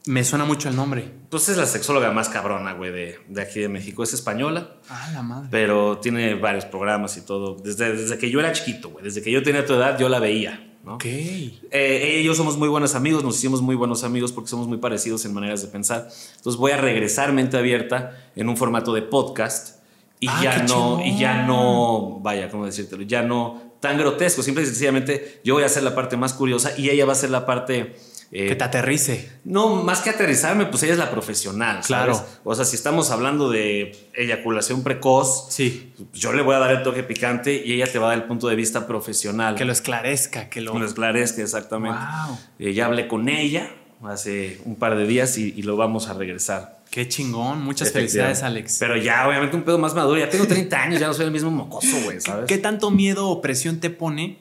me suena mucho el nombre. Pues es la sexóloga más cabrona, güey, de, de, aquí de México. Es española. Ah, la madre. Pero tiene varios programas y todo. Desde, desde que yo era chiquito, güey. Desde que yo tenía tu edad, yo la veía. ¿no? Ok. Eh, ella y yo somos muy buenos amigos, nos hicimos muy buenos amigos porque somos muy parecidos en maneras de pensar. Entonces voy a regresar mente abierta en un formato de podcast y ah, ya no, y ya no, vaya, ¿cómo decírtelo? Ya no tan grotesco. Simple y sencillamente yo voy a hacer la parte más curiosa y ella va a ser la parte eh, que te aterrice. No, más que aterrizarme, pues ella es la profesional. Claro. O sea, si estamos hablando de eyaculación precoz, sí. yo le voy a dar el toque picante y ella te va a dar el punto de vista profesional. Que lo esclarezca, que lo, lo esclarezca, exactamente. Wow. Eh, ya hablé con ella hace un par de días y, lo vamos a regresar. Qué chingón. Muchas felicidades, Alex. Pero ya, obviamente, un pedo más maduro. Ya tengo 30 años, ya no soy el mismo mocoso, güey, ¿sabes? ¿Qué tanto miedo o presión te pone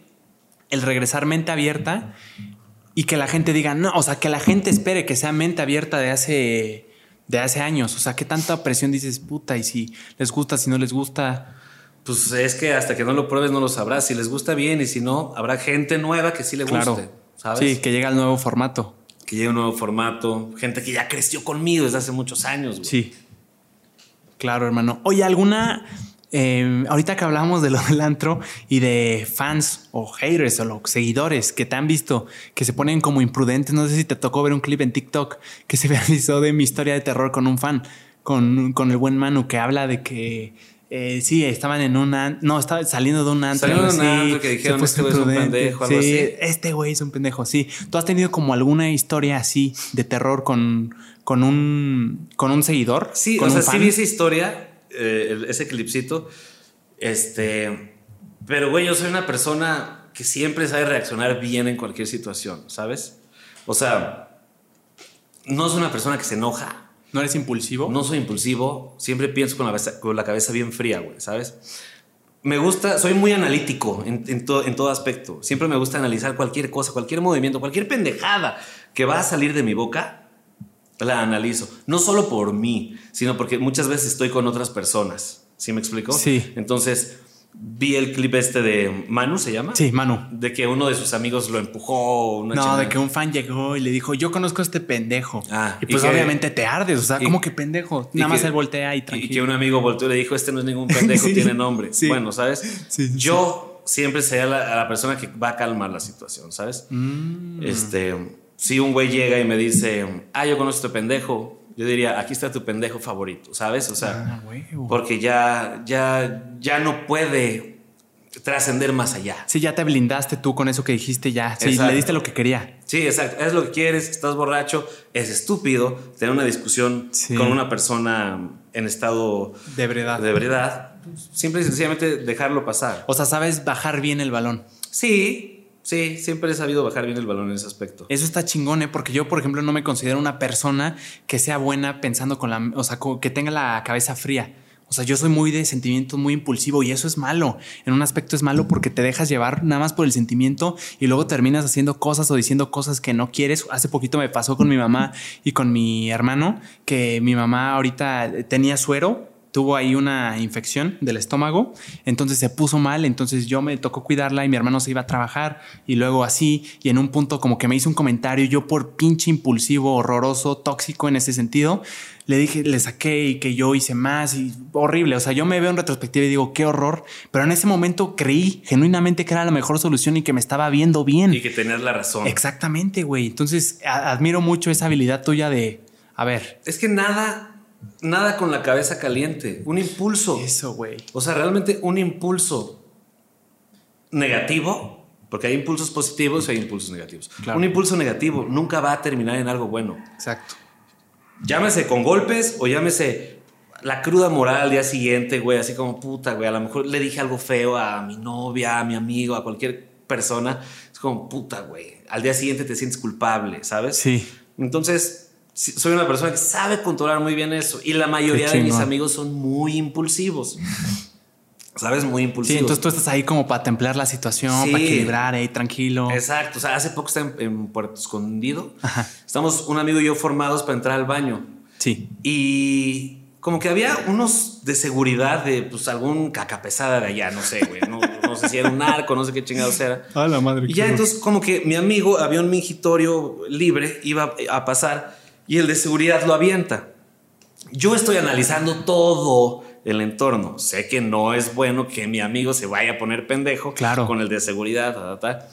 el regresar mente abierta y que la gente diga, no, o sea, que la gente espere que sea mente abierta de hace, de hace años. O sea, ¿qué tanta presión dices, puta? Y si les gusta, si no les gusta. Pues es que hasta que no lo pruebes no lo sabrás. Si les gusta bien y si no, habrá gente nueva que sí le guste. ¿sabes? Sí, que llega el nuevo formato. Que llegue un nuevo formato. Gente que ya creció conmigo desde hace muchos años. Sí. Claro, hermano. Oye, ¿alguna Em, ahorita que hablamos de lo del antro y de fans o haters o los seguidores que te han visto que se ponen como imprudentes, no sé si te tocó ver un clip en TikTok que se [laughs] realizó de mi historia de terror con un fan, con, con el buen Manu, que habla de que eh, sí, estaban en una. No, estaba saliendo de un antro. Saliendo de un antro que dijeron este güey es un pendejo, algo sí, así. Este güey es un pendejo, sí. ¿Tú has tenido como alguna historia así de terror con, con, un, con un seguidor? Sí, o sea, sí vi esa historia eh, ese clipcito, este, Pero, güey, yo soy una persona que siempre sabe reaccionar bien en cualquier situación, ¿sabes? O sea, no soy una persona que se enoja. ¿No eres impulsivo? No soy impulsivo. Siempre pienso con la cabeza, con la cabeza bien fría, güey, ¿sabes? Me gusta, soy muy analítico en, en, to- en todo aspecto. Siempre me gusta analizar cualquier cosa, cualquier movimiento, cualquier pendejada que va a salir de mi boca, la analizo. No solo por mí, sino porque muchas veces estoy con otras personas. ¿Sí me explico? Sí. Entonces, vi el clip este de Manu, ¿se llama? Sí, Manu. De que uno de sus amigos lo empujó. Una No, chingada. de que un fan llegó y le dijo, yo conozco a este pendejo. Ah, y y pues que- obviamente te ardes, o sea, y- ¿cómo que pendejo? y Nada más que- él voltea y Y tranquilo. que un amigo volteó y le dijo, este no es ningún [laughs] pendejo, Sí, tiene nombre. sí. Bueno, ¿sabes? Sí, Yo siempre seré la, a la persona que va a calmar la situación, ¿sabes? Mm. Este, si un güey llega y me dice, ah, yo conozco a este pendejo, yo diría, aquí está tu pendejo favorito, ¿sabes? O sea, Ah, porque ya, ya, ya no puede trascender más allá. Sí, ya te blindaste tú con eso que dijiste ya. Sí, Exacto. le diste lo que quería. Sí, exacto. Es lo que quieres, estás borracho, es estúpido tener una discusión Sí. con una persona en estado De verdad. de ebriedad. Pues, Simple y sencillamente dejarlo pasar. O sea, sabes bajar bien el balón. Sí, sí, siempre he sabido bajar bien el balón en ese aspecto. Eso está chingón, ¿eh? Porque yo, por ejemplo, no me considero una persona que sea buena pensando con la... O sea, que tenga la cabeza fría. O sea, yo soy muy de sentimientos, muy impulsivo y eso es malo. En un aspecto es malo porque te dejas llevar nada más por el sentimiento y luego terminas haciendo cosas o diciendo cosas que no quieres. Hace poquito me pasó con mi mamá y con mi hermano que mi mamá ahorita tenía suero tuvo ahí una infección del estómago, entonces se puso mal, entonces yo me tocó cuidarla y mi hermano se iba a trabajar y luego así, y en un punto como que me hizo un comentario, yo por pinche impulsivo, horroroso, tóxico en ese sentido, le dije, le saqué y que yo hice más y horrible, o sea, yo me veo en retrospectiva y digo, qué horror, pero en ese momento creí genuinamente que era la mejor solución y que me estaba viendo bien. Y que tener la razón. Exactamente, güey, entonces admiro mucho esa habilidad tuya de, a ver, Es que nada, nada con la cabeza caliente. Un impulso. eso, güey. O sea, realmente un impulso negativo, porque hay impulsos positivos y hay impulsos negativos. Claro. Un impulso negativo nunca va a terminar en algo bueno. Exacto. Llámese con golpes o llámese la cruda moral al día siguiente, güey, así como puta, güey. A lo mejor le dije algo feo a mi novia, a mi amigo, a cualquier persona. Es como puta, güey. Al día siguiente te sientes culpable, ¿sabes? Sí. Entonces, soy una persona que sabe controlar muy bien eso. Y la mayoría de mis amigos son muy impulsivos. [laughs] ¿Sabes? Muy Sí, impulsivos. entonces tú estás ahí como para templar la situación, Sí. para equilibrar ahí tranquilo. Exacto. O sea, hace poco estaba en, en Puerto Escondido. Estamos un amigo y yo formados para entrar al baño. Sí. Y como que había unos de seguridad de pues algún caca pesada de allá, no sé, güey. No, no sé si era un narco, no sé qué chingados era. A la madre. Y ya entonces como que mi amigo había un mingitorio libre, iba a pasar y el de seguridad lo avienta. Yo estoy analizando todo el entorno. Sé que no es bueno que mi amigo se vaya a poner pendejo Claro. con el de seguridad. ta, ta, ta.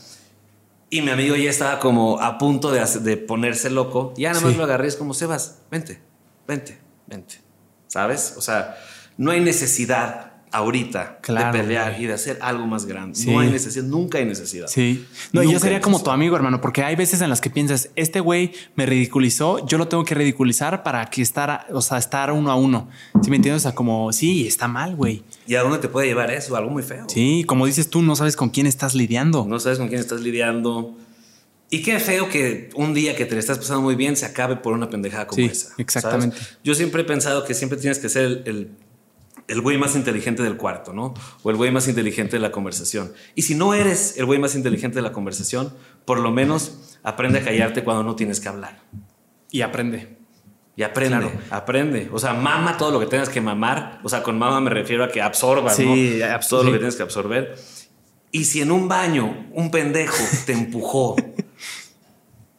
Y mi amigo ya estaba como a punto de ponerse loco. Ya nada más Sí. lo agarré, es como, Sebas, vente, vente, vente. ¿Sabes? O sea, no hay necesidad ahorita Claro, de pelear güey. y de hacer algo más grande. Sí. No hay necesidad, nunca hay necesidad. Sí. No, Nunca yo sería como tu amigo, hermano, porque hay veces en las que piensas, este güey me ridiculizó, yo lo tengo que ridiculizar para que estar, o sea, estar uno a uno. ¿Sí me entiendes? O sea, como, sí, está mal, güey. ¿Y a dónde te puede llevar eso? Algo muy feo. Sí, como dices tú, no sabes con quién estás lidiando. No sabes con quién estás lidiando. Y qué feo que un día que te le estás pasando muy bien se acabe por una pendejada como Sí, esa. ¿sabes? exactamente. Yo siempre he pensado que siempre tienes que ser el, el, el güey más inteligente del cuarto, ¿no? O el güey más inteligente de la conversación. Y si no eres el güey más inteligente de la conversación, por lo menos aprende a callarte cuando no tienes que hablar. Y aprende. Y aprende, Claro. aprende. O sea, mama todo lo que tengas que mamar. O sea, con mama me refiero a que absorbas, Sí, ¿no? todo lo que tienes que absorber. Y si en un baño un pendejo te empujó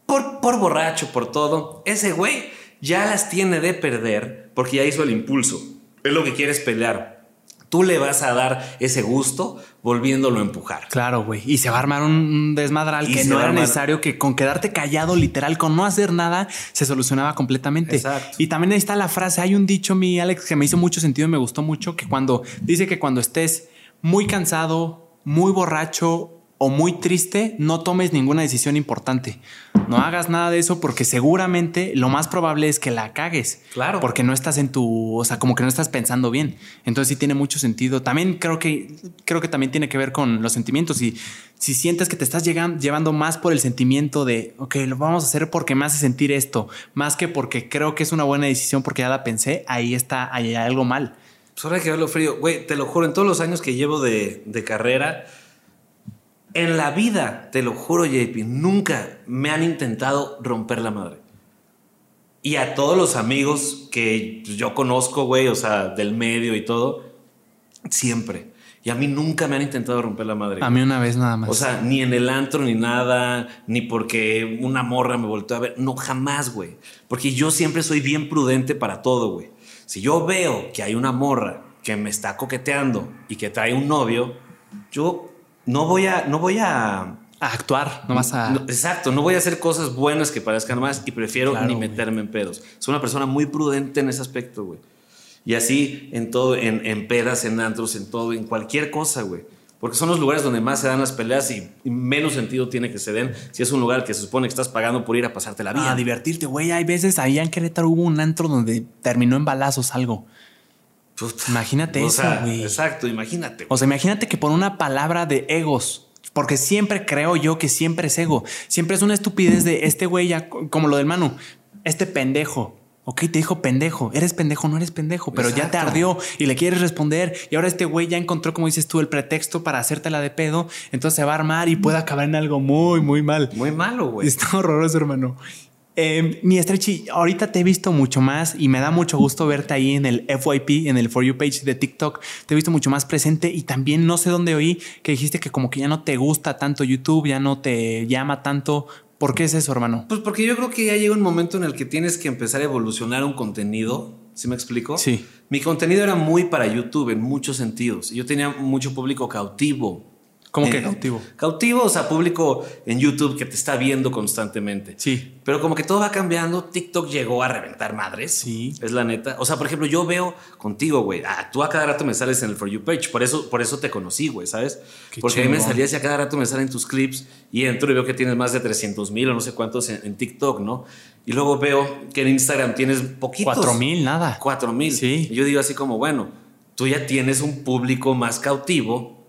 por, por borracho, por todo, ese güey ya las tiene de perder porque ya hizo el impulso. Es lo que quieres pelear. Tú le vas a dar ese gusto volviéndolo a empujar. Claro, güey. Y se va a armar un- desmadral Y que no era necesario, que con quedarte callado, literal, con no hacer nada, se solucionaba completamente. Exacto. Y también ahí está la frase. Hay un dicho, mi Alex, que me hizo mucho sentido y me gustó mucho, que cuando dice que cuando estés muy cansado, muy borracho o muy triste, no tomes ninguna decisión importante. No hagas nada de eso porque seguramente lo más probable es que la cagues. Claro. Porque no estás en tu, o sea, como que no estás pensando bien. Entonces sí tiene mucho sentido. También creo que creo que también tiene que ver con los sentimientos y si sientes que te estás llegando, llevando más por el sentimiento de, ok, lo vamos a hacer porque me hace sentir esto, más que porque creo que es una buena decisión porque ya la pensé, ahí está, ahí hay algo mal. Pues ahora hay que verlo frío. Güey, te lo juro, en todos los años que llevo de, de carrera, en la vida, te lo juro, JP, nunca me han intentado romper la madre. Y a todos los amigos que yo conozco, güey, o sea, del medio y todo, siempre. Y a mí nunca me han intentado romper la madre. A mí una vez nada más. O sea, ni en el antro ni nada, ni porque una morra me volteó a ver. No, jamás, güey. Porque yo siempre soy bien prudente para todo, güey. Si yo veo que hay una morra que me está coqueteando y que trae un novio, yo no voy a, no voy a, a actuar, no vas a. no, exacto, no voy a hacer cosas buenas que parezcan más y prefiero Claro, ni güey. meterme en pedos. Soy una persona muy prudente en ese aspecto, güey. Y así en todo, en, en pedas, en antros, en todo, en cualquier cosa, güey. Porque son los lugares donde más se dan las peleas y y menos sentido tiene que se den si es un lugar que se supone que estás pagando por ir a pasarte la vida. a divertirte, güey. Hay veces allá en Querétaro hubo un antro donde terminó en balazos algo. Imagínate O eso, güey. Exacto, imagínate. O sea, imagínate que por una palabra de egos, porque siempre creo yo que siempre es ego, siempre es una estupidez de este güey, ya como lo del Manu, este pendejo. Ok, te dijo pendejo, eres pendejo, no eres pendejo, pero ya te ardió y le quieres responder. Y ahora este güey ya encontró, como dices tú, el pretexto para hacértela de pedo. Entonces se va a armar y puede acabar en algo muy, muy mal. Muy malo, güey. Está horroroso, hermano. Eh, mi Estrechi, ahorita te he visto mucho más y me da mucho gusto verte ahí en el FYP, en el For You page de TikTok. Te he visto mucho más presente y también no sé dónde oí que dijiste que como que ya no te gusta tanto YouTube, ya no te llama tanto. ¿Por qué es eso, hermano? Pues porque yo creo que ya llega un momento en el que tienes que empezar a evolucionar un contenido. ¿Sí me explico? Sí. Mi contenido era muy para YouTube en muchos sentidos. Yo tenía mucho público cautivo. ¿Cómo que Eh, cautivo? Cautivo, o sea, público en YouTube que te está viendo constantemente. Sí. Pero como que todo va cambiando, TikTok llegó a reventar madres. Sí. Es la neta. O sea, por ejemplo, yo veo contigo, güey. Ah, tú a cada rato me sales en el For You page. Por eso, por eso te conocí, güey, ¿sabes? Qué Porque a mí me salías y a cada rato me salen tus clips y entro y veo que tienes más de 300 mil o no sé cuántos en, en TikTok, ¿no? Y luego veo que en Instagram tienes poquitos. Cuatro mil, nada. Cuatro mil. Sí. Y yo digo así como, bueno, tú ya tienes un público más cautivo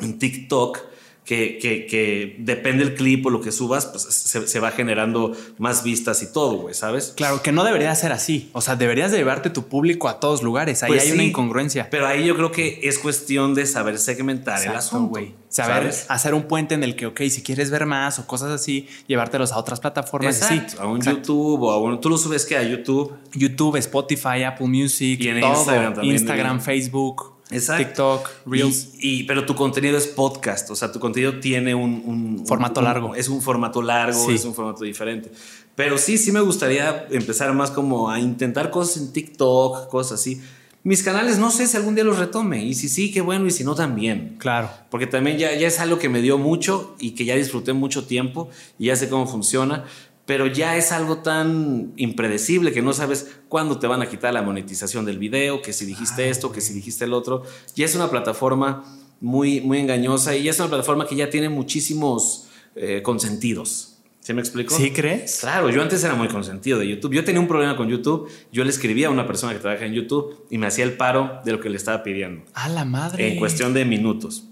en TikTok que, que, que depende del clip o lo que subas, pues se, se va generando más vistas y todo, güey, ¿sabes? Claro, que no debería ser así. O sea, deberías de llevarte tu público a todos lugares. Ahí Pues hay una incongruencia. Pero ahí yo creo que es cuestión de saber segmentar el asunto. güey. Saber ¿sabes? hacer un puente en el que, ok, si quieres ver más o cosas así, llevártelos a otras plataformas. Exacto, sí, a un exacto. YouTube o a un... Tú lo subes que a YouTube. YouTube, Spotify, Apple Music, Y en todo. Instagram también, Instagram, ¿no? Facebook, Exacto. TikTok, Reels. Y, y- pero tu contenido es podcast, o sea, tu contenido tiene un, un- Formato un- largo. Es un formato largo, Sí. es un formato diferente. Pero sí, sí me gustaría empezar más como a intentar cosas en TikTok, cosas así. Mis canales, no sé si algún día los retome. Y si sí, qué bueno. Y si no, también. Claro. Porque también ya, ya es algo que me dio mucho y que ya disfruté mucho tiempo y ya sé cómo funciona. Pero ya es algo tan impredecible que no sabes cuándo te van a quitar la monetización del video, que si dijiste esto, que si dijiste el otro. Ya es una plataforma muy, muy engañosa y ya es una plataforma que ya tiene muchísimos eh, consentidos. ¿Sí me explico? ¿Sí crees? Claro, yo antes era muy consentido de YouTube. Yo tenía un problema con YouTube. Yo le escribía a una persona que trabaja en YouTube y me hacía el paro de lo que le estaba pidiendo A la madre. en cuestión de minutos.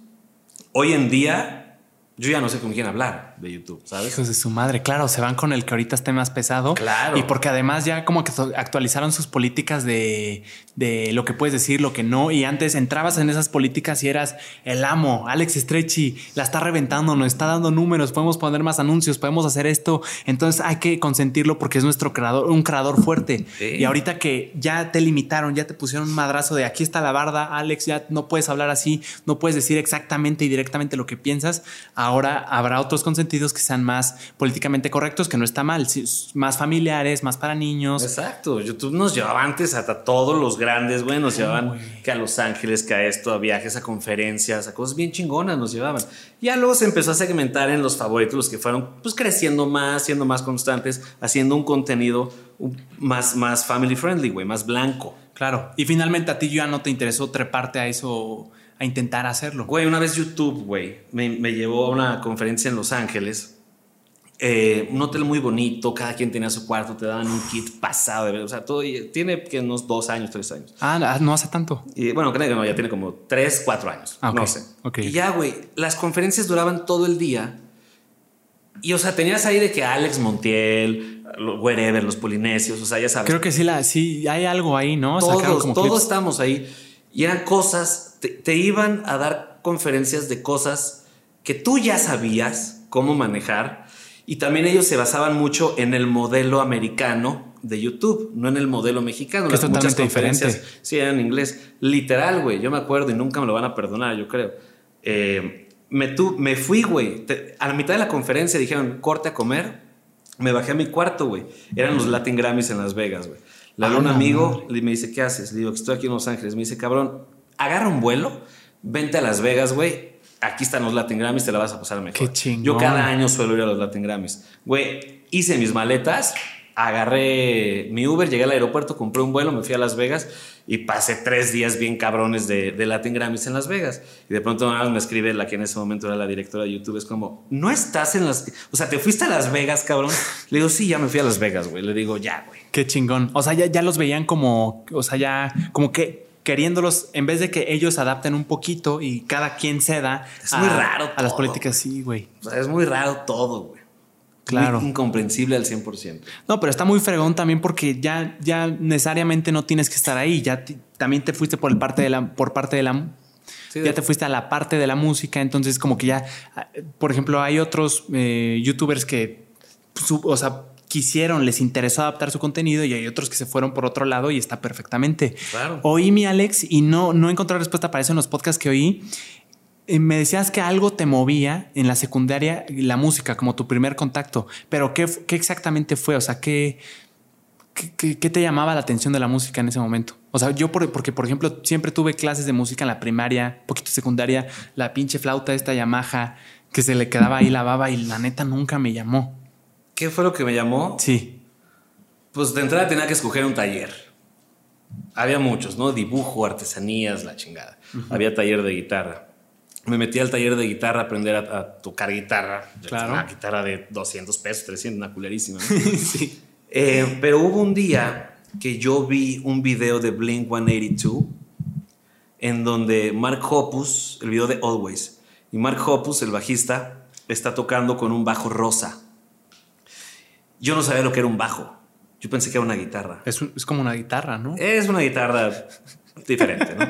Hoy en día, yo ya no sé con quién hablar de YouTube, ¿sabes? Hijos de su madre, claro, se van con el que ahorita esté más pesado. Claro. Y porque además ya como que actualizaron sus políticas de, de lo que puedes decir, lo que no. Y antes entrabas en esas políticas y eras el amo, Alex Stretchy, la está reventando, nos está dando números, podemos poner más anuncios, podemos hacer esto. Entonces hay que consentirlo porque es nuestro creador, un creador fuerte. Sí. Y ahorita que ya te limitaron, ya te pusieron un madrazo de aquí está la barda, Alex, ya no puedes hablar así, no puedes decir exactamente y directamente lo que piensas. Ahora habrá otros que sean más políticamente correctos, que no está mal, más familiares, más para niños. Exacto. YouTube nos llevaba antes hasta todos los grandes, güey, nos llevaban que a Los Ángeles, que a esto, a viajes, a conferencias, a cosas bien chingonas nos llevaban. Ya luego se empezó a segmentar en los favoritos, los que fueron pues creciendo más, siendo más constantes, haciendo un contenido un- más, más family friendly, güey, más blanco. Claro. Y finalmente a ti ya no te interesó treparte a eso, a intentar hacerlo. Güey, una vez YouTube, güey, me, me llevó a una conferencia en Los Ángeles. Eh, un hotel muy bonito, cada quien tenía su cuarto, te daban un kit pasado de ver, o sea, todo y tiene que unos dos años, tres años. Ah, ah, no hace tanto. Y bueno, creo que no, ya tiene como tres, cuatro años. Ah, ok, No sé. ok. Y ya, güey, las conferencias duraban todo el día. Y, o sea, tenías ahí de que Alex Montiel, wherever, los polinesios, o sea, ya sabes. Creo que sí, la, sí hay algo ahí, ¿no? Todos, como todos clips. estamos ahí. Y eran cosas, te, te iban a dar conferencias de cosas que tú ya sabías cómo manejar. Y también ellos se basaban mucho en el modelo americano de YouTube, no en el modelo mexicano. Que es Las muchas totalmente conferencias, diferente. Sí, eran en inglés. Literal, güey. Yo me acuerdo y nunca me lo van a perdonar, yo creo. Eh, me, tu- me fui, güey. A la mitad de la conferencia dijeron, corte a comer. Me bajé a mi cuarto, güey. Eran los Latin Grammys en Las Vegas, güey. Le hablé a un Ah, amigo y me dice, ¿qué haces? Le digo, estoy aquí en Los Ángeles. Me dice, cabrón, agarra un vuelo, vente a Las Vegas, güey. Aquí están los Latin Grammys, te la vas a pasar mejor. Qué chingón. Yo cada año suelo ir a los Latin Grammys. Güey, hice mis maletas, agarré mi Uber, llegué al aeropuerto, compré un vuelo, me fui a Las Vegas y pasé tres días bien cabrones de, de Latin Grammys en Las Vegas. Y de pronto nada más me escribe la que en ese momento era la directora de YouTube. Es como, ¿no estás en las... O sea, ¿te fuiste a Las Vegas, cabrón? Le digo, sí, ya me fui a Las Vegas, güey. Le digo, ya, güey. Qué chingón. O sea, ya, ya los veían como, o sea, ya como que queriéndolos, en vez de que ellos adapten un poquito y cada quien ceda Es muy raro a las todo, políticas, sí, güey. O sea, es muy raro todo, güey. Claro. Muy incomprensible al 100%. No, pero está muy fregón también porque ya, ya necesariamente no tienes que estar ahí. Ya también te fuiste por el parte de la, por parte de la, Sí, ya te fuiste a la parte de la música. Entonces, como que ya, ah, por ejemplo, hay otros eh, youtubers que, o sea, quisieron, les interesó adaptar su contenido y hay otros que se fueron por otro lado y está perfectamente. Claro. Oí mi Alex y no, no encontré respuesta para eso en los podcasts que oí. Eh, Me decías que algo te movía en la secundaria, la música, como tu primer contacto, pero ¿qué, qué exactamente fue? O sea, ¿qué, qué, te llamaba la atención de la música en ese momento? O sea, yo, por- porque por ejemplo, siempre tuve clases de música en la primaria, poquito secundaria, la pinche flauta esta Yamaha que se le quedaba ahí la baba y la neta nunca me llamó. ¿Qué fue lo que me llamó? Sí. Pues de entrada tenía que escoger un taller. Había muchos, ¿no? Dibujo, artesanías, la chingada. Había taller de guitarra. Me metí al taller de guitarra a aprender a, a tocar guitarra. Claro. Una guitarra de 200 pesos, 300, una culerísima. ¿no? [laughs] Eh, pero hubo un día que yo vi un video de Blink 182 en donde Mark Hoppus, el video de Always, y Mark Hoppus, el bajista, está tocando con un bajo rosa. Yo no sabía lo que era un bajo. Yo pensé que era una guitarra. Es, un- es como una guitarra, ¿no? Es una guitarra diferente, ¿no?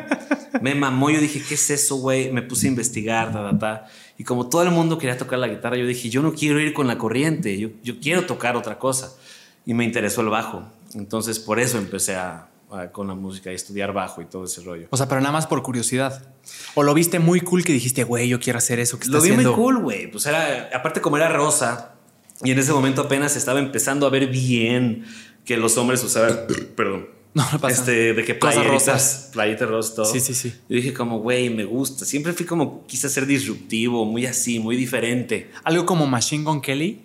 Me mamó, yo dije, ¿qué es eso, güey? Me puse a investigar, ta, ta, ta. Y como todo el mundo quería tocar la guitarra, yo dije, yo no quiero ir con la corriente, yo, yo quiero tocar otra cosa. Y me interesó el bajo. Entonces, por eso empecé a, con la música, a estudiar bajo y todo ese rollo. O sea, pero nada más por curiosidad. O lo viste muy cool que dijiste, güey, yo quiero hacer eso que está Lo vi haciendo. muy cool, güey. Pues era, aparte como era rosa, y en ese momento apenas estaba empezando a ver bien que los hombres usaban, [coughs] perdón, No, no pasa. este, de que playeritas, rosas. playetas rosas, todo. Sí, sí, sí. Yo dije como, güey, me gusta. Siempre fui como, quise ser disruptivo, muy así, muy diferente. Algo como Machine Gun Kelly,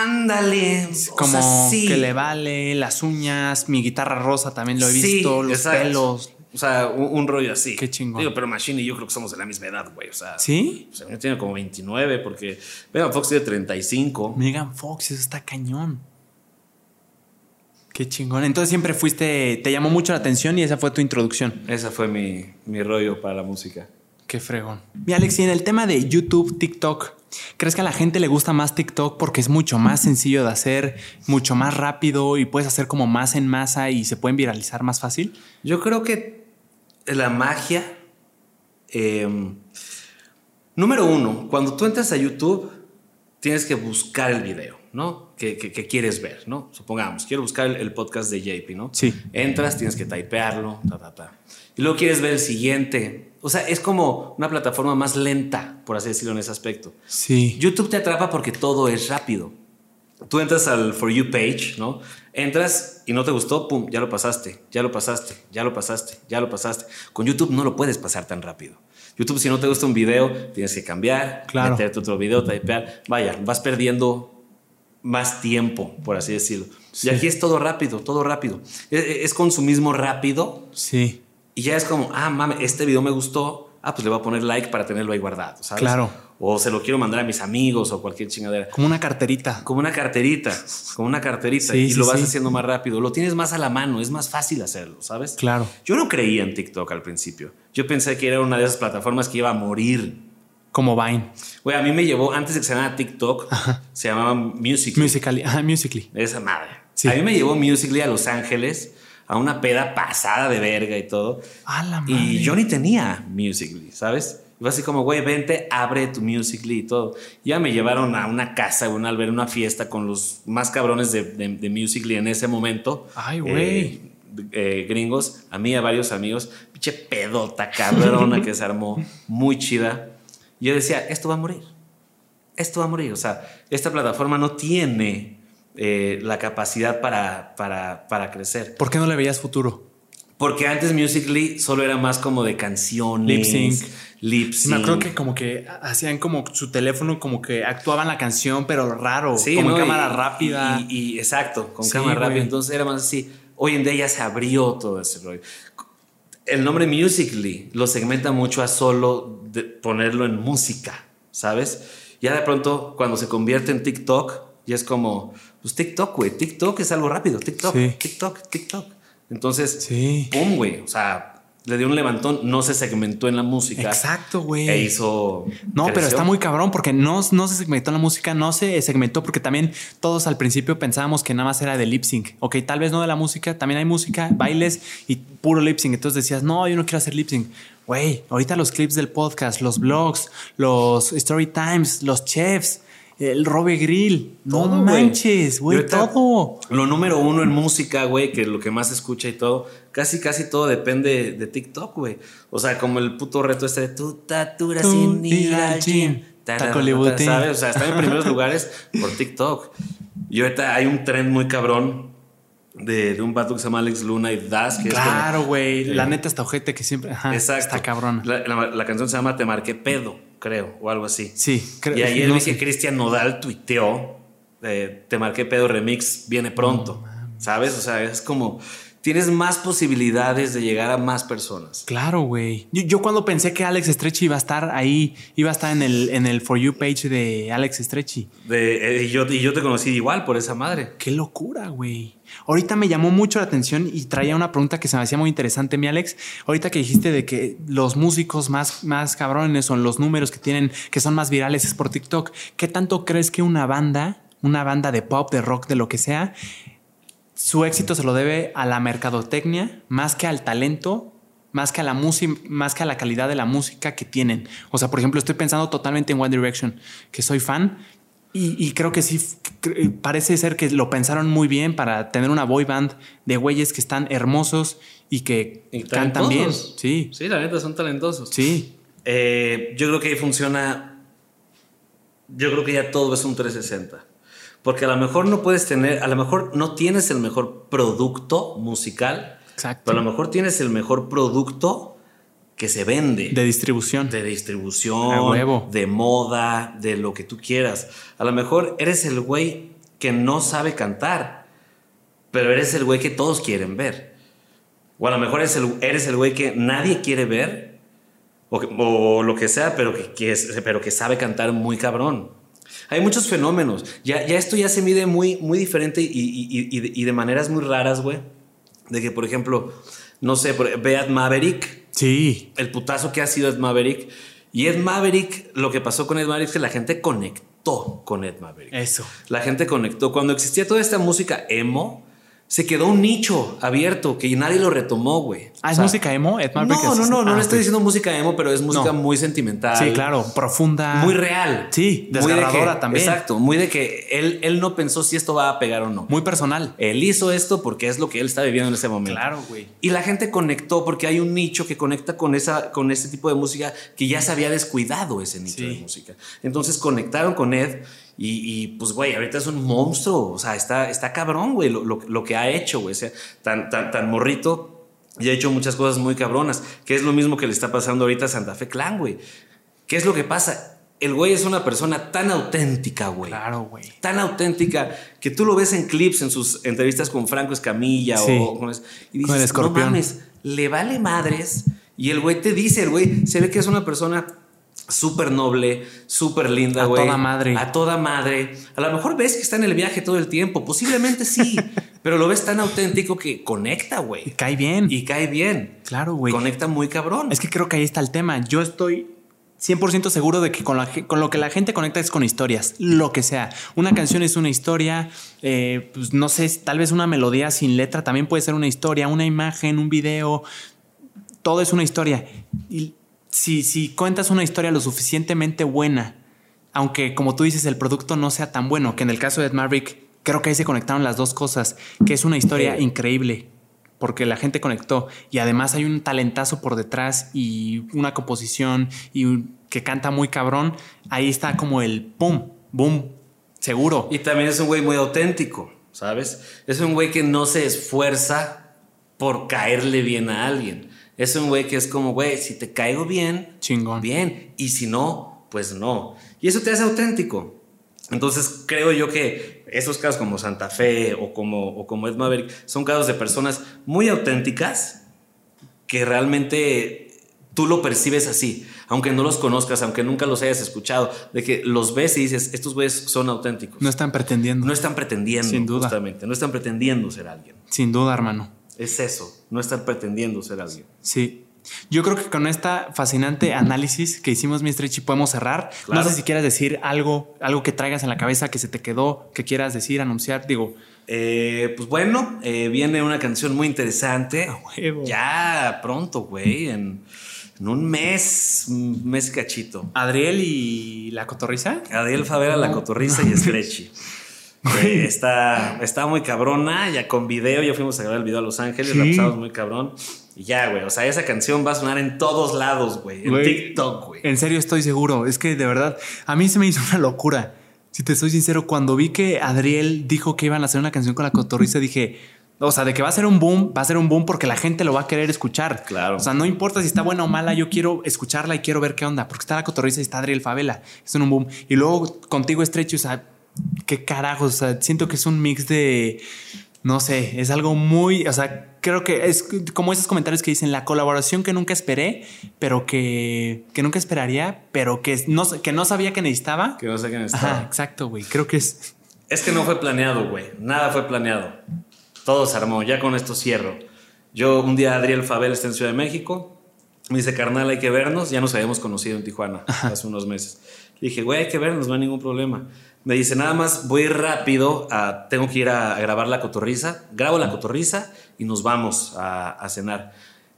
Ándale. O como sea, sí. que le vale las uñas, mi guitarra rosa también lo he Sí, visto, los exacto. pelos. O sea, un, un rollo así. Qué chingón. Digo, pero Machine y yo creo que somos de la misma edad, güey. O sea, ¿Sí? O sea, yo tiene como 29 porque Megan Fox tiene 35. Megan Fox, eso está cañón. Qué chingón. Entonces siempre fuiste, te llamó mucho la atención y esa fue tu introducción. Esa fue mi, mi rollo para la música. Qué fregón. Y Alex, y en el tema de YouTube, TikTok, ¿crees que a la gente le gusta más TikTok porque es mucho más sencillo de hacer, mucho más rápido y puedes hacer como más en masa y se pueden viralizar más fácil? Yo creo que la magia. eh, número uno, cuando tú entras a YouTube, tienes que buscar el video, ¿no? Que, que- que quieres ver, ¿no? Supongamos, quiero buscar el, el podcast de JP, ¿no? Sí. Entras, tienes que typearlo, ta, ta, ta. Y luego quieres ver el siguiente. O sea, es como una plataforma más lenta, por así decirlo, en ese aspecto. Sí. YouTube te atrapa porque todo es rápido. Tú entras al For You page, ¿no? Entras y no te gustó, pum, ya lo pasaste, ya lo pasaste, ya lo pasaste, ya lo pasaste. Con YouTube no lo puedes pasar tan rápido. YouTube, si no te gusta un video, tienes que cambiar, Claro. meterte otro video, typear. Vaya, vas perdiendo más tiempo, por así decirlo. Sí. Y aquí es todo rápido, todo rápido. Es, es consumismo rápido Sí. Y ya es como, ah, mames, este video me gustó. Ah, pues le voy a poner like para tenerlo ahí guardado, ¿sabes? Claro. O se lo quiero mandar a mis amigos o cualquier chingadera. Como una carterita. Como una carterita, [laughs] como una carterita. Sí, y sí, lo vas sí. haciendo más rápido. Lo tienes más a la mano, es más fácil hacerlo, ¿sabes? Claro. Yo no creía en TikTok al principio. Yo pensé que era una de esas plataformas que iba a morir. Como Vine. Güey, a mí me llevó, antes de que se llamara TikTok, se llamaba Music. Musically. Ajá, Musically. Esa madre. Sí. A mí me llevó Musical.ly a Los Ángeles a una peda pasada de verga y todo. A la madre. Y yo ni tenía Musical.ly, ¿sabes? Iba así como, güey, vente, abre tu Musical.ly y todo. Ya me llevaron a una casa, una alberca, una fiesta con los más cabrones de, de, de Musical.ly en ese momento. Ay, güey. Eh, eh, gringos, a mí, a varios amigos. Pinche pedota cabrona que se armó, muy chida. Y yo decía, esto va a morir. Esto va a morir. O sea, esta plataforma no tiene eh, la capacidad para, para, para crecer. ¿Por qué no le veías futuro? Porque antes Musical.ly solo era más como de canciones. Lip sync. Lip sync. Me acuerdo que como que hacían como su teléfono, como que actuaban la canción, pero raro. Sí, como ¿no? en cámara Y- rápida. Y, y- exacto, con Sí, cámara rápida. Entonces era más así. Hoy en día ya se abrió todo ese rollo. El nombre Musical.ly lo segmenta mucho a solo de ponerlo en música, ¿sabes? Ya de pronto, cuando se convierte en TikTok, ya es como, pues TikTok, güey. TikTok es algo rápido. TikTok, Sí. TikTok, TikTok. Entonces, Sí. pum, güey. O sea, le dio un levantón, no se segmentó en la música. Exacto, güey. E hizo. No, pero está muy cabrón porque no, no se segmentó la música, no se segmentó porque también todos al principio pensábamos que nada más era de lip sync. Ok, tal vez no de la música, también hay música, bailes y puro lip sync. Entonces decías, no, yo no quiero hacer lip sync. Güey, ahorita los clips del podcast, los blogs, los story times, los chefs, el Robe Grill. No Todo, manches, güey, todo. Lo número uno en música, güey, que lo que más se escucha y todo, casi, casi todo depende de TikTok, güey. O sea, como el puto reto este de tu tatura Tú sin ir al gym, taco. ¿Sabes? O sea, está en [laughs] primeros lugares por TikTok. Y ahorita hay un tren muy cabrón de, de un vato que se llama Alex Luna y Das, que es Claro, güey. La neta está ojete que siempre. Ajá, Exacto. Está cabrón. La, la- la canción se llama Te marqué pedo, creo, o algo así. Sí, creo Y ayer no vi sé. que Cristian Nodal tuiteó, eh, te marqué pedo remix, viene pronto, ¿sabes? O sea, es como, tienes más posibilidades de llegar a más personas. Claro, güey. Yo, yo cuando pensé que Alex Stretchy iba a estar ahí, iba a estar en el, en el For You page de Alex Stretchy. De- eh, y, yo, y yo te conocí igual por esa madre. Qué locura, güey. Ahorita me llamó mucho la atención y traía una pregunta que se me hacía muy interesante, mi Alex. Ahorita que dijiste de que los músicos más, más cabrones son los números que tienen, que son más virales es por TikTok. ¿Qué tanto crees que una banda, una banda de pop, de rock, de lo que sea, su éxito se lo debe a la mercadotecnia más que al talento, más que a la música, más que a la calidad de la música que tienen. O sea, por ejemplo, estoy pensando totalmente en One Direction, que soy fan. Y, y creo que sí, parece ser que lo pensaron muy bien para tener una boy band de güeyes que están hermosos y que Y cantan bien. Sí, Sí, la neta, son talentosos. sí. Eh, yo creo que ahí funciona. Yo creo que ya todo es un 360. Porque a lo mejor no puedes tener, a lo mejor no tienes el mejor producto musical, Exacto. pero a lo mejor tienes el mejor producto que se vende. De distribución. de distribución, de moda, de lo que tú quieras. A lo mejor eres el güey que no sabe cantar, pero eres el güey que todos quieren ver. O a lo mejor eres el, eres el güey que nadie quiere ver, o, que- o lo que sea, pero que, que es- pero que sabe cantar muy cabrón. Hay muchos fenómenos. Ya, ya esto ya se mide muy, muy diferente y, y- y- y de, y de maneras muy raras, güey. De que, por ejemplo, no sé, ve a Maverick, Sí. el putazo que ha sido Ed Maverick. Y Ed Maverick, lo que pasó con Ed Maverick es que la gente conectó con Ed Maverick. Eso. La gente conectó. Cuando existía toda esta música emo, se quedó un nicho abierto que nadie lo retomó, güey. Ah, O ¿es sea, música emo? Ed Maverick No, no, no, no Ah, le estoy diciendo música emo, pero es música No. muy sentimental. Sí, claro. Profunda. Muy real. Sí, Muy de desgarradora que- también. Exacto, muy de que él, él no pensó si esto va a pegar o no. Muy personal. Él hizo esto porque es lo que él está viviendo en ese momento. Claro, güey. Y la gente conectó porque hay un nicho que conecta con, esa, con ese tipo de música que ya se había descuidado ese nicho Sí. de música. Entonces conectaron con Ed y, y, pues, güey, ahorita es un monstruo. O sea, está, está cabrón, güey, lo, lo- lo que ha hecho, güey. O sea, tan, tan, tan morrito y ha hecho muchas cosas muy cabronas. Que es lo mismo que le está pasando ahorita a Santa Fe Clan, güey. ¿Qué es lo que pasa? El güey es una persona tan auténtica, güey Claro, güey. tan auténtica que tú lo ves en clips, en sus entrevistas con Franco Escamilla Sí. o con y Con el dices, no escorpión. mames, le vale madres. Y el güey te dice, el güey se ve que es una persona súper noble, súper linda, güey. A toda madre. A toda madre. A lo mejor ves que está en el viaje todo el tiempo. Posiblemente sí. [laughs] pero lo ves tan auténtico que conecta, güey. Y cae bien. Y cae bien. Claro, güey. Conecta muy cabrón. Es que creo que ahí está el tema. Yo estoy 100% seguro de que con, con, lo que la gente conecta es con historias, lo que sea. Una canción es una historia, eh, pues no sé, tal vez una melodía sin letra también puede ser una historia, una imagen, un video, todo es una historia. Y si, si cuentas una historia lo suficientemente buena, aunque como tú dices el producto no sea tan bueno, que en el caso de Ed Maverick creo que ahí se conectaron las dos cosas, que es una historia increíble porque la gente conectó y además hay un talentazo por detrás y una composición y que canta muy cabrón, ahí está como el pum, boom, seguro. Y también es un güey muy auténtico, ¿sabes? Es un güey que no se esfuerza por caerle bien a alguien. Es un güey que es como, güey, si te caigo bien, chingón. Bien, y si no, pues no. Y eso te hace auténtico. Entonces creo yo que esos casos como Santa Fe o como, o como Ed Maverick son casos de personas muy auténticas que realmente tú lo percibes así, aunque no los conozcas, aunque nunca los hayas escuchado, de que los ves y dices, estos güeyes son auténticos. No están pretendiendo. No están pretendiendo, Sin duda. justamente. No están pretendiendo ser alguien. Sin duda, hermano. Es eso, no están pretendiendo ser alguien. Sí. Yo creo que con esta fascinante análisis que hicimos, mi Stretchy, podemos cerrar. Claro. No sé si quieras decir algo, algo que traigas en la cabeza que se te quedó, que quieras decir, anunciar. Digo, Eh, pues bueno, eh, viene una canción muy interesante. A huevo. Ya pronto, güey, en, en un mes, un mes cachito. Adriel y la cotorriza. Adriel Favela, La Cotorriza y [laughs] Stretchy. Eh, está, está muy cabrona, ya con video, ya fuimos a grabar el video a Los Ángeles, Sí. la pasamos muy cabrón. Y ya, güey, o sea, esa canción va a sonar en todos lados, güey. En TikTok, güey. En serio estoy seguro. Es que de verdad, a mí se me hizo una locura. Si te soy sincero, cuando vi que Adriel dijo que iban a hacer una canción con la cotorriza, dije, o sea, de que va a ser un boom, va a ser un boom porque la gente lo va a querer escuchar. Claro. O sea, no importa si está buena o mala, yo quiero escucharla y quiero ver qué onda, porque está la cotorriza y está Adriel Favela. Es un boom. Y luego contigo estrecho, o sea, qué carajos. O sea, siento que es un mix de. No sé, es algo muy. O sea, creo que es como esos comentarios que dicen la colaboración que nunca esperé, pero que, que nunca esperaría, pero que no, que no sabía que necesitaba. Que no sé quién Ajá, está. exacto, güey. Creo que es. Es que no fue planeado, güey. Nada fue planeado. Todo se armó. Ya con esto cierro. Yo un día Adriel Fabel está en Ciudad de México. Me dice, carnal, hay que vernos. Ya nos habíamos conocido en Tijuana hace unos meses. Le dije, güey, hay que vernos, no hay ningún problema. Me dice, nada más voy rápido. A, tengo que ir a, a grabar la cotorriza. Grabo la cotorriza y nos vamos a, a cenar.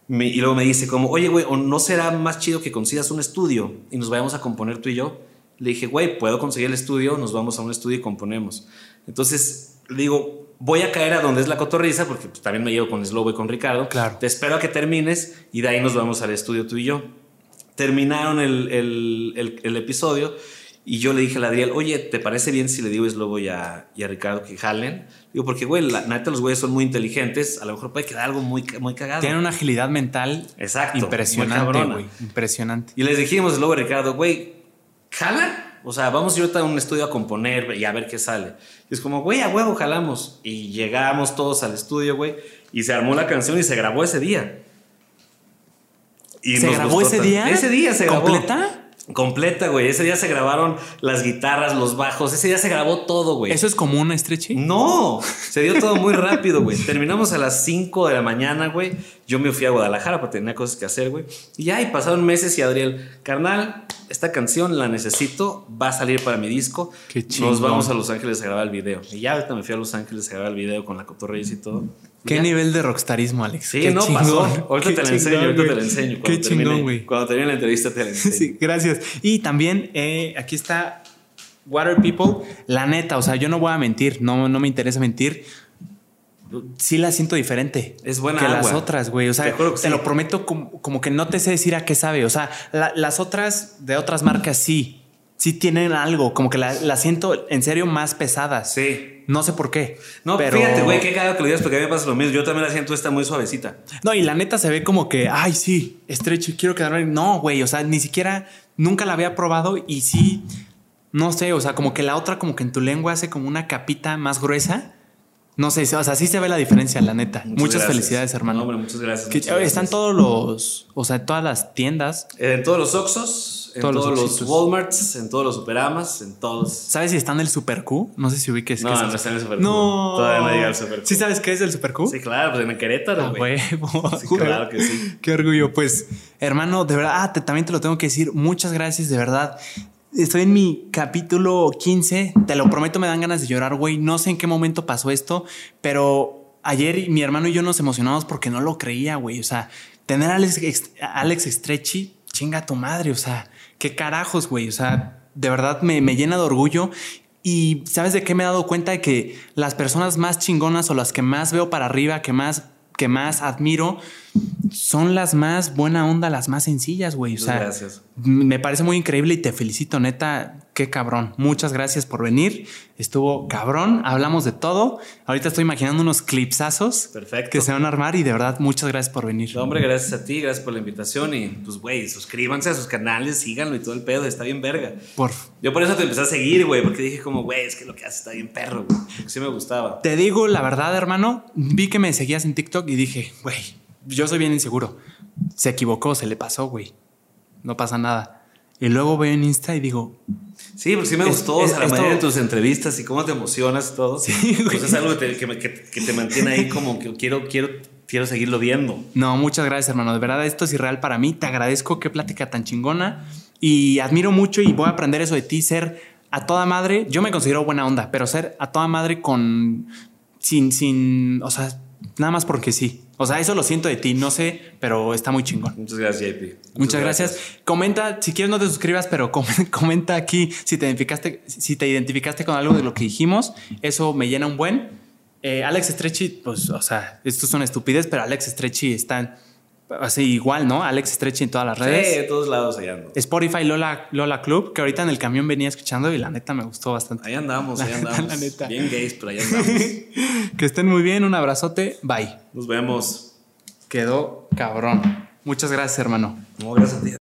Me- y luego me dice como, oye, güey, ¿o no será más chido que consigas un estudio y nos vayamos a componer tú y yo? Le dije, güey, puedo conseguir el estudio, nos vamos a un estudio y componemos. Entonces, le digo, voy a caer a donde es la cotorriza, porque pues, también me llevo con Slobo y con Ricardo. Claro. Te espero a que termines y de ahí nos vamos al estudio tú y yo. Terminaron el, el- el- el episodio y yo le dije a Adriel, oye, ¿te parece bien si le digo a Slobo y a, y a Ricardo que jalen? Digo, porque, güey, la neta los güeyes son muy inteligentes, a lo mejor puede quedar algo muy, muy cagado. Tiene una agilidad mental Exacto, impresionante, güey. Impresionante. Y les dijimos luego a Ricardo, güey, ¿jala? O sea, vamos a ir ahorita a un estudio a componer y a ver qué sale. Y es como, güey, a huevo, jalamos. Y llegamos todos al estudio, güey, y se armó la canción y se grabó ese día. Y ¿Se nos grabó ese tanto. día? Ese día se grabó. ¿Completa? Completa, güey. Ese día se grabaron las guitarras, los bajos. Ese día se grabó todo, güey. ¿Eso es como una estrechi? No, se dio todo muy rápido, güey. Terminamos a las 5 de la mañana, güey. Yo me fui a Guadalajara porque tenía cosas que hacer, güey. Y ya, y pasaron meses y Adriel, carnal, esta canción la necesito, va a salir para mi disco. Qué Nos chingón. vamos a Los Ángeles a grabar el video. Y ya ahorita me fui a Los Ángeles a grabar el video con la cotorreyes y todo. ¿Qué ya. nivel de rockstarismo, Alex? Sí, Qué no chingón. pasó. [laughs] Ahorita Qué te la enseño, ahorita te la enseño. Qué termine- chingón, güey. Cuando termine la entrevista te la [laughs] enseño. Sí, gracias. Y también eh, aquí está Water People. La neta, o sea, yo no voy a mentir, no, no me interesa mentir. Sí la siento diferente. Es buena que las otras, güey. O sea, Te sí. lo prometo como, como que no te sé decir a qué sabe. O sea, la- las otras de otras marcas sí. Sí tienen algo, como que la- las siento en serio más pesadas. Sí. No sé por qué. No, pero... fíjate, güey, qué cagado que lo digas porque a mí me pasa lo mismo. Yo también la siento esta muy suavecita. No, y la neta se ve como que, ay, sí, estrecho y quiero quedarme. No, güey, o sea, ni siquiera nunca la había probado y sí, no sé, o sea, como que la otra, como que en tu lengua hace como una capita más gruesa. No sé, o sea, sí se ve la diferencia, la neta. muchas, felicidades, hermano. No, hombre, muchas gracias. Que, muchas están todos los, o sea, todas las tiendas. En todos los Oxxos, en Todos todos, los. Walmarts, en todos los Superamas, en todos. ¿Sabes si está en el Super Q? No sé si ubiques. No, qué es no está en el Super Q. No. Todavía no llega al Super Q. ¿Sí sabes qué es el Super Q? Sí, claro, pues en Querétaro, Ah, güey. huevo. Sí, claro que sí. [laughs] Qué orgullo. Pues, hermano, de verdad, ah, te- también te lo tengo que decir. Muchas gracias, de verdad. Estoy en mi capítulo 15. Te lo prometo, me dan ganas de llorar, güey. No sé en qué momento pasó esto, pero ayer mi hermano y yo nos emocionamos porque no lo creía, güey. O sea, tener a Alex, Alex chinga tu madre. O sea, qué carajos, güey. O sea, de verdad me, me llena de orgullo. Y sabes de qué me he dado cuenta de que las personas más chingonas o las que más veo para arriba, que más, que más admiro, son las más buena onda, las más sencillas, güey. O sea, gracias. me parece muy increíble y te felicito, neta. Qué cabrón. Muchas gracias por venir. Estuvo cabrón. Hablamos de todo. Ahorita estoy imaginando unos clipsazos Perfecto. que se van a armar y de verdad, muchas gracias por venir. No, hombre, gracias a ti, gracias por la invitación y pues, güey, suscríbanse a sus canales, síganlo y todo el pedo, está bien verga. Por Yo por eso te empecé a seguir, güey, porque dije como, güey, es que lo que hace está bien perro, güey. Sí me gustaba. Te digo la verdad, hermano. Vi que me seguías en TikTok y dije, güey, yo soy bien inseguro. Se equivocó, se le pasó, güey. No pasa nada. Y luego veo en Insta y digo, Sí, porque sí me Es- gustó, o es- sea, la manera de tus entrevistas y cómo te emocionas y todo. Sí, Pues es algo que te, que me- que- que te mantiene ahí como que quiero, quiero, quiero seguirlo viendo. No, muchas gracias, hermano. De verdad, esto es irreal para mí. Te agradezco. Qué plática tan chingona. Y admiro mucho y voy a aprender eso de ti. Ser a toda madre. Yo me considero buena onda, pero ser a toda madre con. Sin, sin. O sea, nada más porque sí. O sea, eso lo siento de ti. No sé, pero está muy chingón. Muchas gracias, JP. Muchas, gracias. Comenta, si quieres no te suscribas, pero com- [laughs] comenta aquí si te identificaste, si te identificaste con algo de lo que dijimos. Eso me llena un buen. Eh, Alex Stretchy, pues, o sea, esto es una estupidez, pero Alex Stretchy está así igual, ¿no? Alex Stretchy en todas las Sí, redes. de todos lados allá ando. Spotify Lola, Lola Club, que ahorita en el camión venía escuchando y la neta me gustó bastante. Ahí andamos, ahí andamos. la neta. Bien gays, pero ahí andamos. [laughs] Que estén muy bien, un abrazote, bye. Nos vemos. Quedó cabrón. Muchas gracias, hermano. No, gracias a ti.